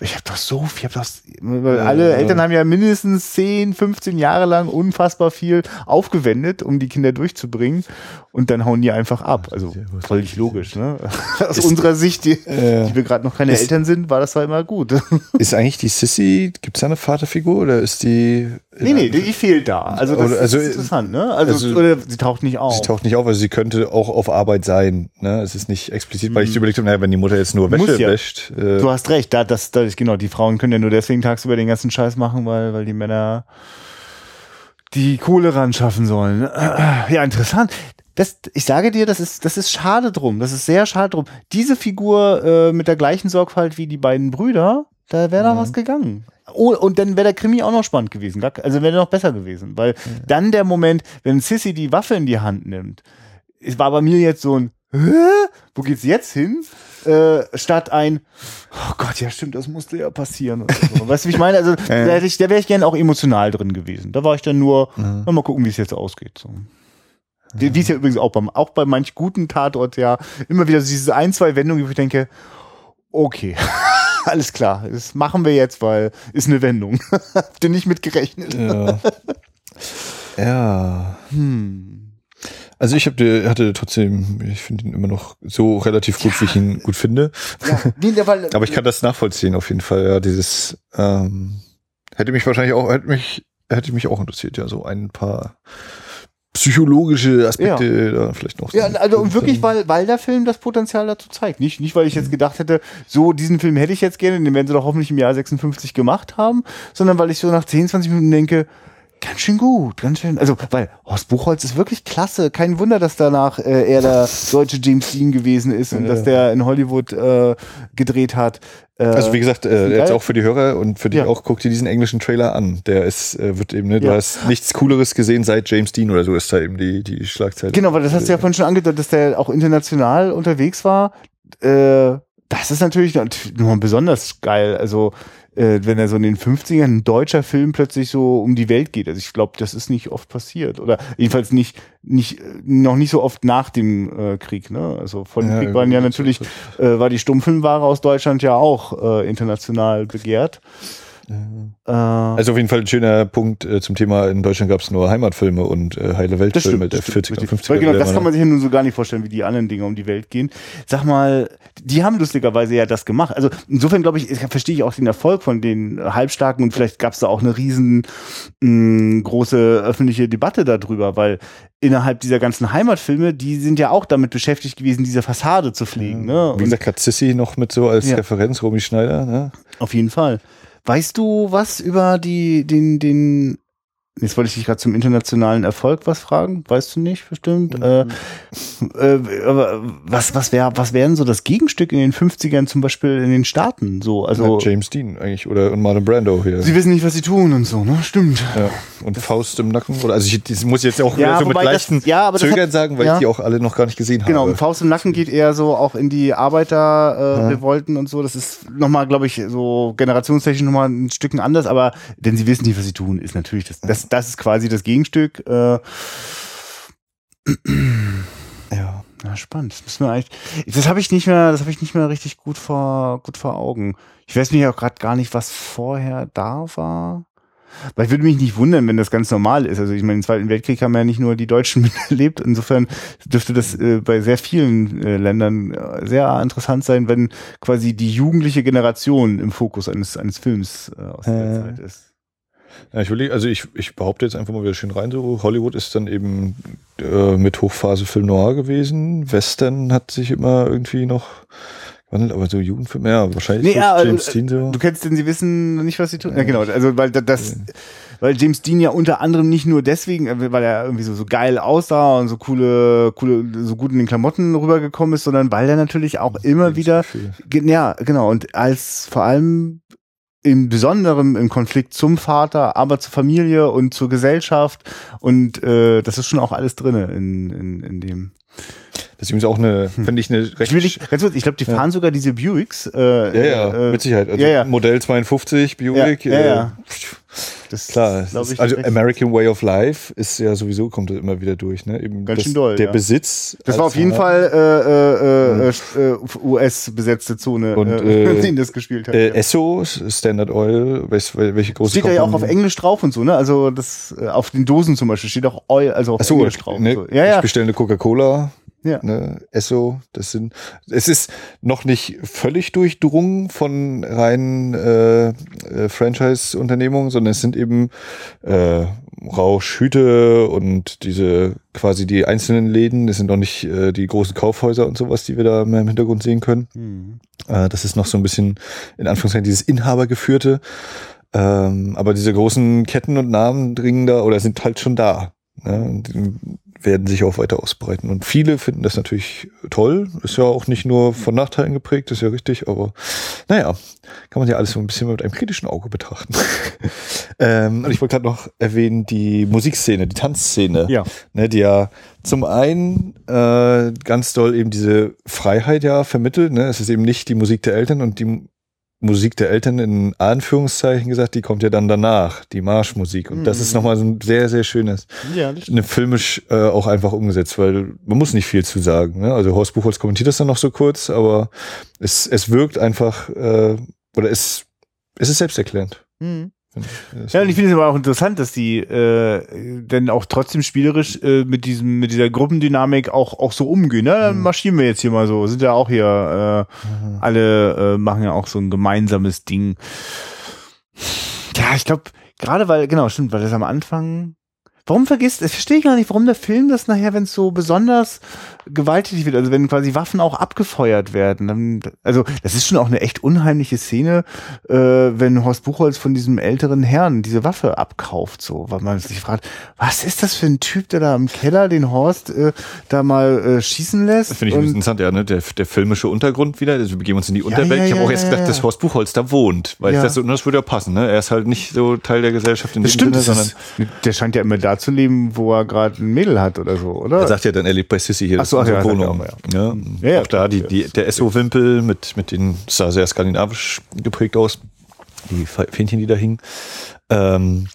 Ich habe doch so viel, ich hab doch, alle Eltern haben ja mindestens 10, 15 Jahre lang unfassbar viel aufgewendet, um die Kinder durchzubringen und dann hauen die einfach ab. Also völlig logisch, ne? Aus unserer Sicht, die, die wir gerade noch keine Ist- Eltern sind, war das zwar immer gut. Ist eigentlich die Sissy, gibt es da eine Vaterfigur oder ist die. nee, nee, die, die fehlt da. Also das Oder- also- ist interessant, ne? Also, also- oder sie taucht nicht auf. Sie taucht nicht auf, also sie könnte auch auf Arbeit sein. Ne? Es ist nicht explizit, weil ich so überlegt habe, naja, wenn die Mutter jetzt nur Wäsche Hm. Ja. wäscht. Äh, Du hast recht, da, das, das, genau, die Frauen können ja nur deswegen tagsüber den ganzen Scheiß machen, weil, weil die Männer die Kohle ran schaffen sollen. Ja, interessant. Das, ich sage dir, das ist, das ist schade drum. Das ist sehr schade drum. Diese Figur äh, mit der gleichen Sorgfalt wie die beiden Brüder, da wäre da was gegangen. Oh, und dann wäre der Krimi auch noch spannend gewesen. Also wäre noch besser gewesen. Weil dann der Moment, wenn Sissy die Waffe in die Hand nimmt, es war bei mir jetzt so ein? Wo geht's jetzt hin? Äh, statt ein, oh Gott, ja stimmt, das musste ja passieren. So. weißt du, wie ich meine? Also da, hätte ich, da wäre ich gerne auch emotional drin gewesen. Da war ich dann nur, na, mal gucken, wie es jetzt ausgeht. So. Wie wie es ja übrigens auch, beim, auch bei manch guten Tatort ja immer wieder so diese ein, zwei Wendungen, wo ich denke, okay, alles klar, das machen wir jetzt, weil ist eine Wendung. Habt ihr nicht mit gerechnet? Ja. ja. Hm. Also ich hab, hatte trotzdem, ich finde ihn immer noch so relativ gut, wie ich ihn gut finde. Ja, nee, weil, Aber ich kann das nachvollziehen auf jeden Fall. Ja, dieses ähm, hätte mich wahrscheinlich auch hätte mich hätte mich auch interessiert. Ja, so ein paar psychologische Aspekte da vielleicht noch. Ja, also und wirklich, weil, weil der Film das Potenzial dazu zeigt. Nicht, nicht, weil ich jetzt gedacht hätte, so diesen Film hätte ich jetzt gerne, den werden sie doch hoffentlich im Jahr 56 gemacht haben, sondern weil ich so nach 10, 20 Minuten denke, ganz schön gut, ganz schön. Also, weil Horst Buchholz ist wirklich klasse. Kein Wunder, dass danach äh, er der deutsche James Dean gewesen ist und Ja. dass der in Hollywood äh, gedreht hat. Äh, Also wie gesagt, äh, jetzt auch für die Hörer und für dich Ja. auch, guck dir diesen englischen Trailer an. Der ist, äh, wird eben, ne, du Ja. hast nichts Cooleres gesehen seit James Dean oder so ist da eben die, die Schlagzeile. Genau, weil das hast du ja vorhin schon angedeutet, dass der auch international unterwegs war. Äh, das ist natürlich noch besonders geil. Also, äh, wenn er so in den 50ern ein deutscher Film plötzlich so um die Welt geht. Also ich glaube, das ist nicht oft passiert. Oder jedenfalls nicht, nicht, noch nicht so oft nach dem äh, Krieg. Ne? Also vor dem Ja, Krieg waren ja natürlich, äh, war die Stummfilmware aus Deutschland ja auch äh, international begehrt. Äh, Also auf jeden Fall ein schöner Punkt äh, zum Thema, in Deutschland gab es nur Heimatfilme und äh, heile Weltfilme der das stimmt. 40er und Richtig. 50er. Weil Genau, das kann man sich ja nun so gar nicht vorstellen, wie die anderen Dinge um die Welt gehen. Sag mal, die haben lustigerweise ja das gemacht. Also insofern glaube ich, verstehe ich auch den Erfolg von den Halbstarken und vielleicht gab es da auch eine riesen mh, große öffentliche Debatte darüber, weil innerhalb dieser ganzen Heimatfilme, die sind ja auch damit beschäftigt gewesen, diese Fassade zu pflegen. Ne? Wie gesagt, hat Sissy noch mit so als Ja. Referenz, Romy Schneider, ne? auf jeden Fall. Weißt du was über die, den, den, jetzt wollte ich dich gerade zum internationalen Erfolg was fragen, weißt du nicht, bestimmt. Äh, äh, aber was, was wäre, was wären so das Gegenstück in den 50ern zum Beispiel in den Staaten? So, also, Ja, James Dean eigentlich oder und Marlon Brando hier. sie wissen nicht, was sie tun und so, ne? Stimmt. ja. Und Faust im Nacken. Oder, also ich das muss jetzt auch Ja, so mit wobei das- leichten ja, aber das Zögern hat- sagen, weil ja. ich die auch alle noch gar nicht gesehen Genau, habe. und Faust im Nacken geht eher so auch in die Arbeiterrevolten äh, und so. Das ist nochmal, glaube ich, so generationstechnisch nochmal ein Stückchen anders, aber denn sie wissen nicht, was sie tun, ist natürlich das. Das, das ist quasi das Gegenstück. Äh, ja. na, spannend. Das müssen wir eigentlich. Das habe ich nicht mehr, das habe ich nicht mehr richtig gut vor, gut vor Augen. Ich weiß mich auch gerade gar nicht, was vorher da war. Weil ich würde mich nicht wundern, wenn das ganz normal ist. Also ich meine, im Zweiten Weltkrieg haben ja nicht nur die Deutschen miterlebt. Insofern dürfte das äh, bei sehr vielen äh, Ländern äh, sehr interessant sein, wenn quasi die jugendliche Generation im Fokus eines, eines Films äh, aus der Äh. Zeit ist. Ja, ich will, also ich, ich behaupte jetzt einfach mal wieder schön rein, so Hollywood ist dann eben äh, mit Hochphase Film Noir gewesen. Western hat sich immer irgendwie noch gewandelt, aber so Jugendfilme, ja, wahrscheinlich Nee, ja, James äh, Dean so. Du kennst denn, sie wissen nicht, was sie tun. Ja, genau. Also, weil da- das, weil James Dean ja unter anderem nicht nur deswegen, weil er irgendwie so, so geil aussah und so coole, coole, so gut in den Klamotten rübergekommen ist, sondern weil er natürlich auch immer wieder, ja, genau, und als vor allem im Besonderen im Konflikt zum Vater, aber zur Familie und zur Gesellschaft und äh, das ist schon auch alles drinne in, in, in dem. Das ist übrigens auch eine, finde ich, eine recht. Ich, ganz kurz, ich glaube, die fahren sogar diese Buicks. Äh, ja, ja, äh, mit Sicherheit. Also ja, ja. Modell 52, Buick. Ja, ja, äh, ja. Das Klar, ist, ich, also American Way of Life ist ja sowieso, kommt das immer wieder durch, ne? Eben Ganz das, schön doll, Der ja. Besitz. Das war auf jeden Fall äh, äh, äh, äh, US-besetzte Zone, Und, äh, äh, in denen das gespielt hat. Äh, ja. Esso, Standard Oil, welche, welche große Steht da ja auch auf? Englisch drauf und so, ne? Also das äh, auf den Dosen zum Beispiel steht auch Oil, also auf Ach so, Englisch drauf. ne, so. Ja, ich ja. bestelle eine Coca-Cola, ja. ne, Esso, das sind, es ist noch nicht völlig durchdrungen von reinen äh, äh, Franchise-Unternehmungen, sondern es sind eben äh, Rausch, Hüte und diese quasi die einzelnen Läden, das sind noch nicht äh, die großen Kaufhäuser und sowas, die wir da mehr im Hintergrund sehen können. Hm. Äh, das ist noch so ein bisschen, in Anführungszeichen, dieses Inhabergeführte. Ähm, aber diese großen Ketten und Namen dringen da oder sind halt schon da. Ne? Werden sich auch weiter ausbreiten. Und viele finden das natürlich toll. Ist ja auch nicht nur von Nachteilen geprägt, ist ja richtig, aber naja, kann man ja alles so ein bisschen mit einem kritischen Auge betrachten. Ähm, und ich wollte gerade noch erwähnen, die Musikszene, die Tanzszene, Ja. ne, die ja zum einen äh, ganz doll eben diese Freiheit ja vermittelt. Ne? Es ist eben nicht die Musik der Eltern und die Musik der Eltern in Anführungszeichen gesagt, die kommt ja dann danach, die Marschmusik. Und das ist nochmal so ein sehr, sehr schönes, Ja, eine filmisch äh, auch einfach umgesetzt, weil man muss nicht viel zu sagen. Ne? Also Horst Buchholz kommentiert das dann noch so kurz, aber es, es wirkt einfach, äh, oder es, es ist selbsterklärend. Mhm. Ja, und ich finde es aber auch interessant, dass die äh, dann auch trotzdem spielerisch äh, mit diesem mit dieser Gruppendynamik auch auch so umgehen. Ne? Dann marschieren wir jetzt hier mal so, sind ja auch hier äh, alle äh, machen ja auch so ein gemeinsames Ding. Ja, ich glaube gerade weil genau stimmt, weil das am Anfang Warum vergisst, ich verstehe gar nicht, warum der Film das nachher, wenn es so besonders gewalttätig wird, also wenn quasi Waffen auch abgefeuert werden. Dann, also das ist schon auch eine echt unheimliche Szene, äh, wenn Horst Buchholz von diesem älteren Herrn diese Waffe abkauft, so, weil man sich fragt, was ist das für ein Typ, der da im Keller den Horst äh, da mal äh, schießen lässt? Das finde ich interessant, ja, ne? Der, der filmische Untergrund wieder. Also wir begeben uns in die Ja, Unterwelt. ja, ich habe ja, auch erst gedacht, dass Horst Buchholz da wohnt, weil ich das, so, das würde ja passen. Ne? Er ist halt nicht so Teil der Gesellschaft in das dem stimmt, Sinne, das sondern der scheint ja immer da zu leben, wo er gerade ein Mädel hat oder so, oder? er sagt ja dann, er lebt bei Sissy hier. Ach so, ach ja, Wohnung. auch, Ja. Ja, ja, auch da die, die, der Esso-Wimpel mit, mit den, sah sehr skandinavisch geprägt aus. Die Fähnchen, die da hingen. Ähm,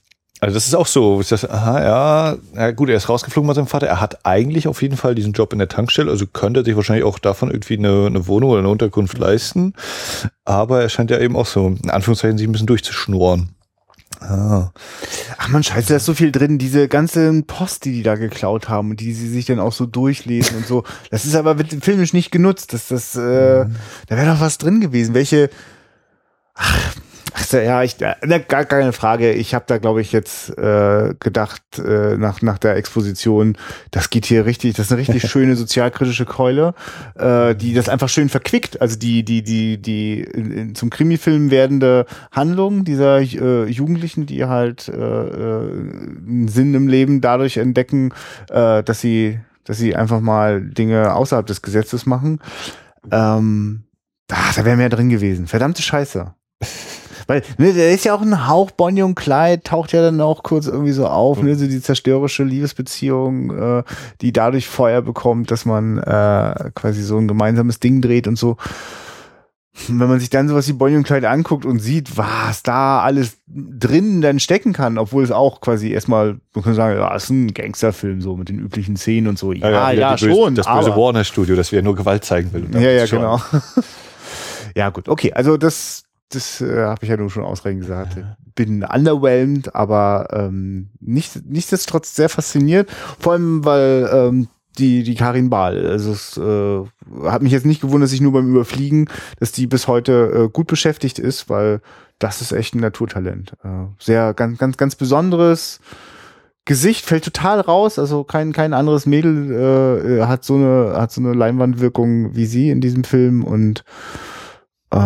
also das ist auch so, das, aha, ja, ja gut, er ist rausgeflogen bei seinem Vater. Er hat eigentlich auf jeden Fall diesen Job in der Tankstelle, also könnte er sich wahrscheinlich auch davon irgendwie eine, eine Wohnung oder eine Unterkunft leisten. Aber er scheint ja eben auch so, in Anführungszeichen, sich ein bisschen durchzuschnurren. Ah. Ach man, scheiße, da ist so viel drin, diese ganzen Post, die die da geklaut haben und die sie sich dann auch so durchlesen und so. Das ist aber filmisch nicht genutzt. Das, das, äh, da wäre doch was drin gewesen. Welche, ach, ach ja, ich, äh, na, gar keine Frage. Ich habe da, glaube ich, jetzt äh, gedacht, äh, nach, nach der Exposition, das geht hier richtig, das ist eine richtig schöne sozialkritische Keule, äh, die das einfach schön verquickt. Also die, die, die, die in, in, zum Krimifilm werdende Handlung dieser äh, Jugendlichen, die halt äh, äh, einen Sinn im Leben dadurch entdecken, äh, dass sie, dass sie einfach mal Dinge außerhalb des Gesetzes machen. Ähm, ach, da wäre mehr drin gewesen. Verdammte Scheiße. Weil, ne, der ist ja auch ein Hauch Bonnie und Clyde, taucht ja dann auch kurz irgendwie so auf, ne, so die zerstörerische Liebesbeziehung, äh, die dadurch Feuer bekommt, dass man äh, quasi so ein gemeinsames Ding dreht und so. Und Wenn man sich dann sowas wie Bonnie und Clyde anguckt und sieht, was da alles drin dann stecken kann, obwohl es auch quasi erstmal, man kann sagen, ja, es ist ein Gangsterfilm so mit den üblichen Szenen und so. Ja, ja, wieder die böse- schon. Das böse aber- Warner-Studio, das wir nur Gewalt zeigen will. Und ja, ja, genau. ja, gut, okay. Also das, das äh, habe ich ja nun schon ausreichend gesagt. Bin underwhelmed, aber ähm, nicht, nichtsdestotrotz sehr fasziniert. Vor allem, weil ähm, die, die Karin Bahl, also es äh, hat mich jetzt nicht gewundert, dass ich nur beim Überfliegen, dass die bis heute äh, gut beschäftigt ist, weil das ist echt ein Naturtalent. Äh, sehr, ganz, ganz, ganz besonderes Gesicht fällt total raus, also kein, kein anderes Mädel äh, hat so eine, hat so eine Leinwandwirkung wie sie in diesem Film und äh,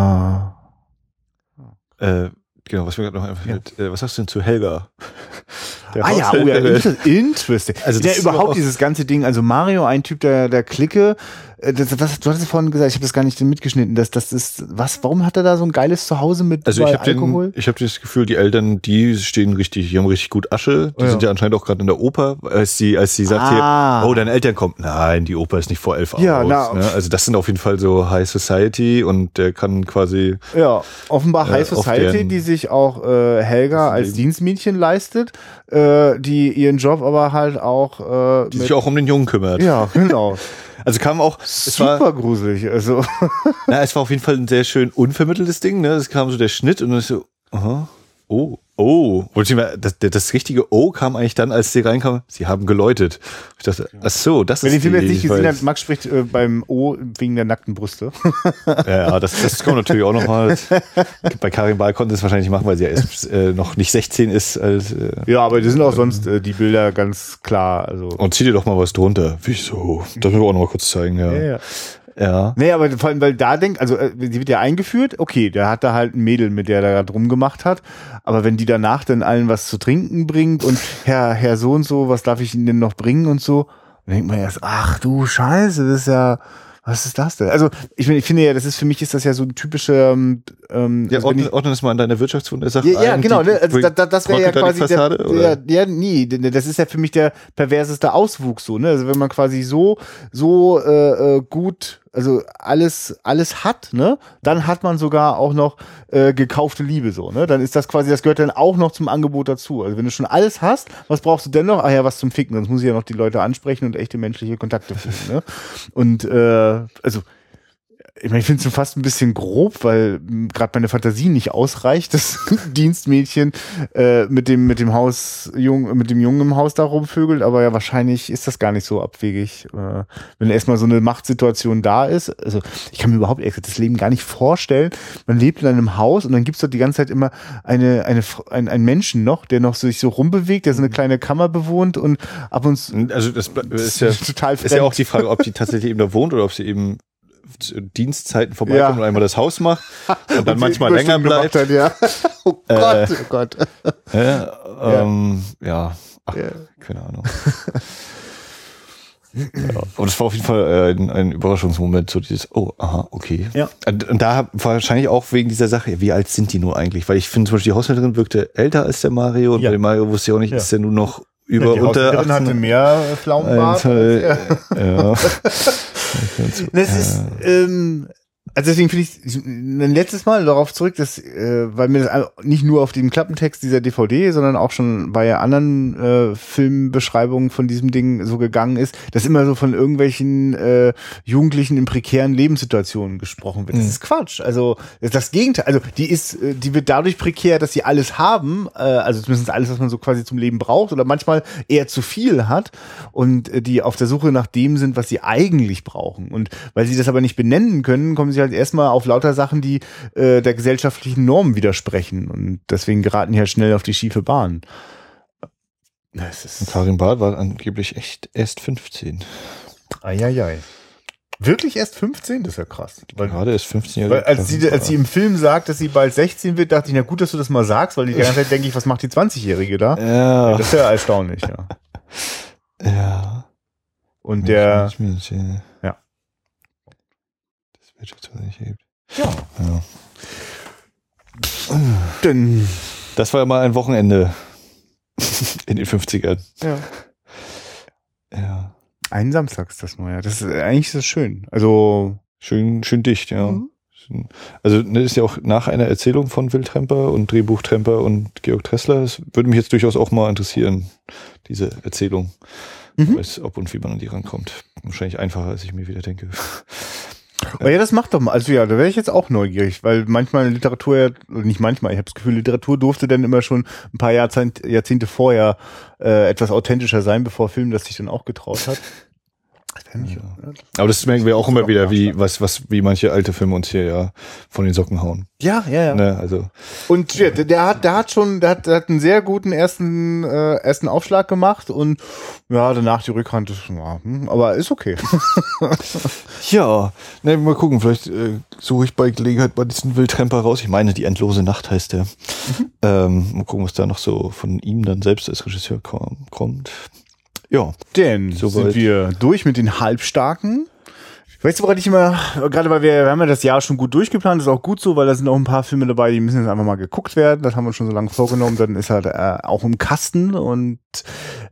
Äh, genau, was mir gerade noch einfällt. Äh, was sagst du denn zu Helga? Der Ah ja, oh ja, inter interesting. Also ja, ist überhaupt dieses ganze Ding, also Mario, ein Typ der, der Clique, das, was, du hattest vorhin gesagt, ich habe das gar nicht mitgeschnitten, dass das ist, was, warum hat er da so ein geiles Zuhause mit Also ich habe Alkohol? ich hab das Gefühl, die Eltern, die stehen richtig, die haben richtig gut Asche. Die Ja. sind ja anscheinend auch gerade in der Oper, als sie, als sie sagt Ah. hier, oh, deine Eltern kommen. Nein, die Oper ist nicht vor elf Ja, aus. na- ne? Also das sind auf jeden Fall so High Society und der kann quasi Ja, offenbar Äh, High auf Society, die sich auch äh, Helga Das als Leben. Dienstmädchen leistet, äh, die ihren Job aber halt auch äh, die sich auch um den Jungen kümmert. ja, genau. Also kam auch, es war, Super gruselig. Also, na, es war auf jeden Fall ein sehr schön unvermitteltes Ding. Ne? Es kam so der Schnitt und dann ist so, aha, oh, oh. Ich das, das richtige O kam eigentlich dann, als sie reinkam, sie haben geläutet. Ich dachte, ach so, das wer ist den Film die, jetzt nicht ich gesehen hat, Max spricht äh, beim O wegen der nackten Brüste. Ja, das, das kommt natürlich auch nochmal. Bei Karin Ball konnte es wahrscheinlich nicht machen, weil sie ja erst äh, noch nicht 16 ist. Als, äh, Ja, aber die sind auch sonst äh, die Bilder ganz klar. Also. und zieh dir doch mal was drunter. Wieso? Das müssen wir auch noch mal kurz zeigen, ja. Ja, ja. Ja. Nee, aber vor allem, weil da denkt, also äh, sie wird ja eingeführt, okay, der hat da halt ein Mädel, mit der er da drum gemacht hat. Aber wenn die danach dann allen was zu trinken bringt und Herr, Herr so und so, was darf ich Ihnen denn noch bringen und so, dann denkt man erst, ach du Scheiße, das ist ja, Was ist das denn? Also, ich, ich finde ja, das ist für mich ist das ja so ein typischer. Ähm, ja, also ordne, ordne das mal an deine Wirtschaftswundersache ja, ja, genau. Ne? Also, da, da, das wäre ja quasi Fassade, der, der, ja, nie. Das ist ja für mich der perverseste Auswuchs so. Ne? Also wenn man quasi so so äh, äh, gut also alles, alles hat, ne, dann hat man sogar auch noch äh, gekaufte Liebe so, ne? Dann ist das quasi, das gehört dann auch noch zum Angebot dazu. Also wenn du schon alles hast, was brauchst du denn noch? Ah ja, was zum Ficken, sonst muss ich ja noch die Leute ansprechen und echte menschliche Kontakte finden, ne? Und äh, also ich meine, ich finde es schon fast ein bisschen grob, weil gerade meine Fantasie nicht ausreicht, das Dienstmädchen äh, mit dem mit dem Haus Jung, mit dem Jungen im Haus da rumvögelt, aber ja wahrscheinlich ist das gar nicht so abwegig, äh, wenn erstmal so eine Machtsituation da ist. Also ich kann mir überhaupt das Leben gar nicht vorstellen. Man lebt in einem Haus und dann gibt's dort die ganze Zeit immer eine eine ein, ein Menschen noch, der noch sich so rumbewegt, der so eine kleine Kammer bewohnt und ab und zu also das ist ja total ist ja auch die Frage, ob die tatsächlich eben da wohnt oder ob sie eben Dienstzeiten vorbeikommt ja. und einmal das Haus macht und dann manchmal länger bleibt. Hat, ja. Oh Gott, äh, oh Gott. Äh, ähm, ja. Ach, ja. keine Ahnung. ja, aber das war auf jeden Fall äh, ein, ein, Überraschungsmoment, so dieses, oh, aha, okay. Ja. Und da wahrscheinlich auch wegen dieser Sache, wie alt sind die nur eigentlich? Weil ich finde zum Beispiel die Haushälterin wirkte älter als der Mario und ja. bei Mario wusste ich auch nicht, ist der nur noch über ja, die unter 18, hatte mehr Pflaumenbart. Äh, ja. das ist, ähm, also deswegen finde ich ein letztes Mal darauf zurück, dass, äh, weil mir das nicht nur auf dem Klappentext dieser DVD, sondern auch schon bei anderen äh, Filmbeschreibungen von diesem Ding so gegangen ist, dass immer so von irgendwelchen äh, Jugendlichen in prekären Lebenssituationen gesprochen wird. Das mhm. ist Quatsch. Also das, das Gegenteil. Also die ist, äh, die wird dadurch prekär, dass sie alles haben, äh, also zumindest alles, was man so quasi zum Leben braucht, oder manchmal eher zu viel hat und äh, die auf der Suche nach dem sind, was sie eigentlich brauchen. Und weil sie das aber nicht benennen können, kommen sie halt erstmal auf lauter Sachen, die äh, der gesellschaftlichen Normen widersprechen. Und deswegen geraten die halt schnell auf die schiefe Bahn. Karin Barth war angeblich echt erst 15. Eieiei. Wirklich erst 15? Das ist ja krass. Weil, Gerade ist 15 Jahre. Weil als sie, als sie im Film sagt, dass sie bald 16 wird, dachte ich, na gut, dass du das mal sagst, weil die ganze Zeit denke ich, was macht die 20-Jährige da? Ja. ja. Das ist ja erstaunlich, ja. Ja. Und der. Ja. Wirtschaftsweise hebt. Ja. ja. Denn das war ja mal ein Wochenende in den 50ern. Ja. Ja. Ein Samstag ist das nur, ja. Das ist eigentlich ist das schön. Also schön, schön dicht, ja. Mhm. Also das ne, ist ja auch nach einer Erzählung von Will Tremper und Drehbuchtremper und Georg Tressler. Es würde mich jetzt durchaus auch mal interessieren, diese Erzählung. Mhm. Weiß, ob und wie man an die rankommt. Wahrscheinlich einfacher, als ich mir wieder denke. Aber ja, das macht doch mal. Also ja, da wäre ich jetzt auch neugierig, weil manchmal Literatur nicht manchmal, ich habe das Gefühl, Literatur durfte dann immer schon ein paar Jahrzehnte, Jahrzehnte vorher äh, etwas authentischer sein, bevor Film das sich dann auch getraut hat. Ja. Aber das merken wir auch immer wieder, wie, was, was, wie manche alte Filme uns hier ja von den Socken hauen. Ja, ja, ja. Ne, also. Und ja, der, hat, der hat schon, der hat, der hat einen sehr guten ersten, äh, ersten Aufschlag gemacht und ja, danach die Rückhand, ist, ja, hm, aber ist okay. ja, ne, mal gucken, vielleicht äh, suche ich bei Gelegenheit bei diesen Wildtremper raus. Ich meine, die endlose Nacht heißt der. Mhm. Ähm, mal gucken, was da noch so von ihm dann selbst als Regisseur kommt. Ja. Denn Soweit. sind wir durch mit den Halbstarken. Weißt du, woran ich immer, gerade weil wir, wir haben ja das Jahr schon gut durchgeplant, ist auch gut so, weil da sind auch ein paar Filme dabei, die müssen jetzt einfach mal geguckt werden. Das haben wir schon so lange vorgenommen, dann ist halt äh, auch im Kasten. Und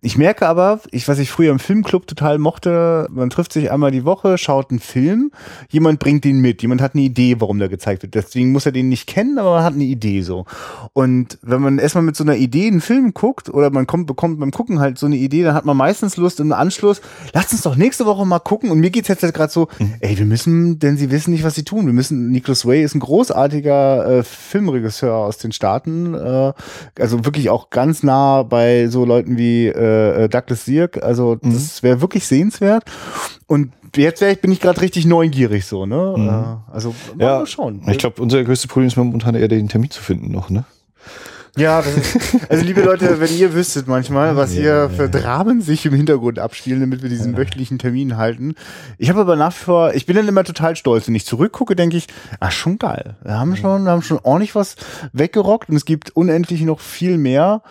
ich merke aber, ich, was ich früher im Filmclub total mochte, man trifft sich einmal die Woche, schaut einen Film, jemand bringt den mit, jemand hat eine Idee, warum der gezeigt wird. Deswegen muss er den nicht kennen, aber man hat eine Idee so. Und wenn man erstmal mit so einer Idee einen Film guckt, oder man kommt, bekommt beim Gucken halt so eine Idee, dann hat man meistens Lust im Anschluss, lasst uns doch nächste Woche mal gucken. Und mir geht's jetzt halt gerade so, ey, wir müssen, denn sie wissen nicht, was sie tun. Wir müssen, Nicholas Way ist ein großartiger äh, Filmregisseur aus den Staaten, äh, also wirklich auch ganz nah bei so Leuten wie äh, äh Douglas Sirk. Also mhm. das wäre wirklich sehenswert. Und jetzt wär, bin ich gerade richtig neugierig so, ne? Mhm. Äh, also ja, schauen. Ich glaube, unser größtes Problem ist momentan eher den Termin zu finden noch, ne? Ja, ist, also liebe Leute, wenn ihr wüsstet manchmal, was hier für Dramen sich im Hintergrund abspielen, damit wir diesen wöchentlichen Termin halten. Ich habe aber nach wie vor, ich bin dann immer total stolz. Wenn ich zurückgucke, denke ich, ah, schon geil. Wir haben schon, wir haben schon ordentlich was weggerockt und es gibt unendlich noch viel mehr.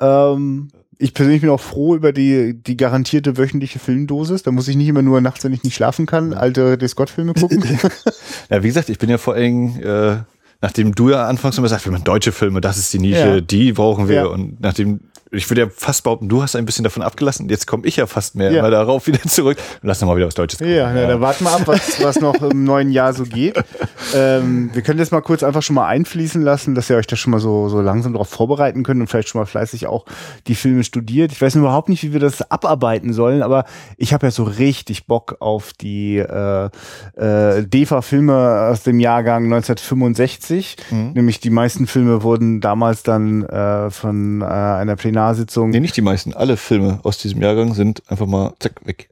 Ähm, ich persönlich bin auch froh über die, die garantierte wöchentliche Filmdosis. Da muss ich nicht immer nur nachts, wenn ich nicht schlafen kann, alte Ridley Scott-Filme gucken. ja, wie gesagt, ich bin ja vor allem, äh, nachdem du ja anfangs immer sagst, wir machen deutsche Filme, das ist die Nische, Ja. die brauchen wir. Ja. Und nachdem, ich würde ja fast behaupten, du hast ein bisschen davon abgelassen. Jetzt komme ich ja fast mehr Ja. darauf wieder zurück. Lass noch mal wieder was Deutsches gucken. Ja, na, dann warten wir ab, was, was noch im neuen Jahr so geht. Ähm, wir können das mal kurz einfach schon mal einfließen lassen, dass ihr euch da schon mal so, so langsam darauf vorbereiten könnt und vielleicht schon mal fleißig auch die Filme studiert. Ich weiß überhaupt nicht, wie wir das abarbeiten sollen, aber ich habe ja so richtig Bock auf die äh, äh, DEFA-Filme aus dem Jahrgang 1965. Nämlich die meisten Filme wurden damals dann äh, von äh, einer Plenarsitzung Nee, nicht die meisten. Alle Filme aus diesem Jahrgang sind einfach mal zack, weg.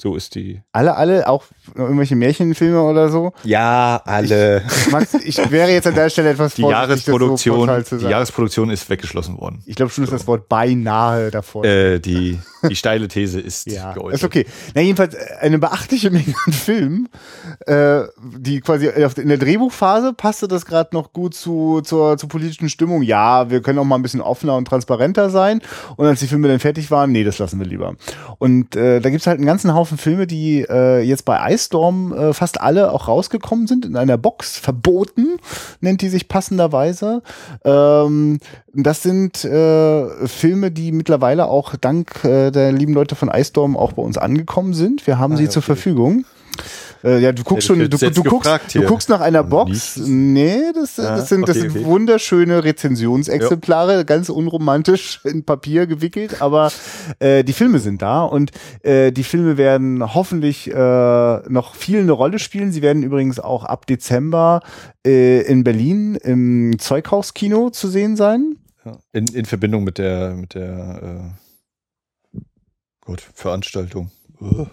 So ist die. alle, alle, auch irgendwelche Märchenfilme oder so. Ja, alle. Max, ich wäre jetzt an der Stelle etwas Die so Jahresproduktion, zu die. Jahresproduktion ist weggeschlossen worden. Ich glaube schon, ist das Wort beinahe davor. Äh, die, die steile These ist ja, geäußert. ist okay. Na, jedenfalls äh, eine beachtliche Menge an Filmen, äh, die quasi in der Drehbuchphase passte das gerade noch gut zu, zur, zur politischen Stimmung. Ja, wir können auch mal ein bisschen offener und transparenter sein. Und als die Filme dann fertig waren, nee, das lassen wir lieber. Und äh, da gibt's halt einen ganzen Haufen Filme, die äh, jetzt bei Ice Storm äh, fast alle auch rausgekommen sind, in einer Box, verboten, nennt die sich passenderweise. Ähm, das sind äh, Filme, die mittlerweile auch dank äh, der lieben Leute von Ice Storm auch bei uns angekommen sind. Wir haben Ah, sie ja, zur okay. Verfügung. Äh, ja, du guckst schon, du, du, guckst, du guckst nach einer Box. nichts. Nee, das, Ah, das sind, das okay, sind okay. wunderschöne Rezensionsexemplare, ganz unromantisch in Papier gewickelt, aber äh, die Filme sind da und äh, die Filme werden hoffentlich äh, noch viel eine Rolle spielen. Sie werden übrigens auch ab Dezember äh, in Berlin im Zeughauskino zu sehen sein. Ja. In, in Verbindung mit der, mit der äh, Gott, Veranstaltung.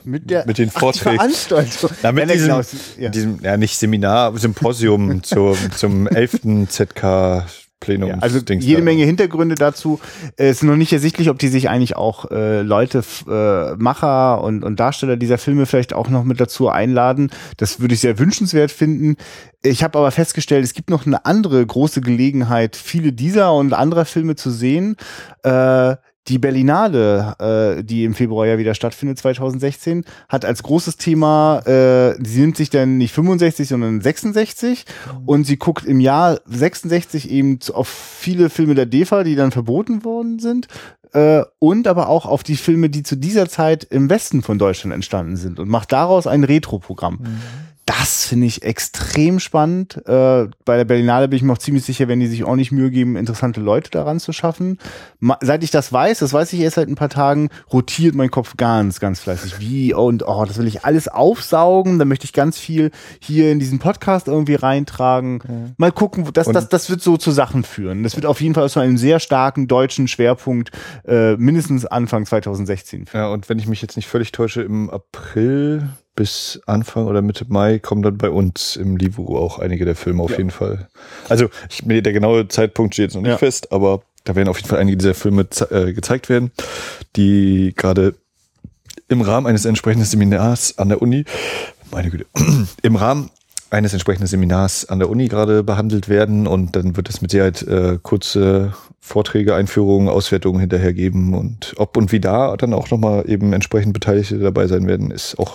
Mit, der, Mit den Vorträgen. Veranstaltung. Na, mit Ja, diesem, genau, ja. diesem, ja nicht Seminar, Symposium zum, zum 11. ZK Plenum. Ja, also jede Menge Hintergründe dazu. Äh, Es ist noch nicht ersichtlich, ob die sich eigentlich auch äh, Leute, äh, Macher und, und Darsteller dieser Filme vielleicht auch noch mit dazu einladen. Das würde ich sehr wünschenswert finden. Ich habe aber festgestellt, es gibt noch eine andere große Gelegenheit, viele dieser und anderer Filme zu sehen. Äh, die Berlinale, äh, die im Februar ja wieder stattfindet, 2016, hat als großes Thema, äh, sie nimmt sich dann nicht 65, sondern 66 und sie guckt im Jahr 66 eben auf viele Filme der DEFA, die dann verboten worden sind äh, und aber auch auf die Filme, die zu dieser Zeit im Westen von Deutschland entstanden sind und macht daraus ein Retro-Programm. Das finde ich extrem spannend. Äh, bei der Berlinale bin ich mir auch ziemlich sicher, wenn die sich ordentlich Mühe geben, interessante Leute daran zu schaffen. Ma seit ich das weiß, das weiß ich erst seit ein paar Tagen, rotiert mein Kopf ganz, ganz fleißig. Wie und oh, das will ich alles aufsaugen. Da möchte ich ganz viel hier in diesen Podcast irgendwie reintragen. Mal gucken, das, das, das wird so zu Sachen führen. Das wird auf jeden Fall zu einem sehr starken deutschen Schwerpunkt äh, mindestens Anfang 2016 führen. Ja, und wenn ich mich jetzt nicht völlig täusche, im April bis Anfang oder Mitte Mai kommen dann bei uns im Livu auch einige der Filme auf Ja. jeden Fall. Also ich, der genaue Zeitpunkt steht jetzt noch nicht Ja. fest, aber da werden auf jeden Fall einige dieser Filme äh, gezeigt werden, die gerade im Rahmen eines entsprechenden Seminars an der Uni, meine Güte, im Rahmen eines entsprechenden Seminars an der Uni gerade behandelt werden und dann wird es mit Sicherheit äh, kurze Vorträge, Einführungen, Auswertungen hinterher geben und ob und wie da dann auch nochmal eben entsprechend Beteiligte dabei sein werden, ist auch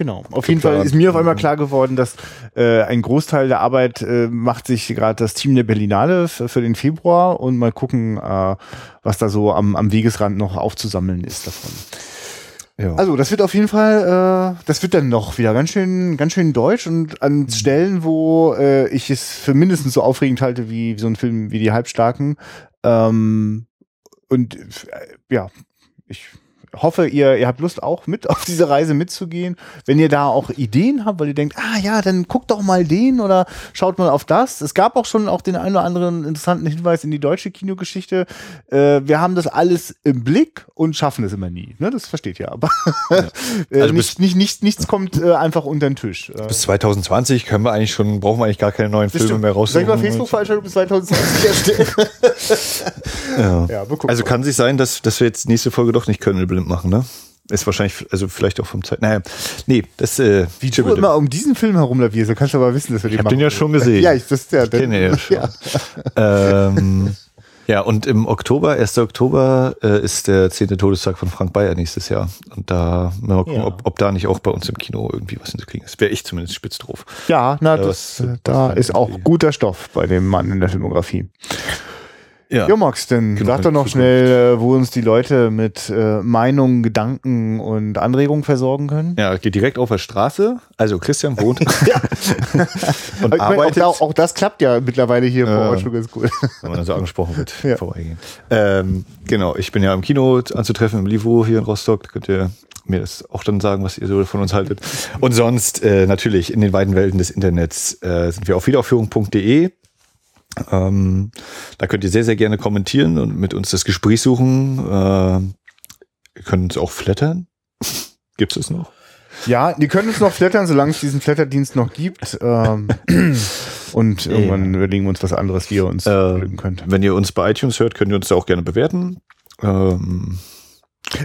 Genau. Auf jeden Fall ist mir auf einmal klar geworden, dass äh, ein Großteil der Arbeit äh, macht sich gerade das Team der Berlinale für den Februar und mal gucken, äh, was da so am, am Wegesrand noch aufzusammeln ist davon. ja. Also das wird auf jeden Fall, äh, das wird dann noch wieder ganz schön, ganz schön deutsch und an Stellen, wo äh, ich es für mindestens so aufregend halte wie, wie so ein Film wie die Halbstarken. Ähm, und äh, ja, ich hoffe, ihr, ihr habt Lust auch mit auf diese Reise mitzugehen. Wenn ihr da auch Ideen habt, weil ihr denkt, ah ja, dann guckt doch mal den oder schaut mal auf das. Es gab auch schon auch den einen oder anderen interessanten Hinweis in die deutsche Kinogeschichte. Äh, wir haben das alles im Blick und schaffen es immer nie. Ne? Das versteht ihr aber. äh, Also nicht, nicht, nicht, nichts kommt äh, einfach unter den Tisch. Äh, bis 2020 können wir eigentlich schon, brauchen wir eigentlich gar keine neuen Filme mehr Soll raussuchen. ich mal Facebook-Veranstaltung bis 2020 erstellen? Ja. ja, Also kann sich sein, dass, dass wir jetzt nächste Folge doch nicht Köln-Blind machen, ne? Ist wahrscheinlich, also vielleicht auch vom Zeit. Naja, nee, das äh, Wie du immer um diesen Film herumlavierst, kannst du aber wissen, dass wir den Ich hab machen. den ja schon gesehen. Ja, ich, das ist ja. kenne ja schon. Ja. ähm, Ja, und im Oktober, 1. Oktober, äh, ist der 10. Todestag von Frank Bayer nächstes Jahr. Und da mal gucken, Ja. ob, ob da nicht auch bei uns im Kino irgendwie was hinzukriegen ist. Wäre ich zumindest spitz drauf. Ja, na, Ja, das, was- äh, was da dann ist auch guter Stoff bei dem Mann in der Filmografie. Ja. Ja, Max, dann Genug sag doch noch schnell, äh, wo uns die Leute mit äh, Meinungen, Gedanken und Anregungen versorgen können. Ja, geht direkt auf der Straße. Also Christian wohnt und Ich auch, arbeitet. da, auch das klappt ja mittlerweile hier vor Ort schon ganz gut. wenn man dann so angesprochen wird, Ja. vorbeigehen. Ähm, genau, ich bin ja im Kino anzutreffen im Livo hier in Rostock. Da könnt ihr mir das auch dann sagen, was ihr so von uns haltet. Und sonst äh, natürlich in den weiten Welten des Internets äh, sind wir auf wiederaufführung.de. Ähm, da könnt ihr sehr, sehr gerne kommentieren und mit uns das Gespräch suchen. Äh, ihr könnt uns auch flattern. Gibt es noch? Ja, die können uns noch flattern, solange es diesen Flatterdienst noch gibt. Ähm, und irgendwann überlegen wir uns was anderes, wie ihr uns Äh, könnt. Wenn ihr uns bei iTunes hört, könnt ihr uns da auch gerne bewerten. Ähm,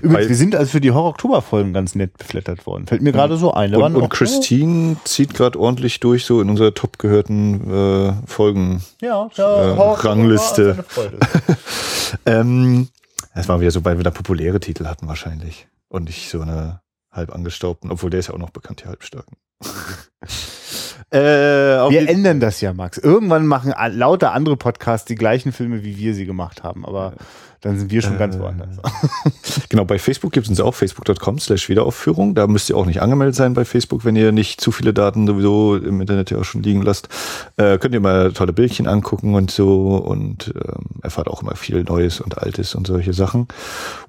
Übrigens, weil- wir sind also für die Horror-Oktober-Folgen ganz nett beflattert worden. Fällt mir gerade so ein. Da waren Und, und Christine zieht gerade ordentlich durch, so in unserer top gehörten äh, Folgen. ja, äh, Rangliste. Ähm, das war wieder so, weil wir da populäre Titel hatten wahrscheinlich. Und nicht so eine halb angestaubten, obwohl der ist ja auch noch bekannt, die halbstarken. äh, Wir ändern das ja, Max. Irgendwann machen lauter andere Podcasts die gleichen Filme, wie wir sie gemacht haben. Aber dann sind wir schon ganz Äh, woanders. Genau, bei Facebook gibt es uns auch, facebook.com slash Wiederaufführung. Da müsst ihr auch nicht angemeldet sein bei Facebook, wenn ihr nicht zu viele Daten sowieso im Internet ja auch schon liegen lasst. Äh, könnt ihr mal tolle Bildchen angucken und so und ähm, erfahrt auch immer viel Neues und Altes und solche Sachen.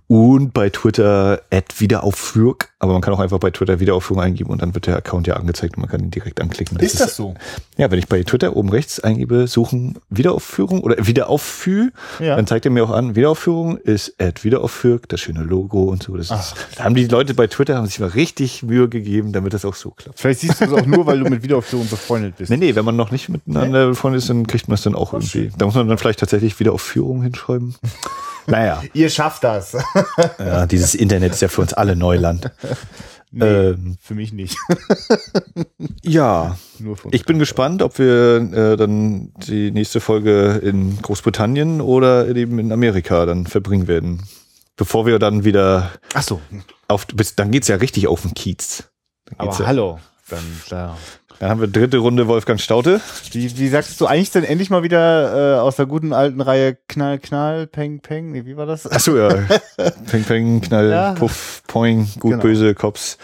Und bei Twitter at Wiederaufführung, aber man kann auch einfach bei Twitter Wiederaufführung eingeben und dann wird der Account ja angezeigt und man kann ihn direkt anklicken. so? Ja, wenn ich bei Twitter oben rechts eingebe, suchen Wiederaufführung oder Wiederaufführ, Ja. dann zeigt er mir auch an, Wiederaufführung ist at Wiederaufführung, das schöne Logo und so. Das ist, da haben die Leute bei Twitter haben sich mal richtig Mühe gegeben, damit das auch so klappt. Vielleicht siehst du es auch nur, weil du mit Wiederaufführung befreundet bist. Nee, nee, wenn man noch nicht miteinander befreundet ist, dann kriegt man es dann auch irgendwie. Da muss man dann vielleicht tatsächlich Wiederaufführung hinschreiben. Naja, Ihr schafft das. ja, dieses Internet ist ja für uns alle Neuland. Ähm, Für mich nicht. ja. Ich bin gespannt, ob wir äh, dann die nächste Folge in Großbritannien oder eben in Amerika dann verbringen werden. Bevor wir dann wieder Ach so. auf, bis, dann geht's ja richtig auf den Kiez. Aber ja, hallo. Dann, klar. Dann haben wir dritte Runde Wolfgang Staute. Wie, wie sagst du eigentlich denn endlich mal wieder äh, aus der guten alten Reihe Knall, Knall, Peng, Peng? Nee, wie war das? Achso, ja. Peng, Peng, Knall, Ja. Puff, Poing, gut, Genau. böse, Cops.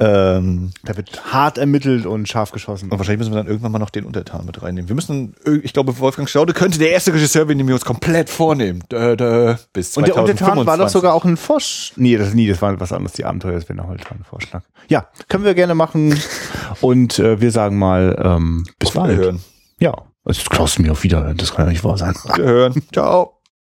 Ähm, Da wird hart ermittelt und scharf geschossen. und wahrscheinlich müssen wir dann irgendwann mal noch den Untertan mit reinnehmen. Wir müssen, äh, ich glaube, Wolfgang Staute könnte der erste Regisseur werden, den wir uns komplett vornehmen. Dö, dö, bis Und der 2025. Untertan war doch sogar auch ein Forsch... Nee, das, nie, das war was anderes. Die Abenteuer des Winterholz war ein Vorschlag. Ja, können wir gerne machen. Und äh, wir sagen mal, ähm, bis Auf bald. Wiederhören. Ja, es kostet mir auf Wiederhören. Das kann ja nicht wahr sein. Wiederhören. Ciao.